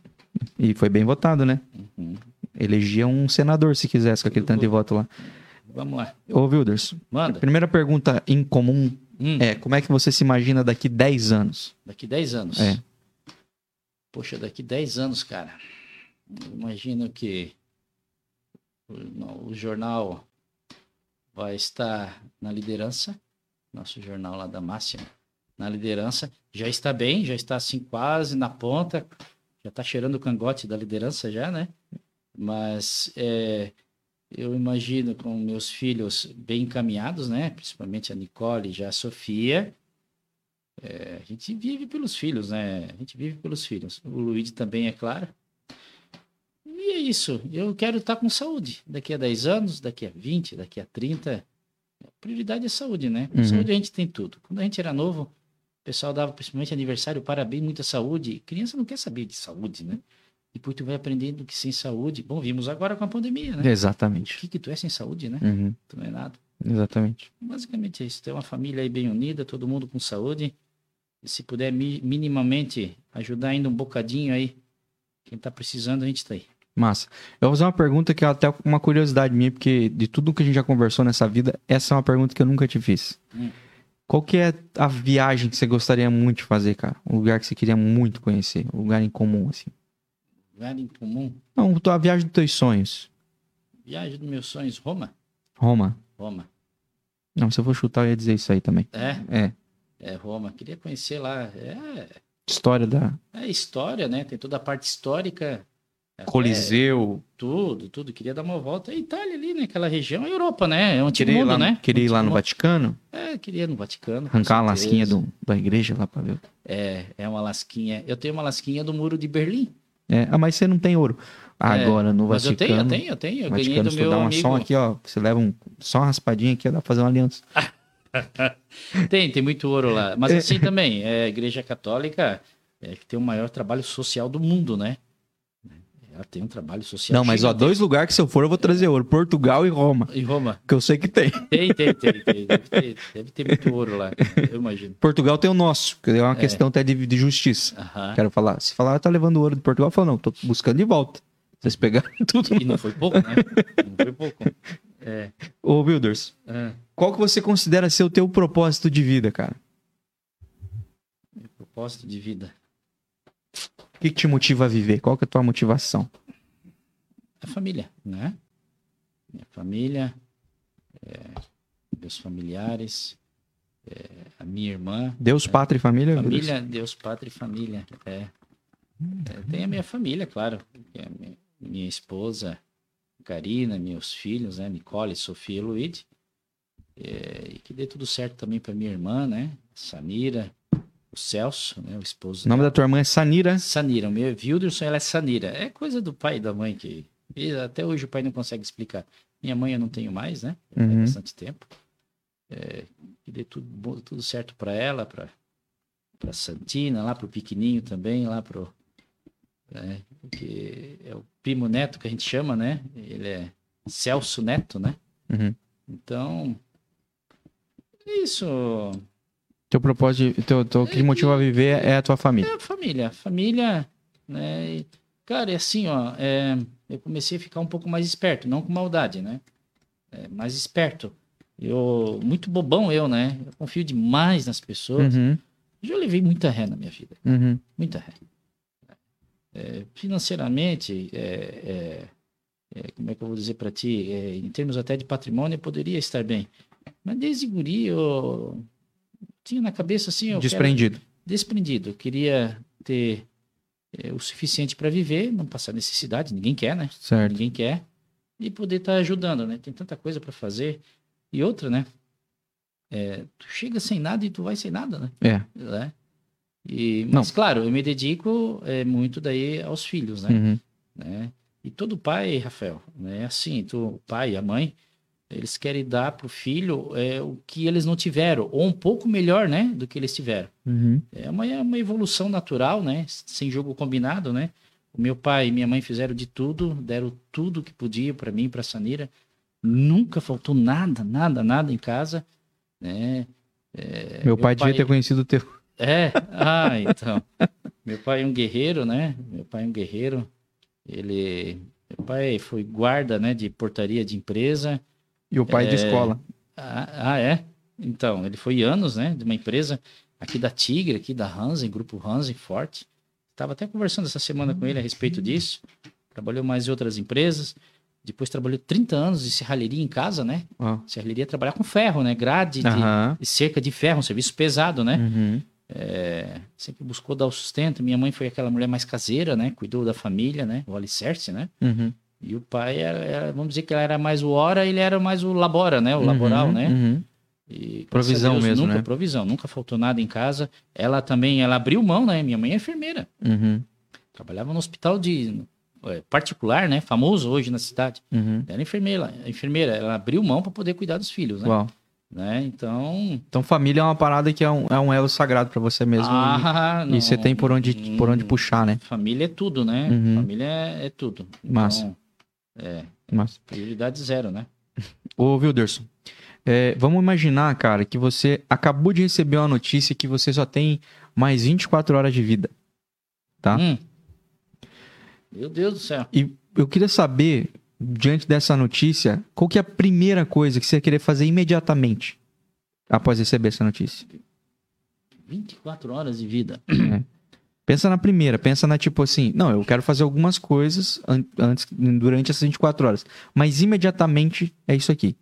E foi bem votado, né? Uhum. Elegia um senador se quisesse com aquele tanto de voto lá. Vamos lá. Ô, Wilders, Manda. primeira pergunta em comum Hum, é como é que você se imagina daqui 10 anos? Daqui 10 anos. É. Poxa, daqui 10 anos, cara. Eu imagino que o, o jornal vai estar na liderança. Nosso jornal lá da Máxima. Na liderança. Já está bem, já está assim quase na ponta. Já está cheirando o cangote da liderança já, né? Mas é, eu imagino com meus filhos bem encaminhados, né? Principalmente a Nicole e já a Sofia. É, a gente vive pelos filhos, né? A gente vive pelos filhos. O Luiz também, é claro. E é isso. Eu quero estar com saúde. Daqui a 10 anos, daqui a 20, daqui a 30. A prioridade é saúde, né? Uhum. saúde a gente tem tudo. Quando a gente era novo, o pessoal dava principalmente aniversário, parabéns, muita saúde. Criança não quer saber de saúde, né? Depois tu vai aprendendo que sem saúde. Bom, vimos agora com a pandemia, né? O Exatamente. que, que tu é sem saúde, né? Uhum, Tu não é nada. exatamente. Basicamente é isso. Ter uma família aí bem unida, todo mundo com saúde. E se puder mi- minimamente ajudar ainda um bocadinho aí, quem tá precisando, a gente tá aí. Massa. Eu vou fazer uma pergunta que é até uma curiosidade minha, porque de tudo que a gente já conversou nessa vida, essa é uma pergunta que eu nunca te fiz. Hum. Qual que é a viagem que você gostaria muito de fazer, cara? Um lugar que você queria muito conhecer, um lugar em comum, assim. Lugar em comum, Não, a viagem dos teus sonhos. viagem dos meus sonhos, Roma? Roma. Roma. Não, se eu for chutar, eu ia dizer isso aí também. É, É. é Roma. Queria conhecer lá. É, História da é história, né? Tem toda a parte histórica. Coliseu. tudo, tudo. Queria dar uma volta. A Itália ali, né? Aquela região, a Europa, né? É um antigo Queria mundo, lá, né? queria ir lá no Vaticano. É, queria ir no Vaticano. arrancar uma lasquinha do, da igreja lá pra ver. É, é uma lasquinha. Eu tenho uma lasquinha do muro de Berlim. É, ah, mas você não tem ouro. Agora, no É, Mas eu Vaticano. tenho, eu tenho, eu tenho. Eu Vaticano, se tu dá uma amigo. som aqui, ó. Você leva um, só uma raspadinha aqui, dá pra fazer uma aliança. *laughs* Tem, tem muito ouro lá. Mas assim também, é, a Igreja Católica é, que tem o maior trabalho social do mundo, né? Ela tem um trabalho social. Não, mas ó, dois lugares que se eu for eu vou trazer ouro: Portugal e Roma. Em Roma. Que eu sei que tem. Tem, tem, tem. tem. Deve, ter, deve ter muito ouro lá, eu imagino. Portugal tem o nosso, que é uma questão até de, de justiça. Aham. Quero falar. Se falar, tá levando ouro de Portugal, eu falo, não, tô buscando de volta. Vocês pegaram *laughs* tudo. E não foi pouco, né? Não foi pouco. É. Ô, Wilders, Ah, qual que você considera ser o teu propósito de vida, cara? propósito de vida. O que, que te motiva a viver? Qual que é a tua motivação? A família, né? Minha família, é, meus familiares, é, a minha irmã. Deus, pátria e família? Família, Deus, pátria e família. É. É, tem a minha família, claro. é minha, minha esposa, Karina, meus filhos, né? Nicole, Sofia e Luíde. É, e que dê tudo certo também para minha irmã, né? Samira, o Celso, né? O esposo O nome da tua irmã é Sanira. Sanira, o meu é Wilderson, ela é Sanira. É coisa do pai e da mãe que. até hoje o pai não consegue explicar. Minha mãe eu não tenho mais, né? Uhum. bastante tempo. É, que dê tudo, tudo certo para ela, para para Santina, lá pro pequenininho também, lá pro. né, que é o primo neto que a gente chama, né? Ele é Celso Neto, né? Uhum. Então. é Isso. Teu propósito, teu, teu, o que te motiva a viver é a tua família. É a família. Família, né? E, cara, é assim, ó. é, eu comecei a ficar um pouco mais esperto, não com maldade, né? É, mais esperto. Eu, muito bobão eu, né? Eu confio demais nas pessoas. Uhum, Já levei muita ré na minha vida. uhum. Muita ré. É, financeiramente, é, é, é, como é que eu vou dizer para ti? É, em termos até de patrimônio, eu poderia estar bem. Mas desde guri, eu tinha na cabeça assim... Eu quero- Desprendido. desprendido. Eu queria ter eh, o suficiente para viver, não passar necessidade, ninguém quer, né? Certo. Ninguém quer. E poder estar ajudando, né? Tem tanta coisa para fazer. E outra, né? É, tu chega sem nada e tu vai sem nada, né? É. Né? E, mas, claro, eu me dedico é, muito daí aos filhos, né? Uhum. né? E todo pai, Rafael, é assim, tu, o pai e a mãe, eles querem dar pro filho é, o que eles não tiveram, ou um pouco melhor, né, do que eles tiveram. Uhum. É uma, é uma evolução natural, né, sem jogo combinado, né. O meu pai e minha mãe fizeram de tudo, deram tudo que podia para mim, para Sanira. Nunca faltou nada, nada, nada em casa, né. É, meu, pai devia ter conhecido o teu. É, ah, então. meu pai é um guerreiro, né? Meu pai é um guerreiro. Ele, meu pai foi guarda, né, de portaria de empresa. E o pai É, de escola. Ah, ah, é? Então, ele foi anos, né, de uma empresa aqui da Tigre, aqui da Hansen, grupo Hansen forte. Estava até conversando essa semana com ele a respeito disso. Trabalhou mais em outras empresas. Depois trabalhou 30 anos de serralheria em casa, né? Ó. Serralheria é trabalhar com ferro, né? Grade de, de cerca de ferro, um serviço pesado, né? Uhum. É, sempre buscou dar o sustento. Minha mãe foi aquela mulher mais caseira, né? Cuidou da família, né? O alicerce, né? Uhum. E o pai era, era- vamos dizer que ela era mais o hora, ele era mais o labora, né? O Uhum, laboral, né? uhum. E, Provisão Deus, mesmo, nunca, né? Provisão, nunca faltou nada em casa. Ela também, ela abriu mão, né? Minha mãe é enfermeira. Uhum. Trabalhava no hospital de é, particular, né? Famoso hoje na cidade. Uhum. Ela é enfermeira, enfermeira. Ela abriu mão para poder cuidar dos filhos, né? Uau. Né? Então, Então família é uma parada que é um, é um elo sagrado pra você mesmo. ah, e, e você não- tem por onde, por onde puxar, né? Família é tudo, né? Uhum. Família é, é tudo. Massa. É, Mas, prioridade zero, né? ô, Wilderson, é, vamos imaginar, cara, que você acabou de receber uma notícia que você só tem mais 24 horas de vida. Tá. Hum. Meu Deus do céu. E eu queria saber, diante dessa notícia, qual que é a primeira coisa que você ia querer fazer imediatamente após receber essa notícia? 24 horas de vida. Pensa na primeira, pensa na tipo assim, não, eu quero fazer algumas coisas an- antes, durante essas 24 horas, mas imediatamente é isso aqui.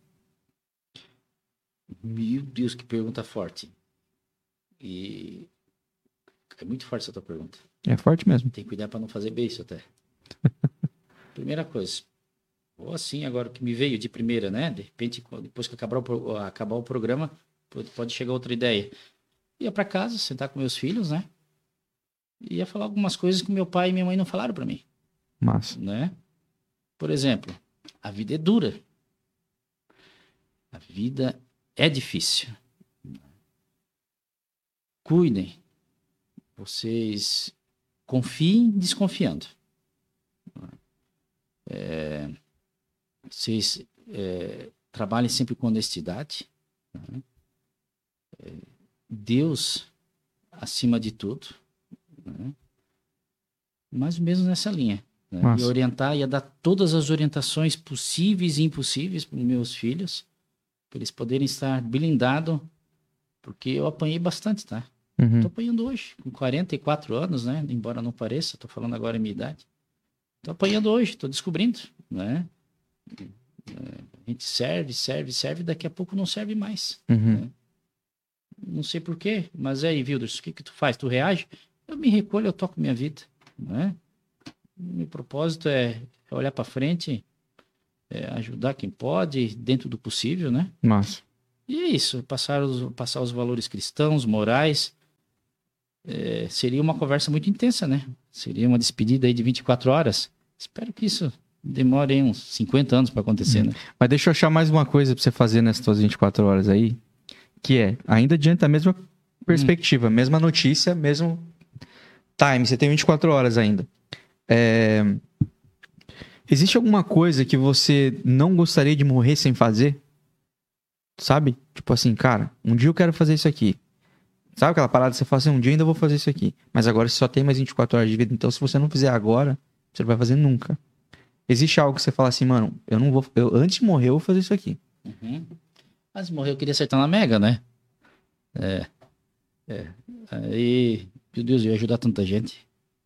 Meu Deus, que pergunta forte. E é muito forte essa tua pergunta. É forte mesmo. Tem que cuidar para não fazer beijo até. *laughs* Primeira coisa. Ou assim, agora que me veio de primeira, né? De repente, depois que acabar o, acabar o programa, pode- pode chegar outra ideia. Ia para casa, sentar com meus filhos, né? Ia falar algumas coisas que meu pai e minha mãe não falaram para mim, Massa. né? Por exemplo, a vida é dura. A vida é difícil. Cuidem. Vocês confiem desconfiando. É, vocês é, trabalhem sempre com honestidade. né? É, Deus acima de tudo. Né? Mais ou menos nessa linha. né? E orientar, ia dar todas as orientações possíveis e impossíveis para os meus filhos, para eles poderem estar blindados, porque eu apanhei bastante, tá? Uhum. Tô apanhando hoje, com 44 anos, né? Embora não pareça, tô falando agora a minha idade. Tô apanhando hoje, tô descobrindo, né? É, A gente serve, serve, serve, daqui a pouco não serve mais. Uhum. Não sei porquê, mas aí, Wilders, o que que tu faz? Tu reage? Eu me recolho, eu toco minha vida, né? Meu propósito é é olhar para frente, é ajudar quem pode, dentro do possível, né? Massa. E é isso, passar os, passar os valores cristãos, morais. É, seria uma conversa muito intensa, né? Seria uma despedida aí de 24 horas. Espero que isso demore aí uns 50 anos para acontecer, né? Mas deixa eu achar mais uma coisa pra você fazer nessas suas 24 horas aí, que é, ainda diante da mesma perspectiva, mesma notícia, mesmo time, você tem 24 horas ainda. É, Existe alguma coisa que você não gostaria de morrer sem fazer? Sabe? Tipo assim, cara, um dia eu quero fazer isso aqui. Sabe aquela parada que você fala assim, um dia ainda vou fazer isso aqui. Mas agora você só tem mais 24 horas de vida, então se você não fizer agora, você não vai fazer nunca. Existe algo que você fala assim, mano, eu não vou. Eu, antes de morrer, eu vou fazer isso aqui. Uhum. Mas morreu, eu queria acertar na Mega, né? É. É. Aí, meu Deus, eu ia ajudar tanta gente.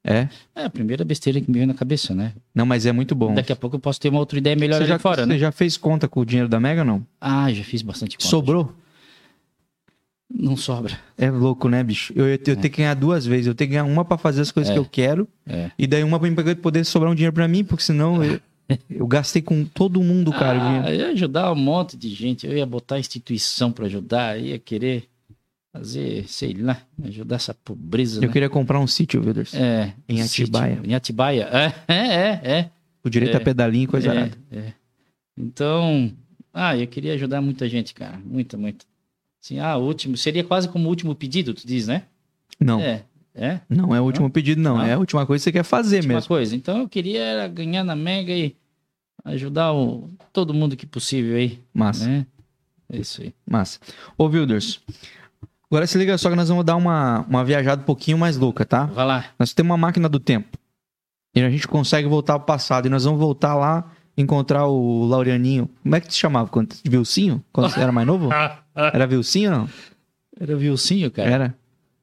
É? É a primeira besteira que me veio na cabeça, né? Não, mas é muito bom. Daqui a pouco eu posso ter uma outra ideia melhor você já, fora, você né? já fez conta com o dinheiro da Mega ou não? Ah, já fiz bastante conta. Sobrou? Não sobra. É louco, né, bicho? Eu, eu, eu tenho que ganhar duas vezes. Eu tenho que ganhar uma pra fazer as coisas É. que eu quero. É. E daí uma pra mim poder sobrar um dinheiro pra mim, porque senão eu, *laughs* eu gastei com todo mundo, cara. o Ah, eu ia ajudar um monte de gente. Eu ia botar instituição para ajudar. Ia querer fazer, sei lá, ajudar essa pobreza. Eu né? queria comprar um sítio, Wilders. É. Em sítio, Atibaia. Em Atibaia. É, é, é. é. O direito É. a pedalinho e coisa é, arada. é. Então, ah, eu queria ajudar muita gente, cara. Muita, muita. Assim, ah, último. Seria quase como o último pedido, tu diz, né? Não, É. É? não é o último pedido, não. Não? É a última coisa que você quer fazer Última mesmo. coisa. Então eu queria ganhar na Mega e ajudar o, todo mundo que possível aí, Massa, né? É isso aí. massa. Ô, Wilders, agora se liga só que nós vamos dar uma, uma viajada um pouquinho mais louca, tá? Vai lá. Nós temos uma máquina do tempo. E a gente consegue voltar ao passado. E nós vamos voltar lá, encontrar o Laureaninho. Como é que te chamava? Quando, Vilcinho? Quando você era mais novo? *laughs* Era Vilcinho ou não? Era Vilcinho, cara. Era.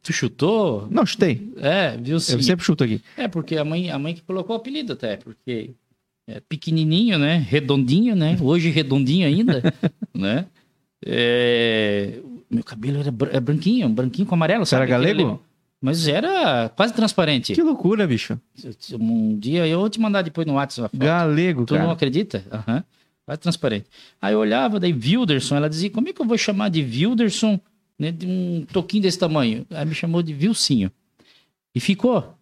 Tu chutou? Não, chutei. É, Vilcinho. Eu sempre chuto aqui. É, porque a mãe, a mãe que colocou o apelido até, porque é pequenininho, né? Redondinho, né? Hoje redondinho ainda, *laughs* né? É, Meu cabelo era br- é branquinho, branquinho com amarelo, Você era? Aquele- galego? Mas era quase transparente. Que loucura, bicho. Um dia eu vou te mandar depois no WhatsApp. a foto. Galego, Tu não cara. acredita? Aham. Quase transparente. Aí eu olhava, daí Wilderson, ela dizia, como é que eu vou chamar de Wilderson, né, de um toquinho desse tamanho? Aí me chamou de Vilcinho. E ficou.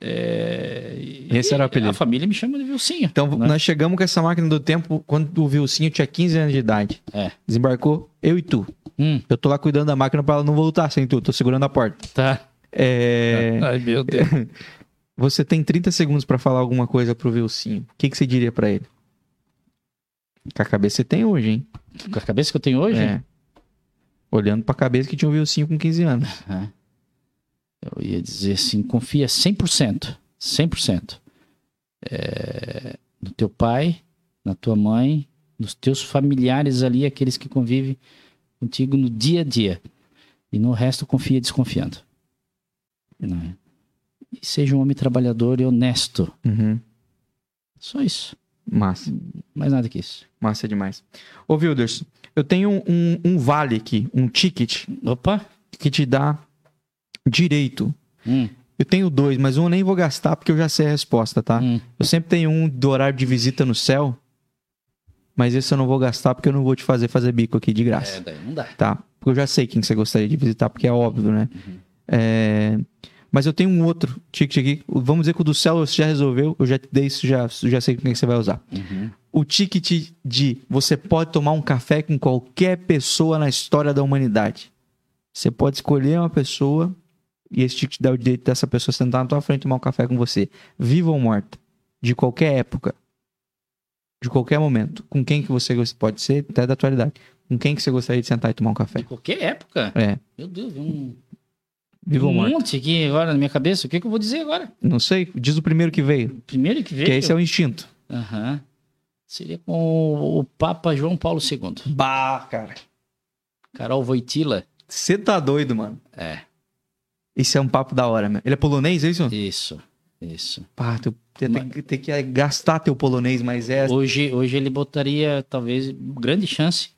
É, Esse era o apelido. A família me chama de Vilcinho. Então, né? nós chegamos com essa máquina do tempo quando o Vilcinho tinha 15 anos de idade. É. Desembarcou eu e tu. Hum, Eu tô lá cuidando da máquina pra ela não voltar sem tu. Tô segurando a porta. tá. É... *laughs* Ai, meu Deus. *laughs* Você tem 30 segundos pra falar alguma coisa pro Vilcinho. O que, que você diria pra ele? Com a cabeça que você tem hoje, hein? Com a cabeça que eu tenho hoje, É. Olhando pra cabeça que tinha um Vilcinho com 15 anos. Eu ia dizer assim, confia 100%, 100% é, no teu pai, na tua mãe, nos teus familiares ali, aqueles que convivem contigo no dia a dia. E no resto confia desconfiando. Né? E seja um homem trabalhador e honesto. Uhum. Só isso. Massa. Mais nada que isso. Massa demais. Ô, Wilders, eu tenho um, um vale aqui, um ticket, Opa! que te dá direito. Hum, Eu tenho dois, mas um eu nem vou gastar porque eu já sei a resposta, tá? hum. Eu sempre tenho um do horário de visita no céu, mas esse eu não vou gastar porque eu não vou te fazer fazer bico aqui de graça. É, daí não dá. Tá? Porque eu já sei quem que você gostaria de visitar, porque é óbvio, né? Uhum. É, Mas eu tenho um outro ticket aqui. Vamos dizer que o do céu você já resolveu, eu já te dei isso, já, já sei quem que você vai usar. Uhum. O ticket de você pode tomar um café com qualquer pessoa na história da humanidade. Você pode escolher uma pessoa e esse ticket dá o direito dessa pessoa sentar na tua frente e tomar um café com você. Viva ou morta. De qualquer época. De qualquer momento. Com quem que você pode ser, até da atualidade. Com quem que você gostaria de sentar e tomar um De café? qualquer época. É. Meu Deus, um, Viva ou um morta. monte aqui agora na minha cabeça. O que, que eu vou dizer agora? Não sei. Diz o primeiro que veio. Primeiro que veio. Que esse é o instinto. Aham. Seria com o, o Papa João Paulo II. Bah, cara. Carol Voitila. Você tá doido, mano. É, Esse é um papo da hora, meu. Ele é polonês, é isso? isso. Isso. Pá, tu tem, tem que- tem que gastar teu polonês, mas é. Hoje, hoje ele botaria, talvez, grande chance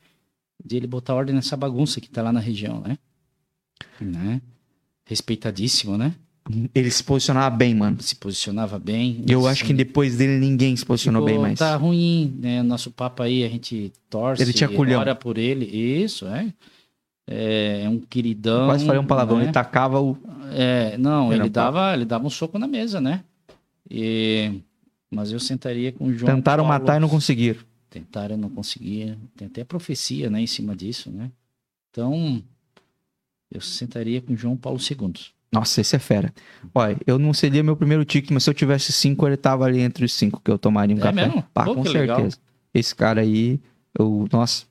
de ele botar ordem nessa bagunça que tá lá na região, né? né? Respeitadíssimo, né? Ele se posicionava bem, mano. Se posicionava bem. Eu Assim, acho que depois dele ninguém se posicionou bem mais. Tá ruim, né? Nosso Papa aí, a gente torce, Ele tinha culhão. ora por ele. Isso, é. É, é um queridão. Quase falei um palavrão. né? Ele tacava o. É, não, Era ele dava, ele dava um soco na mesa, né? E, mas eu sentaria com o João Tentaram Paulo. matar e não conseguiram. Tentaram, não conseguia. Tem até profecia, né, em cima disso, né? Então, eu sentaria com o João Paulo II. Nossa, esse é fera. Olha, eu não seria meu primeiro ticket, mas se eu tivesse cinco, ele tava ali entre os cinco que eu tomaria um É café. mesmo? Pá, Pô, com certeza. legal. Esse cara aí, eu, nossa,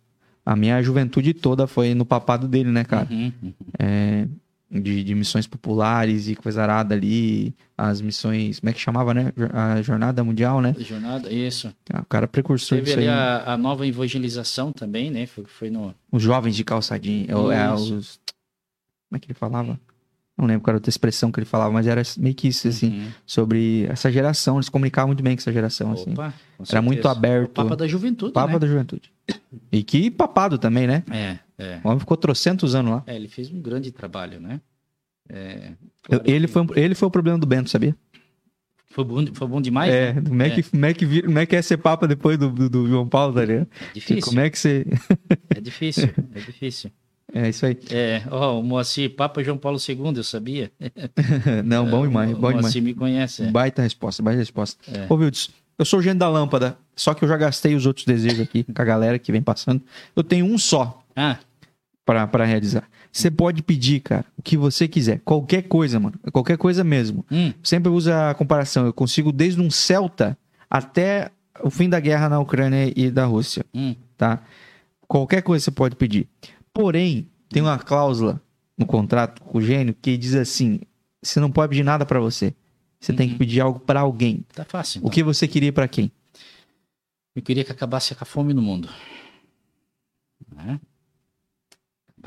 a minha juventude toda foi no papado dele, né, cara? Uhum, uhum. É, de, de missões populares e coisa arada ali, as missões, como é que chamava, né? A Jornada Mundial, né? Jornada, isso. O cara precursor Teve ali a, a nova evangelização também, né? Foi, foi no. Os jovens de calçadinho. É, é, os... Como é que ele falava? Não lembro qual era outra expressão que ele falava, mas era meio que isso, assim, Uhum. sobre essa geração. Eles comunicavam muito bem com essa geração, assim. Opa, com Era muito certeza. aberto. O Papa da Juventude, Papa né? da juventude. E que papado também, né? É, é. O homem ficou trocentos anos lá. É, ele fez um grande trabalho, né? É, claro ele, que foi, ele foi o problema do Bento, sabia? foi bom, foi bom demais, é, né? como é, que, como, é que, vir- como é que é ser papa depois do, do, do João Paulo, tá ligado? É difícil, Como é que você... é difícil, é difícil. É isso aí. É, ó, o Moacir, Papa João Paulo II, eu sabia. *laughs* Não, bom É, demais, o bom demais. Moacir me conhece. é. Baita resposta, baita resposta. É. Ô, Vildes, eu sou o gênio da lâmpada, só que eu já gastei os outros desejos aqui com a galera que vem passando. Eu tenho um só Ah, pra pra realizar. Você pode pedir, cara, o que você quiser. Qualquer coisa, mano. Qualquer coisa mesmo. hum, Sempre usa a comparação. Eu consigo desde um Celta até o fim da guerra na Ucrânia e da Rússia, hum. tá? Qualquer coisa você pode pedir. Porém, tem uma cláusula no contrato com o gênio que diz assim: você não pode pedir nada pra você. Você tem que Uhum. pedir algo pra alguém. Tá fácil. O então. que você queria pra quem? Eu queria que acabasse com a fome no mundo. Né?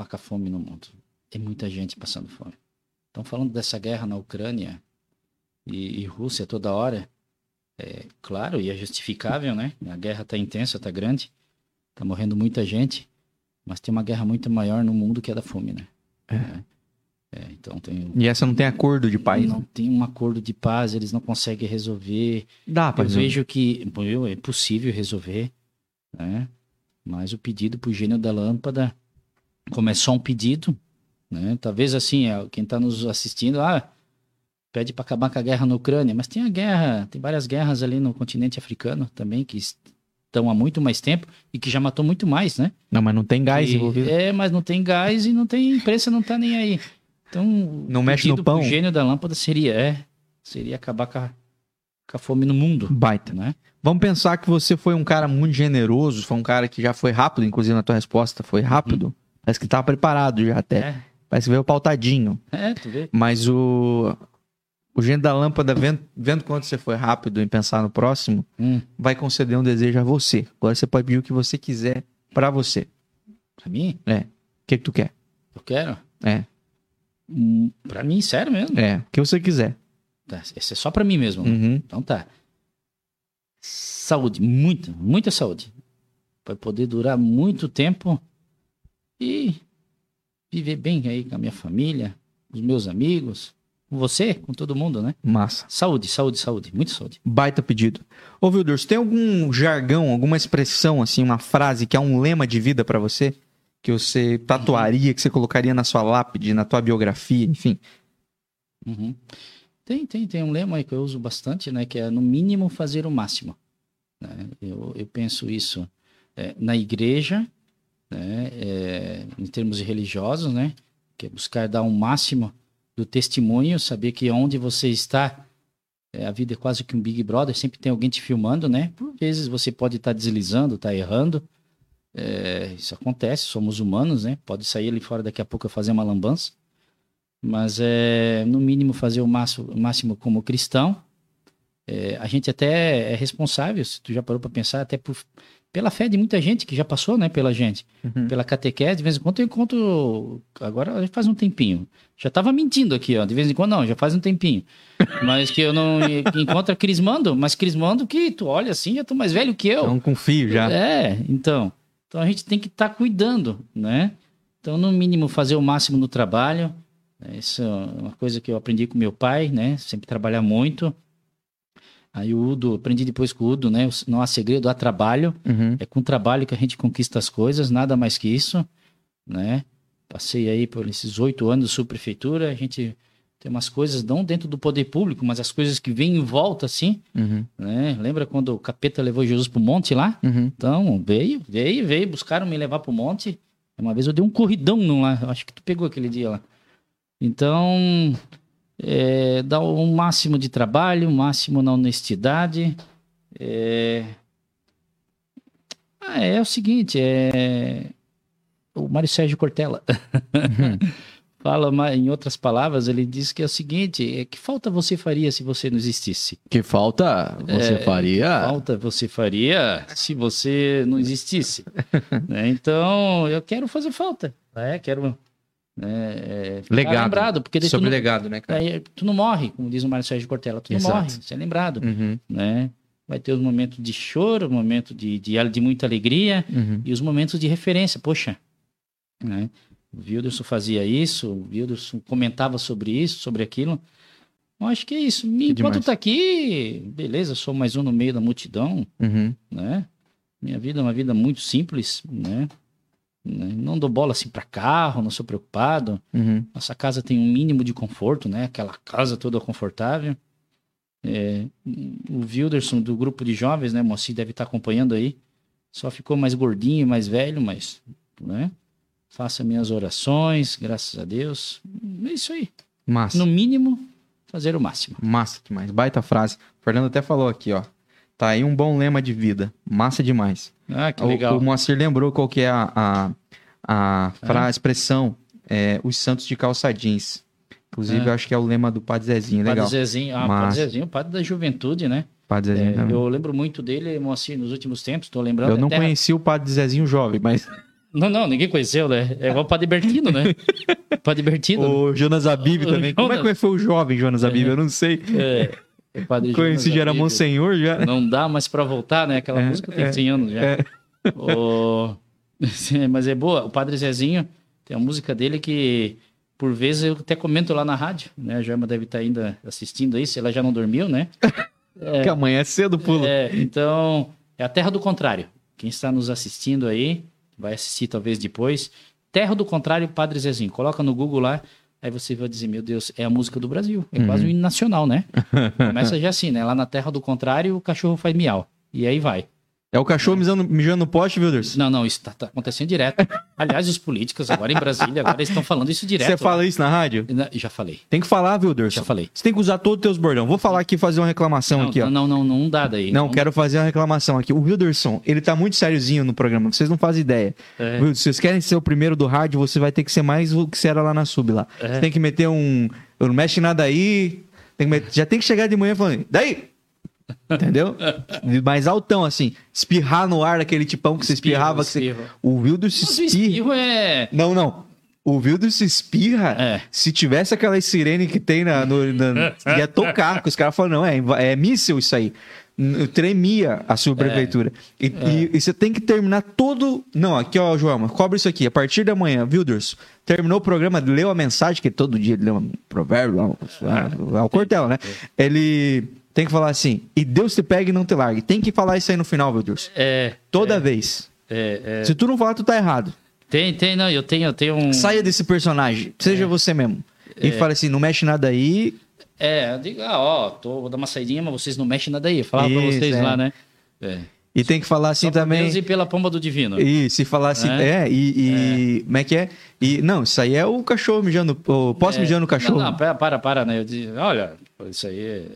Acabar com a fome no mundo. Tem muita gente passando fome. Estão falando dessa guerra na Ucrânia e, e Rússia toda hora. É claro, e é justificável, né? A guerra tá intensa, tá grande. Tá morrendo muita gente. Mas tem uma guerra muito maior no mundo que é da fome, né? É. É, então tem. E essa não tem acordo de paz. não né? tem um acordo de paz, eles não conseguem resolver. Dá Eu vejo que bom, é possível resolver, né? Mas o pedido pro gênio da lâmpada, como é só um pedido, né? Talvez assim, é, quem está nos assistindo, ah, pede para acabar com a guerra na Ucrânia, mas tem a guerra, tem várias guerras ali no continente africano também que estão há muito mais tempo e que já matou muito mais, né? Não, mas não tem gás E- envolvido. É, mas não tem gás e não tem imprensa, não tá nem aí. Então, Não o mexe no pão? gênio da lâmpada seria, é, seria acabar com a, com a fome no mundo, Baita. né? Vamos pensar que você foi um cara muito generoso, foi um cara que já foi rápido, inclusive na tua resposta, foi rápido. Parece que tava preparado já até. É, Parece que veio pautadinho. é, tu vê. Mas o. O gênio da lâmpada, vendo, vendo quanto você foi rápido em pensar no próximo, Hum, vai conceder um desejo a você. Agora você pode pedir o que você quiser pra você. pra mim, O que, que tu quer? eu quero. É. Hum, pra mim, sério mesmo. É, o que você quiser. Tá, esse é só pra mim mesmo. Uhum. Então tá. Saúde, muita, muita saúde. Vai poder durar muito tempo e viver bem aí com a minha família, com os meus amigos, com você, com todo mundo, né? Massa. Saúde, saúde, saúde, muita saúde. Baita pedido. Ô, Wilders, tem algum jargão, alguma expressão, assim, uma frase que é um lema de vida pra você? Que você tatuaria, que você colocaria na sua lápide, na tua biografia, enfim. Uhum. Tem, tem, tem um lema aí que eu uso bastante, né? Que é no mínimo fazer o máximo. né? Eu, eu penso isso é, na igreja, né? é, em termos religiosos, né? Que é buscar dar um máximo do testemunho, saber que onde você está, é, a vida é quase que um Big Brother, sempre tem alguém te filmando, né? Por vezes você pode estar deslizando, estar errando. é, isso acontece, somos humanos, né? Pode sair ali fora daqui a pouco fazer uma lambança mas é no mínimo fazer o máximo, o máximo como cristão. A gente até é responsável, se tu já parou para pensar, até por, pela fé de muita gente que já passou, né, pela gente, Uhum. pela catequese, de vez em quando eu encontro, agora já faz um tempinho, já tava mentindo aqui, ó, de vez em quando não, já faz um tempinho, *laughs* mas que eu não encontro Crismando, mas Crismando que tu olha assim, já tô mais velho que eu. Então, confio já. É, então. Então a gente tem que estar cuidando, né? Então, no mínimo, fazer o máximo no trabalho. Isso é uma coisa que eu aprendi com meu pai, né? Sempre trabalhar muito. Aí o Udo, aprendi depois com o Udo, né? Não há segredo, há trabalho. Uhum. É com trabalho que a gente conquista as coisas, nada mais que isso, né? Passei aí por esses oito anos de subprefeitura, a gente tem umas coisas, não dentro do poder público, mas as coisas que vêm em volta, assim, Uhum. né? Lembra quando o capeta levou Jesus pro monte lá? Uhum. Então, veio, veio, veio, buscaram me levar pro monte. Uma vez eu dei um corridão no lá, acho que tu pegou aquele dia lá. Então, é, dá o máximo de trabalho, o máximo na honestidade. É... Ah, é o seguinte, é... O Mário Sérgio Cortella *laughs* fala, em outras palavras, ele diz que é o seguinte, é que falta você faria se você não existisse? Que falta você É, faria. falta você faria se você não existisse. *laughs* né? Então, eu quero fazer falta. né? Quero né, é, Legado. lembrado. Porque Sobre não, legado, né, cara? aí tu não morre, como diz o Mário Sérgio Cortella. Tu não Exato. morre, você é lembrado. Uhum. Né? Vai ter os momentos de choro, momentos de, de, de muita alegria Uhum. e os momentos de referência. Poxa, né? o Wilderson fazia isso, o Wilderson comentava sobre isso, sobre aquilo. Eu acho que é isso. Enquanto demais. tá aqui, beleza, sou mais um no meio da multidão, Uhum. né? Minha vida é uma vida muito simples, né? Né? Não dou bola assim para carro, não sou preocupado. Uhum. Nossa casa tem um mínimo de conforto, né? Aquela casa toda confortável. É, o Wilderson do grupo de jovens, né? Moacir deve estar acompanhando aí. Só ficou mais gordinho, mais velho, mas, né? Faça minhas orações, graças a Deus. É isso aí. Massa. No mínimo, fazer o máximo. Massa demais. Baita frase. O Fernando até falou aqui, ó. Tá aí um bom lema de vida. Massa demais. Ah, que O- legal. O, Moacir lembrou qual que é a, a, a, fra- a expressão. É, os santos de calça jeans. Inclusive, É. eu acho que é o lema do Padre Zezinho. Padre Legal. Zezinho, ah, Massa. Padre Zezinho, padre da juventude, né? Padre É, Zezinho também. eu lembro muito dele, Moacir, nos últimos tempos, tô lembrando. Eu não até- conheci o Padre Zezinho jovem, mas *laughs* Não, não, ninguém conheceu, né? É igual o Padre Bertino, né? *laughs* Padre Bertino. o Jonas Abib O também. Como é Jonas. que foi o jovem Jonas Abib? Eu não sei. É, o padre Conheci Jonas já era. Monsenhor já. Não dá mais pra voltar, né? Aquela É, música tem é, 100 anos já. é. O- *laughs* Mas é boa. O Padre Zezinho tem a música dele que, por vezes, eu até comento lá na rádio, né? A Joelma deve estar ainda assistindo aí, se ela já não dormiu, né? *laughs* Que amanhã é cedo, pulo. É, então, é a terra do contrário. Quem está nos assistindo aí, vai assistir talvez depois. Terra do contrário, Padre Zezinho. Coloca no Google lá, aí você vai dizer, meu Deus, é a música do Brasil. É quase um hino nacional, né? *laughs* Começa já assim, né? Lá na terra do contrário, o cachorro faz miau. E aí vai. É o cachorro mijando, mijando no poste, Wilders? Não, não, isso tá, tá acontecendo direto. Aliás, os políticos agora em Brasília, agora estão falando isso direto. Você fala isso na rádio? Na- Já falei, Tem que falar, Wilders. já falei. Você tem que usar todos os teus bordão. Vou falar aqui, fazer uma reclamação Não, aqui, ó. não, não, não, não dá daí. Não, quero fazer uma reclamação aqui. O Wilderson, ele tá muito sériozinho no programa, vocês não fazem ideia. É. Wilderson, se vocês querem ser o primeiro do rádio, você vai ter que ser mais o que você era lá na sub lá. É. Você tem que meter um. Eu não mexe nada aí. Tem que meter- já tem que chegar de manhã falando, daí! Entendeu? Mais altão, assim. Espirrar no ar daquele tipão que você espirrava. Que você... O Wilderson Mas o espirra. espirro é... Não, não. O Wilderson espirra. É. Se tivesse aquela sirene que tem na, no, na- *laughs* ia tocar. Porque os caras falam, não, é, é míssil isso aí. Tremia a sua prefeitura. E, e- e você tem que terminar todo. Não, aqui, ó, Joelma, cobre isso aqui. A partir da manhã, Wilders, terminou o programa, leu a mensagem, que todo dia ele lê um provérbio, lá, um- é o Cortella, né? Ele tem que falar assim: e Deus te pegue e não te largue. Tem que falar isso aí no final, Wilders. é Toda vez. é, é. Se tu não falar, tu tá errado. Tem, tem, não, eu tenho, eu tenho um... Saia desse personagem, seja você mesmo. E fala assim: não mexe nada aí. É, eu digo, ah, ó, tô, vou dar uma saidinha, mas vocês não mexem nada aí. Eu falava pra vocês é. lá, né? É. E tem que falar assim Só também. Deus e pela pomba do divino. E falar assim, é, É. e, e- como é que é? E, não, isso aí é o cachorro mijando, o posso É, mijando o cachorro. Não, não, para, para, né? Eu disse, olha, isso aí, é-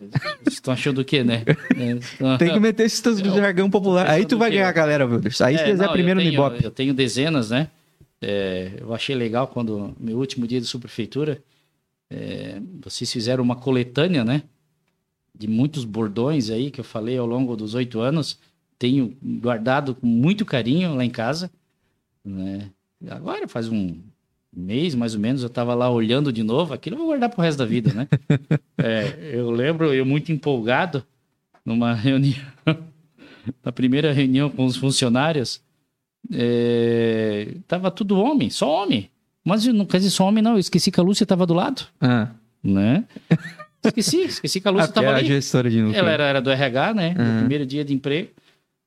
vocês estão achando o quê, né? É, Tem que meter esses teus jargão popular. Aí tu vai ganhar a galera, Wilders. Aí se É, quiser não, primeiro eu no tenho, Ibope. Eu tenho dezenas, né? É, eu achei legal quando, meu último dia de subprefeitura, é, vocês fizeram uma coletânea, né? De muitos bordões aí que eu falei ao longo dos oito anos. Tenho guardado com muito carinho lá em casa, né? Agora faz um mês, mais ou menos, eu estava lá olhando de novo. Aquilo eu vou guardar pro resto da vida, né? *laughs* É, eu lembro, eu muito empolgado, numa *laughs* reunião, na primeira reunião com os funcionários, é, tava tudo homem, só homem. Mas não quer dizer só homem, não. Eu esqueci que a Lúcia tava do lado, Ah, né? Esqueci, esqueci que a Lúcia *laughs* porque tava era a ali. gestora de núcleo. Ela era, era do RH, né? No primeiro dia de emprego.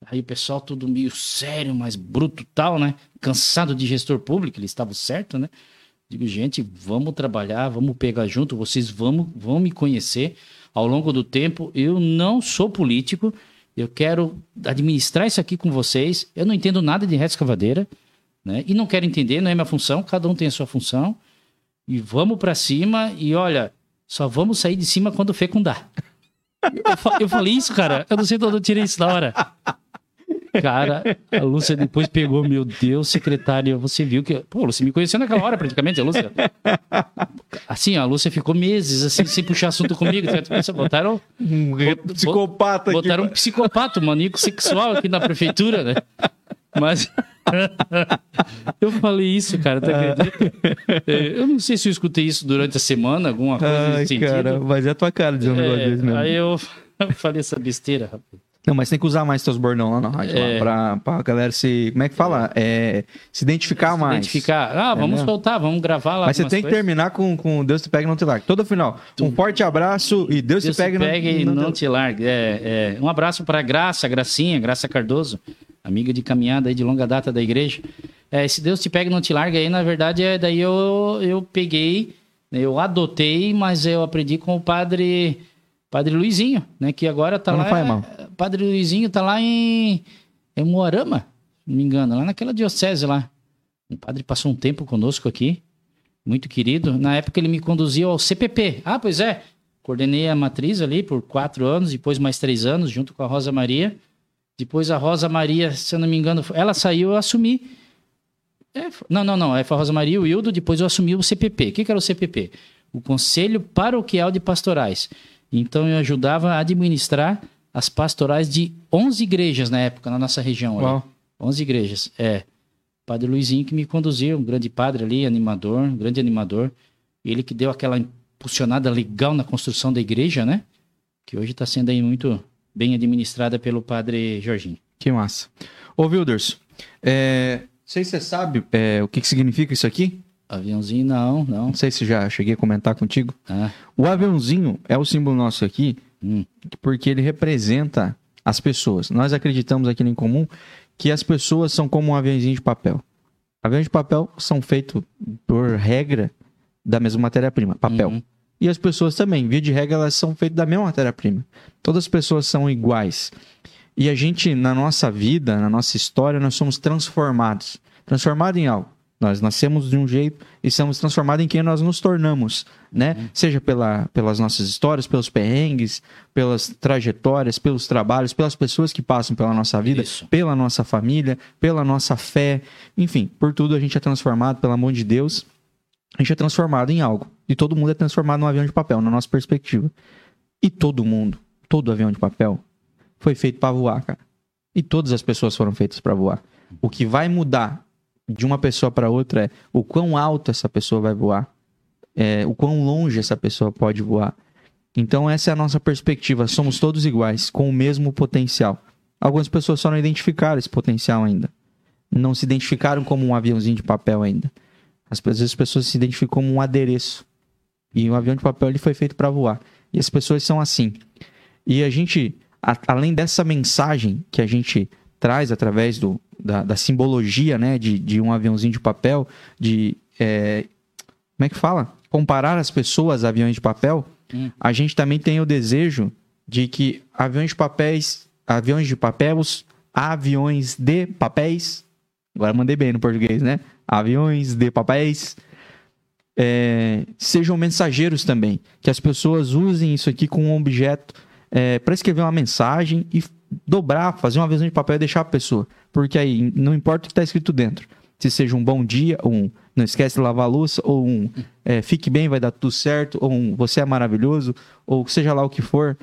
Aí o pessoal tudo meio sério, mais bruto tal, né? Cansado de gestor público, eles estavam certo, né? Digo, gente, vamos trabalhar, vamos pegar junto, vocês vão, vão me conhecer ao longo do tempo. Eu não sou político, eu quero administrar isso aqui com vocês. Eu não entendo nada de reta escavadeira, né? E não quero entender, não é minha função, cada um tem a sua função. E vamos para cima e olha, só vamos sair de cima quando fecundar. *laughs* Eu, eu falei isso, cara. Eu não sei de onde eu tirei isso na hora. Cara, a Lúcia depois pegou, meu Deus, secretária, você viu que. Pô, você me conheceu naquela hora, praticamente, a Lúcia. Assim, a Lúcia ficou meses, assim, sem puxar assunto comigo. Então, Botaram, Um Bot- psicopata aqui. botaram um psicopata, um maníaco sexual aqui na prefeitura, né? Mas. *laughs* eu falei isso, cara, tu acredita? É, Eu não sei se eu escutei isso durante a semana, alguma coisa Ai, nesse sentido. cara, mas é a tua cara dizer um negócio É, desse mesmo. aí eu *laughs* falei essa besteira, rapaz. Não, mas tem que usar mais teus bordão lá na rádio, É. lá, pra, pra galera se. Como é que fala? É, se identificar Se mais. Identificar. Ah, vamos Entendeu? soltar, vamos gravar lá. Mas você tem que coisas. terminar com, com Deus te pega e não te larga. Todo final. Um forte abraço e Deus, Deus te pega, te pega e não, não, não te largue. É, é. Um abraço para Graça, Gracinha, Graça Cardoso, amiga de caminhada aí de longa data da igreja. É, esse Deus te pega e não te larga aí, na verdade, é daí eu, eu peguei, eu adotei, mas eu aprendi com o padre Padre Luizinho, né? Que agora tá Não lá. faz mal. Padre Luizinho tá lá em, em Moarama, se não me engano, lá naquela diocese lá. O padre passou um tempo conosco aqui, muito querido. Na época ele me conduziu ao CPP. Ah, pois é. Coordenei a matriz ali por quatro anos, depois mais três anos, junto com a Rosa Maria. Depois a Rosa Maria, se eu não me engano, ela saiu, eu assumi. É, não, não, não. É, foi a Rosa Maria e o Hildo, depois eu assumi o CPP. O que, que era o CPP? O Conselho Paroquial de Pastorais. Então eu ajudava a administrar as pastorais de 11 igrejas na época, na nossa região. ali. Uau. 11 igrejas, é. Padre Luizinho que me conduziu, um grande padre ali, animador, um grande animador. Ele que deu aquela impulsionada legal na construção da igreja, né? Que hoje está sendo aí muito bem administrada pelo padre Jorginho. Que massa. Ô, Wilders, é, não sei se você sabe é, o que, que significa isso aqui. Aviãozinho, não, não. Não sei se já cheguei a comentar contigo. Ah, O aviãozinho é o símbolo nosso aqui hum, porque ele representa as pessoas. Nós acreditamos aqui no Em Comum que as pessoas são como um aviãozinho de papel. Aviões de papel são feitos por regra da mesma matéria-prima, papel. Uhum. E as pessoas também, via de regra, elas são feitas da mesma matéria-prima. Todas as pessoas são iguais. E a gente, na nossa vida, na nossa história, nós somos transformados. Transformados em algo. Nós nascemos de um jeito e somos transformados em quem nós nos tornamos, né? Seja pela, pelas nossas histórias, pelos perrengues, pelas trajetórias, pelos trabalhos, pelas pessoas que passam pela nossa vida, Isso. pela nossa família, pela nossa fé, enfim, por tudo a gente é transformado, pelo amor de Deus, a gente é transformado em algo. E todo mundo é transformado num avião de papel, na nossa perspectiva. E todo mundo, todo avião de papel, foi feito para voar, cara. E todas as pessoas foram feitas para voar. O que vai mudar de uma pessoa para outra é o quão alto essa pessoa vai voar, é, o quão longe essa pessoa pode voar. Então essa é a nossa perspectiva. Somos todos iguais, com o mesmo potencial. Algumas pessoas só não identificaram esse potencial ainda. Não se identificaram como um aviãozinho de papel ainda. Às vezes as pessoas se identificam como um adereço. E o avião de papel ele foi feito para voar. E as pessoas são assim. E a gente, a- além dessa mensagem que a gente traz através do, da, da simbologia né, de, de um aviãozinho de papel, de. é, como é que fala? Comparar as pessoas a aviões de papel, Hum. a gente também tem o desejo de que aviões de papéis, aviões de papéis, aviões de papéis, agora mandei bem no português, né? Aviões de papéis, é, sejam mensageiros também. Que as pessoas usem isso aqui como um objeto para escrever uma mensagem e dobrar, fazer uma visão de papel e deixar a pessoa. Porque aí não importa o que está escrito dentro. Se seja um bom dia, ou um não esquece de lavar a louça, ou um é, fique bem, vai dar tudo certo, ou um você é maravilhoso, ou seja lá o que for,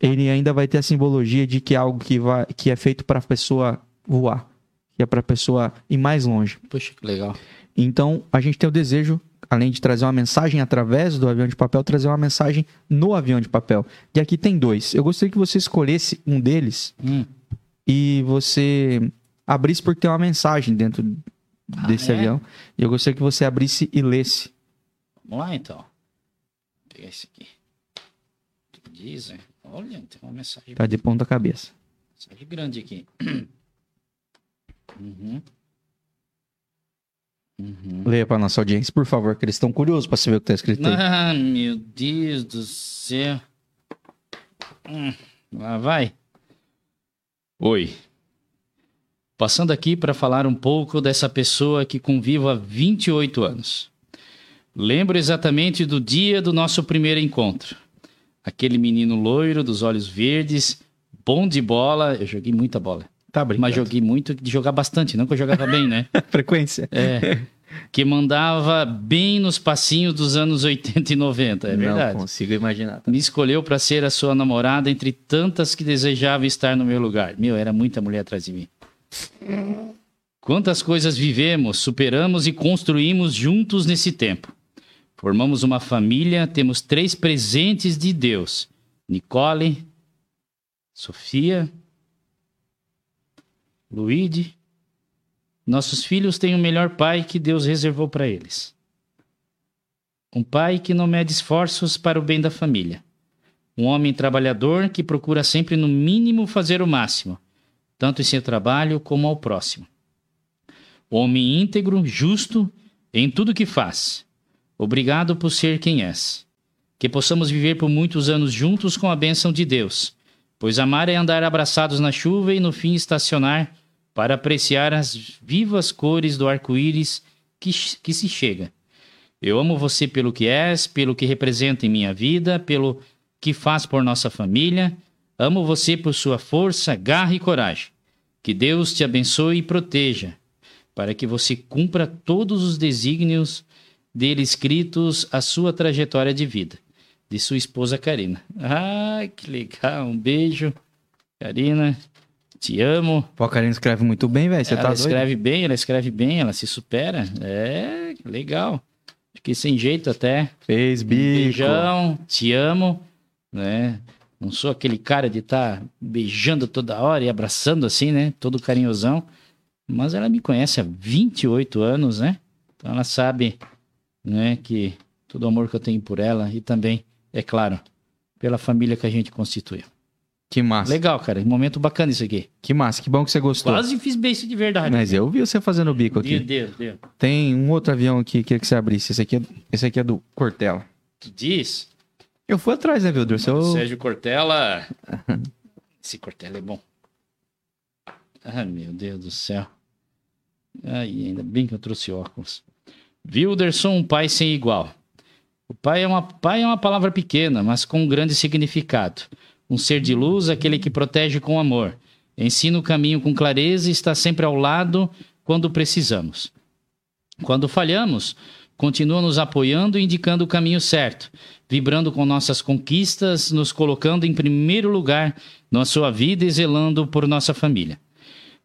ele ainda vai ter a simbologia de que é algo que, vai, que é feito para a pessoa voar, que é para a pessoa ir mais longe. Poxa, que legal. Então, a gente tem o desejo, além de trazer uma mensagem através do avião de papel, trazer uma mensagem no avião de papel. E aqui tem dois. Eu gostaria que você escolhesse um deles Hum, e você abrisse porque tem uma mensagem dentro Ah, desse é? avião. E eu gostaria que você abrisse e lesse. vamos lá então. Vou pegar esse aqui. O que diz? Olha, tem uma mensagem, Tá de ponta cabeça. mensagem grande aqui. *clears throat* Uhum. Uhum. Leia para nossa audiência, por favor, que eles estão curiosos para saber o que está escrito aí. Ah, meu Deus do céu. Hum, lá vai. Oi. Passando aqui para falar um pouco dessa pessoa que convivo há 28 anos. Lembro exatamente do dia do nosso primeiro encontro. Aquele menino loiro, dos olhos verdes, bom de bola. Eu joguei muita bola. Tá Mas joguei muito de jogar bastante, não que eu jogava bem, né? *laughs* Frequência. É. Que mandava bem nos passinhos dos anos 80 e 90, é verdade. Não consigo imaginar. tá? Me escolheu para ser a sua namorada entre tantas que desejavam estar no meu lugar. Meu, era muita mulher atrás de mim. Quantas coisas vivemos, superamos e construímos juntos nesse tempo. Formamos uma família, temos três presentes de Deus: Nicole, Sofia, Luíde. Nossos filhos têm o melhor pai que Deus reservou para eles. Um pai que não mede esforços para o bem da família. Um homem trabalhador que procura sempre, no mínimo, fazer o máximo, tanto em seu trabalho como ao próximo. Homem íntegro, justo em tudo que faz. Obrigado por ser quem és. que possamos viver por muitos anos juntos com a bênção de Deus. Pois amar é andar abraçados na chuva e no fim estacionar para apreciar as vivas cores do arco-íris que, que se chega. Eu amo você pelo que és, pelo que representa em minha vida, pelo que faz por nossa família. Amo você por sua força, garra e coragem. Que Deus te abençoe e proteja, para que você cumpra todos os desígnios dele escritos à sua trajetória de vida. De sua esposa Karina. Ah, que legal. Um beijo, Karina. Te amo. Pô, a Karina escreve muito bem, velho. Você ela tá doido? escreve bem, ela escreve bem, ela se supera. É, legal. Fiquei sem jeito até. Fez bico. beijão, te amo, né? Não sou aquele cara de estar beijando toda hora e abraçando assim, né? Todo carinhosão. Mas ela me conhece há 28 anos, né? Então ela sabe, né, que todo o amor que eu tenho por ela e também, é claro, pela família que a gente constituiu. Que massa. Legal, cara. Momento bacana isso aqui. Que massa. Que bom que você gostou. Quase fiz beijo de verdade. Mas eu vi você fazendo o bico aqui. Meu Deus, Deus. Tem um outro avião aqui que queria que você abrisse. Esse aqui é, esse aqui é do Cortella. Tu diz? Eu fui atrás, né, Vildur? Seu... Sérgio Cortella. *laughs* Esse Cortella é bom. Ah, meu Deus do céu. Ai, ainda bem que eu trouxe óculos. Wilderson, um pai sem igual. O pai é, uma, pai é uma palavra pequena, mas com um grande significado. Um ser de luz, aquele que protege com amor. Ensina o caminho com clareza e está sempre ao lado quando precisamos. Quando falhamos, continua nos apoiando e indicando o caminho certo, vibrando com nossas conquistas, nos colocando em primeiro lugar na sua vida e zelando por nossa família.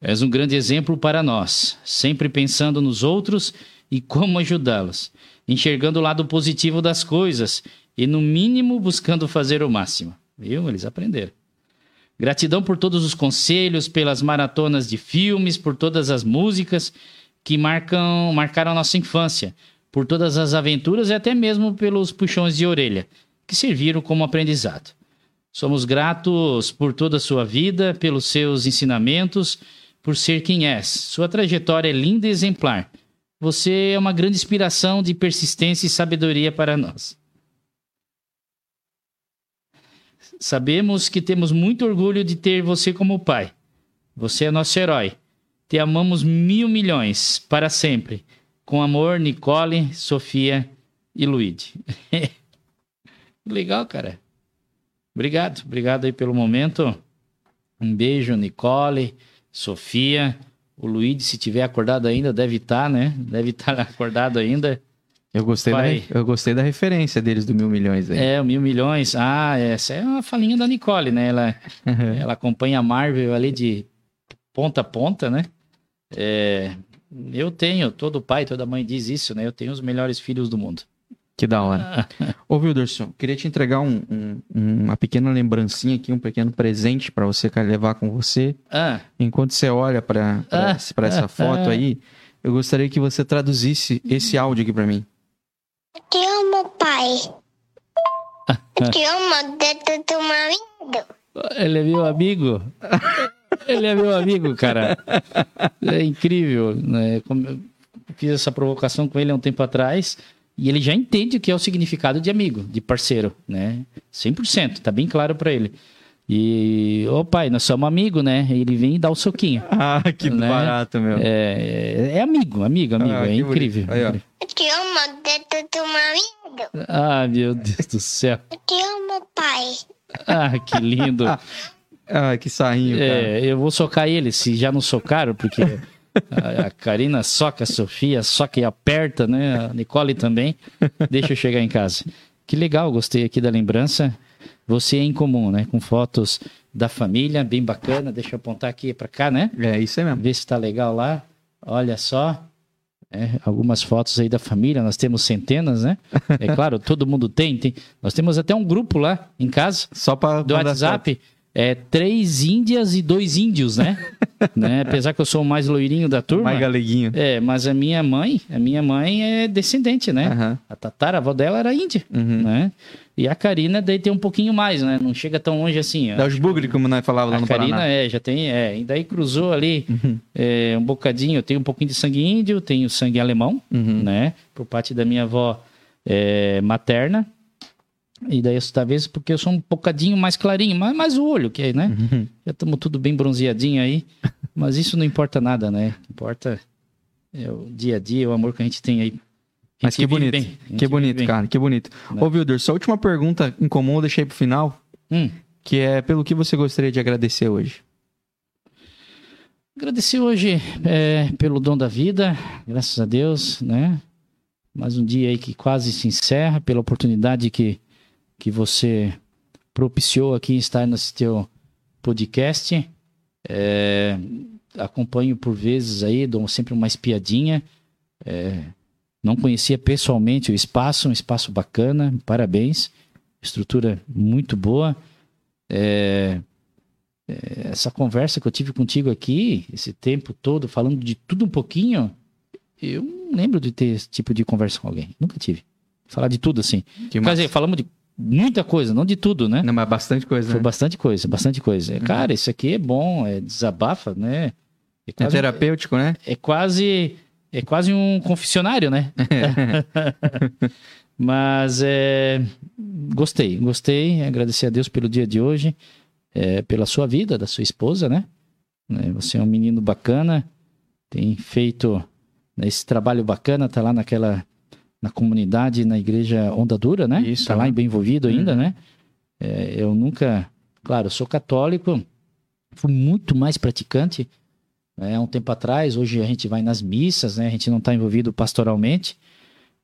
És um grande exemplo para nós, sempre pensando nos outros e como ajudá-los, enxergando o lado positivo das coisas e, no mínimo, buscando fazer o máximo. Viu? Eles aprenderam. Gratidão por todos os conselhos, pelas maratonas de filmes, por todas as músicas que marcam, marcaram nossa infância, por todas as aventuras e até mesmo pelos puxões de orelha, que serviram como aprendizado. Somos gratos por toda a sua vida, pelos seus ensinamentos, por ser quem és. Sua trajetória é linda e exemplar. Você é uma grande inspiração de persistência e sabedoria para nós. Sabemos que temos muito orgulho de ter você como pai. Você é nosso herói. Te amamos mil milhões para sempre. Com amor, Nicole, Sofia e Luigi. *laughs* Legal, cara. Obrigado, obrigado aí pelo momento. Um beijo, Nicole, Sofia. O Luigi, se tiver acordado ainda, deve estar, né? Deve estar *laughs* acordado ainda. Eu gostei, da, eu gostei da referência deles do mil milhões aí. É, o Mil Milhões. Ah, essa é uma falinha da Nicole, né? Ela, *laughs* ela acompanha a Marvel ali de ponta a ponta, né? É, eu tenho, todo pai, toda mãe diz isso, né? Eu tenho os melhores filhos do mundo. Que da hora. *laughs* Ô, Wilderson, queria te entregar um- um- uma pequena lembrancinha aqui, um pequeno presente pra você levar com você. Ah, Enquanto você olha pra- Ah, essa ah, foto ah. aí, eu gostaria que você traduzisse esse áudio aqui pra mim. Te amo, pai. *laughs* Te amo dentro do marido. ele é meu amigo. *laughs* Ele é meu amigo, cara. É incrível, né? Como fiz essa provocação com ele há um tempo atrás e ele já entende o que é o significado de amigo, de parceiro, né? 100%, tá bem claro pra ele. E, ô pai, nós somos amigos, né? Ele vem e dá o soquinho. *laughs* Ah, que Né? barato, meu. É, é amigo, amigo, amigo. Ah, é que incrível. Aí, ó. Te amo dentro do marido. Ah, meu Deus do céu. Te amo, pai. Ah, que lindo. *laughs* Ah, que sarrinho, cara. É, eu vou socar ele, se já não socaram, porque a, a Karina soca a Sofia, soca e aperta, né? A Nicole também. Deixa eu chegar em casa. Que legal, gostei aqui da lembrança. Você é em comum, né? Com fotos da família, bem bacana. Deixa eu apontar aqui pra cá, né? É, isso aí mesmo. Ver se tá legal lá. Olha só. É, algumas fotos aí da família, nós temos centenas, né? *laughs* É claro, todo mundo tem, tem. Nós temos até um grupo lá em casa Só pra do WhatsApp é três índias e dois índios, né? *laughs* né? Apesar que eu sou o mais loirinho da turma. Mais galeguinho. É, mas a minha mãe, a minha mãe é descendente, né? Aham. A tataravó dela era índia, Uhum. né? E a Karina daí tem um pouquinho mais, né? Não chega tão longe assim. Dá os bugre, como nós falávamos lá A no Karina Paraná. é, já tem, é, e daí cruzou ali é, um bocadinho. Eu tenho um pouquinho de sangue índio, tenho sangue alemão, Uhum. né? Por parte da minha avó é, materna. E daí, talvez porque eu sou um bocadinho mais clarinho, mas mais o olho, que é, né? Uhum. Já estamos tudo bem bronzeadinho aí. *laughs* Mas isso não importa nada, né? Importa é o dia a dia, o amor que a gente tem aí. Mas que bonito. Que bonito, bem. cara. Que bonito. Né? Ô, Wilder, sua última pergunta em comum eu deixei pro final, Hum. que é pelo que você gostaria de agradecer hoje. Agradecer hoje é, pelo dom da vida, graças a Deus, né? Mais um dia aí que quase se encerra, pela oportunidade que, que você propiciou aqui em estar nesse teu podcast. É, acompanho por vezes aí, dou sempre uma espiadinha. É, não conhecia pessoalmente o espaço, um espaço bacana, parabéns. Estrutura muito boa. É, é, essa conversa que eu tive contigo aqui, esse tempo todo, falando de tudo um pouquinho, eu não lembro de ter esse tipo de conversa com alguém. Nunca tive. Falar de tudo assim. Que Quer massa. dizer, falamos de muita coisa, não de tudo, né? Não, mas bastante coisa, Foi né? bastante coisa, bastante coisa. Uhum. Cara, isso aqui é bom, é desabafa, né? É É quase, terapêutico, né? é quase, é quase um confessionário, né? *laughs* Mas é, gostei, gostei. Agradecer a Deus pelo dia de hoje, é, pela sua vida, da sua esposa, né? Né, Você é um menino bacana, tem feito né, esse trabalho bacana, tá lá naquela na comunidade, na igreja Onda Dura, né? Isso, tá lá bem envolvido ainda, né? É, eu nunca, claro, eu sou católico, fui muito mais praticante há um tempo atrás. Hoje a gente vai nas missas, né? A gente não está envolvido pastoralmente,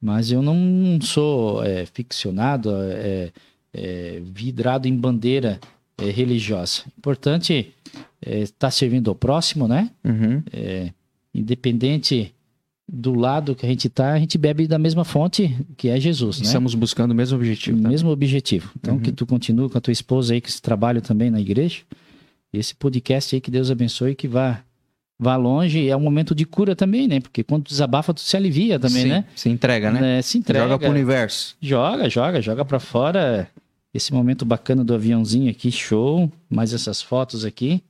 mas eu não sou é, ficcionado, é, é, vidrado em bandeira é, religiosa. Importante é estar servindo ao próximo, né? Uhum. Independente do lado que a gente tá, a gente bebe da mesma fonte, que é Jesus, né? Estamos buscando o mesmo objetivo. o tá? mesmo objetivo. Então, Uhum. que tu continue com a tua esposa aí, com esse trabalho também na igreja. Esse podcast aí, que Deus abençoe, que vá, vá longe. E é um momento de cura também, né? Porque quando desabafa, tu se alivia também, Sim, né? Se entrega, né? É, se entrega. Joga pro universo. Joga, joga, joga pra fora. Esse momento bacana do aviãozinho aqui, show. Mais essas fotos aqui.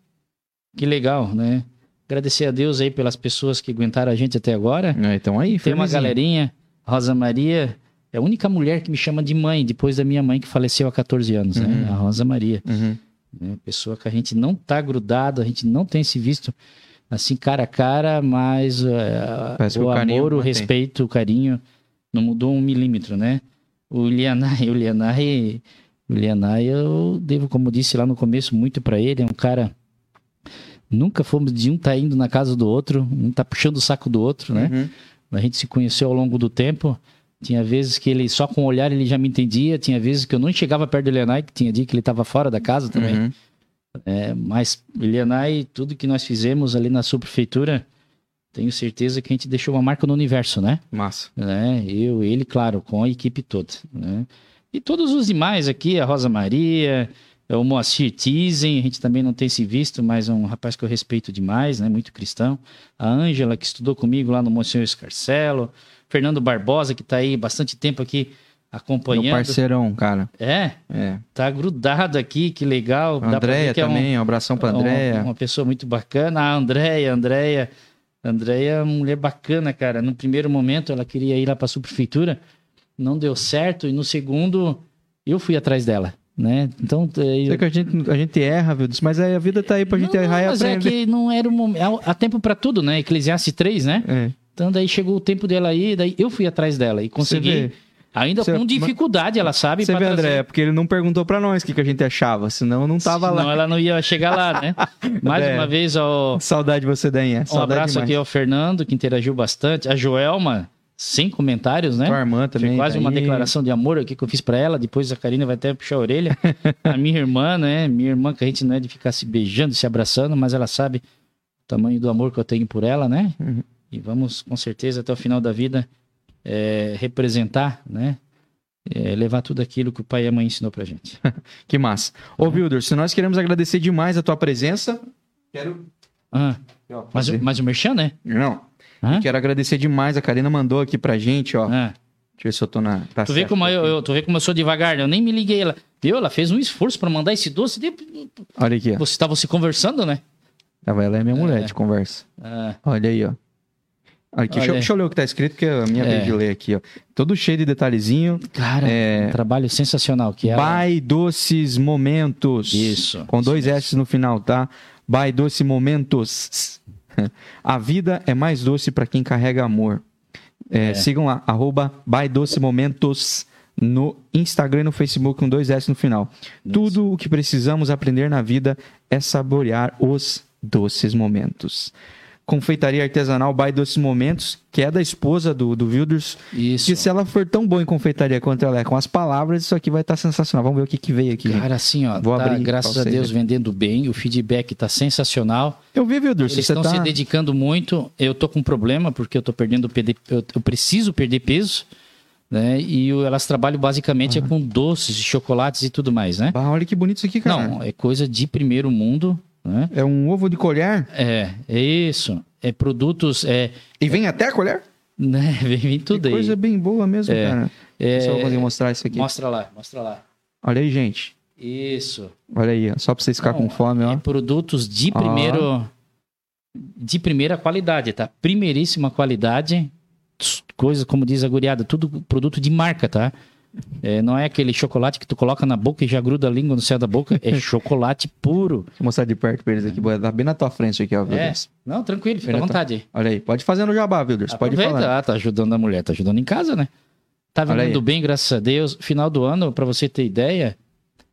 Que legal, né? Agradecer a Deus aí pelas pessoas que aguentaram a gente até agora. É, então aí, Tem uma galerinha, Rosa Maria, é a única mulher que me chama de mãe, depois da minha mãe que faleceu há 14 anos, né? Uhum. A Rosa Maria. Uhum. Né? Pessoa que a gente não tá grudado, a gente não tem se visto assim cara a cara, mas que o o amor, o respeito, o carinho não mudou um milímetro, né? O Lianai, o Lianai, o Lianai, eu devo, como disse lá no começo, muito pra ele, é um cara nunca fomos de um tá indo na casa do outro, um tá puxando o saco do outro, né? Uhum. A gente se conheceu ao longo do tempo. Tinha vezes que ele, só com o olhar, ele já me entendia. Tinha vezes que eu não chegava perto do Elianai, que tinha dia que ele estava fora da casa também. Uhum. É, mas Elianai, tudo que nós fizemos ali na subprefeitura, tenho certeza que a gente deixou uma marca no universo, né? Massa. né? Eu, ele, claro, com a equipe toda, né? E todos os demais aqui, a Rosa Maria, o Moacir Tizen, a gente também não tem se visto, mas é um rapaz que eu respeito demais, né? Muito cristão. A Ângela, que estudou comigo lá no Monsenhor Escarcelo. Fernando Barbosa, que está aí bastante tempo aqui Meu acompanhando. parceirão, cara. É, É. tá grudado aqui, que legal. Andréia que é um- também, um abração pra uma- Andréia. Uma, pessoa muito bacana. A Andréia, Andréia. Andréia é uma mulher bacana, cara. No primeiro momento ela queria ir lá pra subprefeitura, não deu certo. E no segundo, eu fui atrás dela, né? Então, eh, Sei que a gente, a gente erra, viu? Mas aí a vida tá aí pra gente não, errar e mas é aprender. que não era o momento. Há tempo pra tudo, né? Eclesiastes 3, né? É. Então daí chegou o tempo dela aí, daí eu fui atrás dela e consegui. Ainda Você- com dificuldade, ela sabe. você vê trazer. André, porque ele não perguntou pra nós o que, que a gente achava, senão não tava Senão lá. ela não ia chegar lá, né? *laughs* Mais uma vez, ó, Saudade de você, Dainha. Um Saudade abraço demais. aqui ao Fernando, que interagiu bastante. A Joelma, sem comentários, né? Tua irmã Foi também. quase tá uma declaração de amor aqui que eu fiz pra ela. Depois a Karina vai até puxar a orelha. *laughs* a minha irmã, né? Minha irmã, que a gente não é de ficar se beijando, se abraçando, mas ela sabe o tamanho do amor que eu tenho por ela, né? Uhum. E vamos, com certeza, até o final da vida, é, representar, né? É, levar tudo aquilo que o pai e a mãe ensinou pra gente. *laughs* Que massa. Ô, Wilder, se nós queremos agradecer demais a tua presença. Quero. Ah, ó, mas, mas o Merchan, né? Não. Hã? Quero agradecer demais. A Karina mandou aqui pra gente, ó. Ah. Deixa eu ver se eu tô na. Tá Tu vê, como eu, eu- tu vê como eu sou devagar, né? eu nem me liguei. Ela, viu? Ela fez um esforço pra mandar esse doce. de- Olha aqui, ó. Você estava se conversando, né? Ela é minha mulher É. de conversa. Ah, Olha aí, ó. Aqui, deixa, deixa eu ler o que tá escrito, porque a minha É. vez de ler aqui, ó. Todo cheio de detalhezinho. Cara, É. um trabalho sensacional que ela... By Doces Momentos. Isso. Com dois S no final, tá? By Doce Momentos. *laughs* A vida é mais doce para quem carrega amor. É, Sigam lá, arroba By Doce Momentos no Instagram e no Facebook com dois S no final. Tudo o que precisamos aprender na vida é saborear os doces momentos. Confeitaria artesanal By Doces Momentos, que é da esposa do, do Wilders, Isso. que se ela for tão boa em confeitaria quanto ela é com as palavras, isso aqui vai estar sensacional. Vamos ver o que, que veio aqui. Cara, assim, ó, Vou tá, abrir graças a Deus verem. vendendo bem, o feedback tá sensacional. Eu vi, Wilders, Eles estão tá... se dedicando muito. Eu tô com um problema porque eu tô perdendo PD, eu, eu preciso perder peso, né? E elas trabalham basicamente é com doces, chocolates e tudo mais, né? Ah, olha que bonito isso aqui, cara. Não, é coisa de primeiro mundo, né? É um ovo de colher É, é isso. É produtos, é, e vem até a colher? né? *laughs* Vem, vem tudo que aí. coisa bem boa mesmo, É, cara. É, Deixa eu conseguir mostrar isso aqui. Mostra lá, mostra lá. Olha aí, gente. Isso. Olha aí, só pra vocês ficarem com fome, É ó. produtos de Ó. primeiro. De primeira qualidade, tá? Primeiríssima qualidade. Coisa, como diz a guriada, tudo produto de marca, tá? É, não é aquele chocolate que tu coloca na boca e já gruda a língua no céu da boca. É *laughs* chocolate puro. Deixa eu mostrar de perto pra eles aqui. Tá bem na tua frente isso aqui, ó, É. Não, tranquilo, fica à vontade. Olha aí. Pode fazer no jabá, Wilders. Pode Aproveita, falar. ah, tá ajudando a mulher, tá ajudando em casa, né? Tá aí. bem, graças a Deus. Final do ano, pra você ter ideia,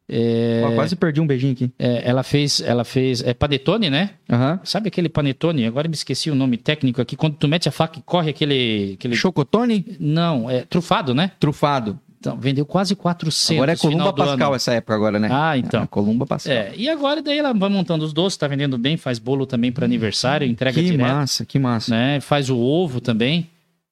é, quase perdi um beijinho aqui. é, ela fez, ela fez, é panetone, né? Aham. Sabe aquele panetone? Agora me esqueci o nome técnico aqui. Quando tu mete a faca e corre aquele. aquele... Chocotone Não, é trufado, né? trufado. Então, vendeu quase 400 Agora é Columba Pascal ano. essa época agora, né? Ah, então. É, Columba Pascal. É, e agora daí ela vai montando os doces, tá vendendo bem, faz bolo também para aniversário, entrega que direto, massa, que massa. né? Faz o ovo também,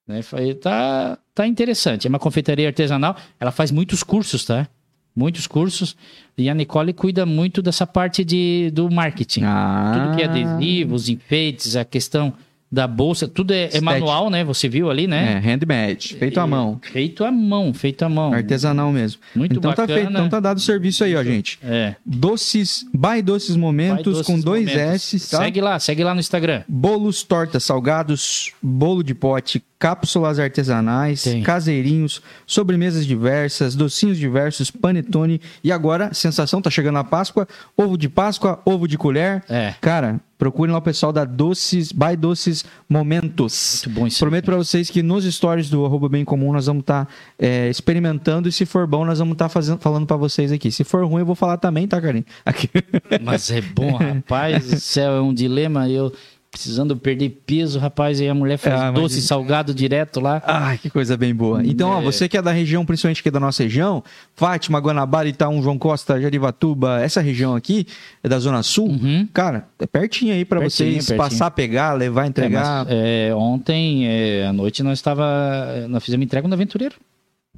né? Tá, tá interessante. É uma confeitaria artesanal, ela faz muitos cursos, tá? Muitos cursos. E a Nicole cuida muito dessa parte de, do marketing. Ah, Tudo que é adesivos, enfeites, a questão da bolsa, tudo é, é manual, né? Você viu ali, É, né? handmade, feito à mão. Feito à mão, feito à mão. Artesanal mesmo. Muito então tá bacana. feito, então tá dado o serviço aí, ó, gente. É. Doces, by Doces Momentos doces com dois momentos. S, tá? Segue lá, segue lá no Instagram. Bolos, tortas, salgados, bolo de pote, cápsulas artesanais, Tem. caseirinhos, sobremesas diversas, docinhos diversos, panetone e agora, sensação, tá chegando a Páscoa, ovo de Páscoa, ovo de colher. É. Cara, procurem lá o pessoal da Doces, by Doces Momentos. Muito bom isso. Prometo pra vocês que nos stories do arroba bem comum nós vamos estar experimentando e se for bom nós vamos estar fazendo falando pra vocês aqui. Se for ruim eu vou falar também, tá, Karim? Aqui. Mas é bom, *laughs* rapaz. do céu, é um dilema. Eu precisando perder peso, rapaz. Aí a mulher faz Ah, doce isso- salgado direto lá. Ai, que coisa bem boa. Então, ó, É. você que é da região, principalmente que é da nossa região, Fátima, Guanabara, Itaú, João Costa, Jarivatuba, essa região aqui é da Zona Sul. Uhum. Cara, é pertinho aí pra Pertinho, vocês pertinho. passar, pegar, levar, É, entregar. mas, é, ontem é, à noite nós estava, nós fizemos entrega no Aventureiro,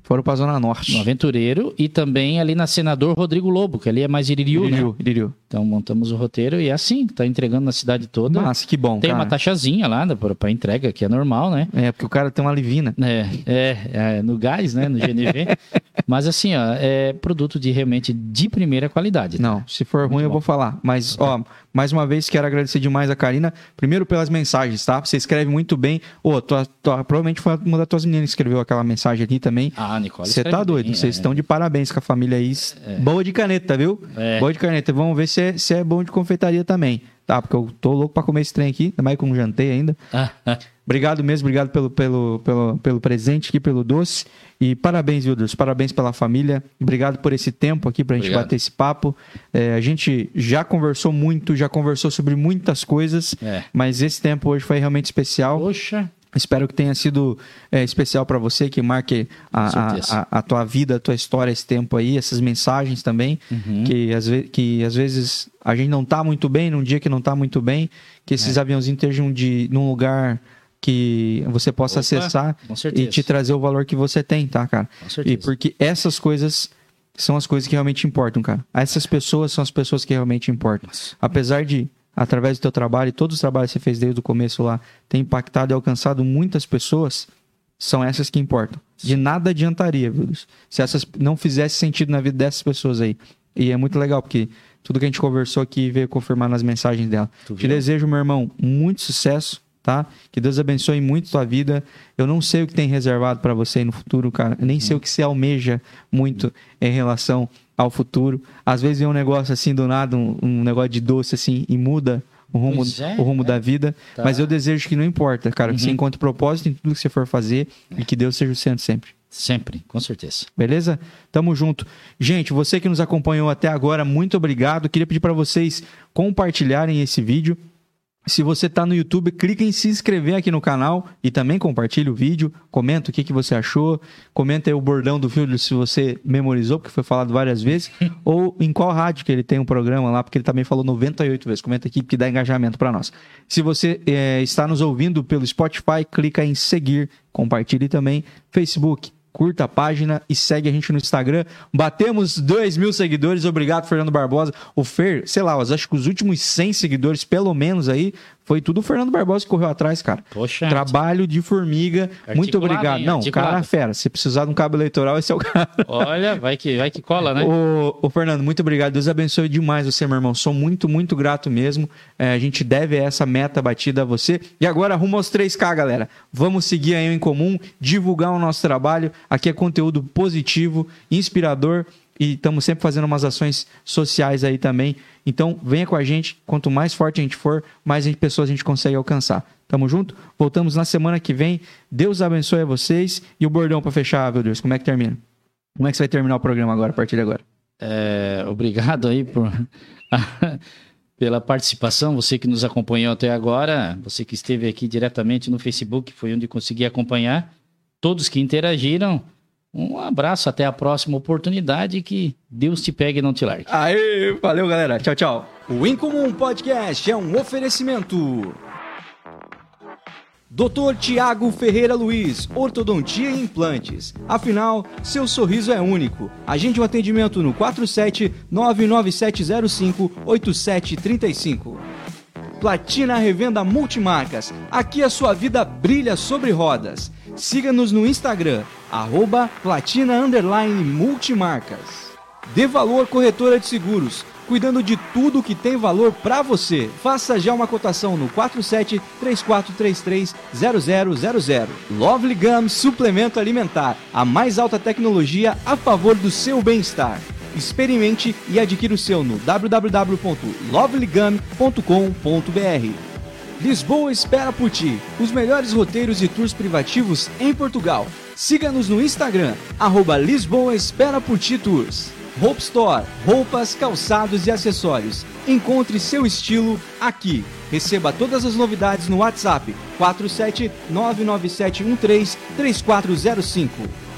Foram pra Zona Norte. no Aventureiro e também ali na Senador Rodrigo Lobo, que ali é mais Iririu, né? Iririu, Iririu. Então montamos o roteiro e é assim, tá entregando na cidade toda. Nossa, que bom, Tem cara. uma taxazinha lá para entrega, que é normal, né? É, porque o cara tem uma livina. É, é, é, no gás, né? No GNV. *laughs* Mas assim, ó, é produto de realmente de primeira qualidade. tá? Não, se for ruim eu bom. vou falar. Mas, ó, mais uma vez quero agradecer demais a Karina. Primeiro pelas mensagens, tá? Você escreve muito bem. Ô, tua- tua- provavelmente foi uma das tuas meninas que escreveu aquela mensagem ali também. Ah, Nicole. Você tá doido, bem, vocês é. estão de parabéns com a família aí. Boa de caneta, viu? É. Boa de caneta. Vamos ver se é, se é bom de confeitaria também. Tá, porque eu tô louco pra comer esse trem aqui, ainda mais que eu não jantei ainda. *laughs* Obrigado mesmo, obrigado pelo, pelo, pelo, pelo presente aqui, pelo doce. E parabéns, Wilders, parabéns pela família. Obrigado por esse tempo aqui pra gente Obrigado. bater esse papo. É, a gente já conversou muito, já conversou sobre muitas coisas, É. mas esse tempo hoje foi realmente especial. Poxa, Espero que tenha sido é, especial para você, que marque a, a, a, tua vida, a tua história esse tempo aí, essas mensagens também, Uhum. que, às que às vezes a gente não tá muito bem, num dia que não tá muito bem, que É. esses aviãozinhos estejam de, num lugar que você possa Opa, acessar e te trazer o valor que você tem, tá, cara? com certeza. E porque essas coisas são as coisas que realmente importam, cara. Essas pessoas são as pessoas que realmente importam. Apesar de, através do teu trabalho e todos os trabalhos que você fez desde o começo lá, ter impactado e alcançado muitas pessoas, são essas que importam. De nada adiantaria, viu? Se essas não fizesse sentido na vida dessas pessoas aí. E é muito legal, porque tudo que a gente conversou aqui veio confirmar nas mensagens dela. Te desejo, meu irmão, muito sucesso, tá? Que Deus abençoe muito tua vida. Eu não sei o que tem reservado para você aí no futuro, cara. Eu nem sei o que você almeja muito em relação ao futuro. Às vezes vem um negócio assim do nada, um, um negócio de doce assim e muda o rumo, é, o rumo é. da vida. Tá. Mas eu desejo que não importa, cara, que você encontre propósito em tudo que você for fazer e que Deus seja o centro sempre. Sempre, com certeza. Beleza? Tamo junto. Gente, você que nos acompanhou até agora, muito obrigado. Queria pedir para vocês compartilharem esse vídeo. Se você está no YouTube, clica em se inscrever aqui no canal e também compartilha o vídeo. Comenta o que, que você achou. Comenta aí o bordão do filho se você memorizou, porque foi falado várias vezes. *laughs* ou em qual rádio que ele tem um programa lá, porque ele também falou 98 vezes. Comenta aqui que dá engajamento para nós. Se você eh, está nos ouvindo pelo Spotify, clica em seguir. Compartilhe também. Facebook, curta a página e segue a gente no Instagram. Batemos 2 mil seguidores, obrigado, Fernando Barbosa. O Fer, sei lá, acho que os últimos 100 seguidores, pelo menos aí, foi tudo o Fernando Barbosa que correu atrás, cara. Poxa. Trabalho de formiga, muito Articulado, obrigado. hein? Não, Articulado. cara fera, se precisar de um cabo eleitoral, esse é o cara. Olha, vai que, vai que cola, né? Ô, ô, Fernando, muito obrigado. Deus abençoe demais você, meu irmão. Sou muito, muito grato mesmo. É, a gente deve essa meta batida a você. E agora rumo aos 3K, galera. Vamos seguir aí em comum, divulgar o nosso trabalho. Aqui é conteúdo positivo, inspirador e estamos sempre fazendo umas ações sociais aí também. Então, venha com a gente. Quanto mais forte a gente for, mais pessoas a gente consegue alcançar. Tamo junto? Voltamos na semana que vem. Deus abençoe a vocês. E o bordão para fechar, meu Deus, como é que termina? Como é que você vai terminar o programa agora, a partir de agora? É, obrigado aí por, *laughs* pela participação, você que nos acompanhou até agora, você que esteve aqui diretamente no Facebook, foi onde consegui acompanhar, todos que interagiram, um abraço, até a próxima oportunidade, e que Deus te pegue e não te largue. Aê, valeu, galera. Tchau, tchau. O Incomum Podcast é um oferecimento. Dr. Tiago Ferreira Luiz, Ortodontia e Implantes. Afinal, seu sorriso é único. Agende um atendimento no 47 99705 8735. Platina Revenda Multimarcas. Aqui a sua vida brilha sobre rodas. Siga-nos no Instagram, arroba Platina Underline Multimarcas. Dê Valor Corretora de Seguros, cuidando de tudo que tem valor para você. Faça já uma cotação no 47 3433 0000. Lovely Gum Suplemento Alimentar, a mais alta tecnologia a favor do seu bem-estar. Experimente e adquira o seu no www.lovelygum.com.br. Lisboa espera por ti. Os melhores roteiros e tours privativos em Portugal. Siga-nos no Instagram, arroba Lisboa Espera por Ti Tours. Hope Store, roupas, calçados e acessórios. Encontre seu estilo aqui. Receba todas as novidades no WhatsApp 47 99713 3405.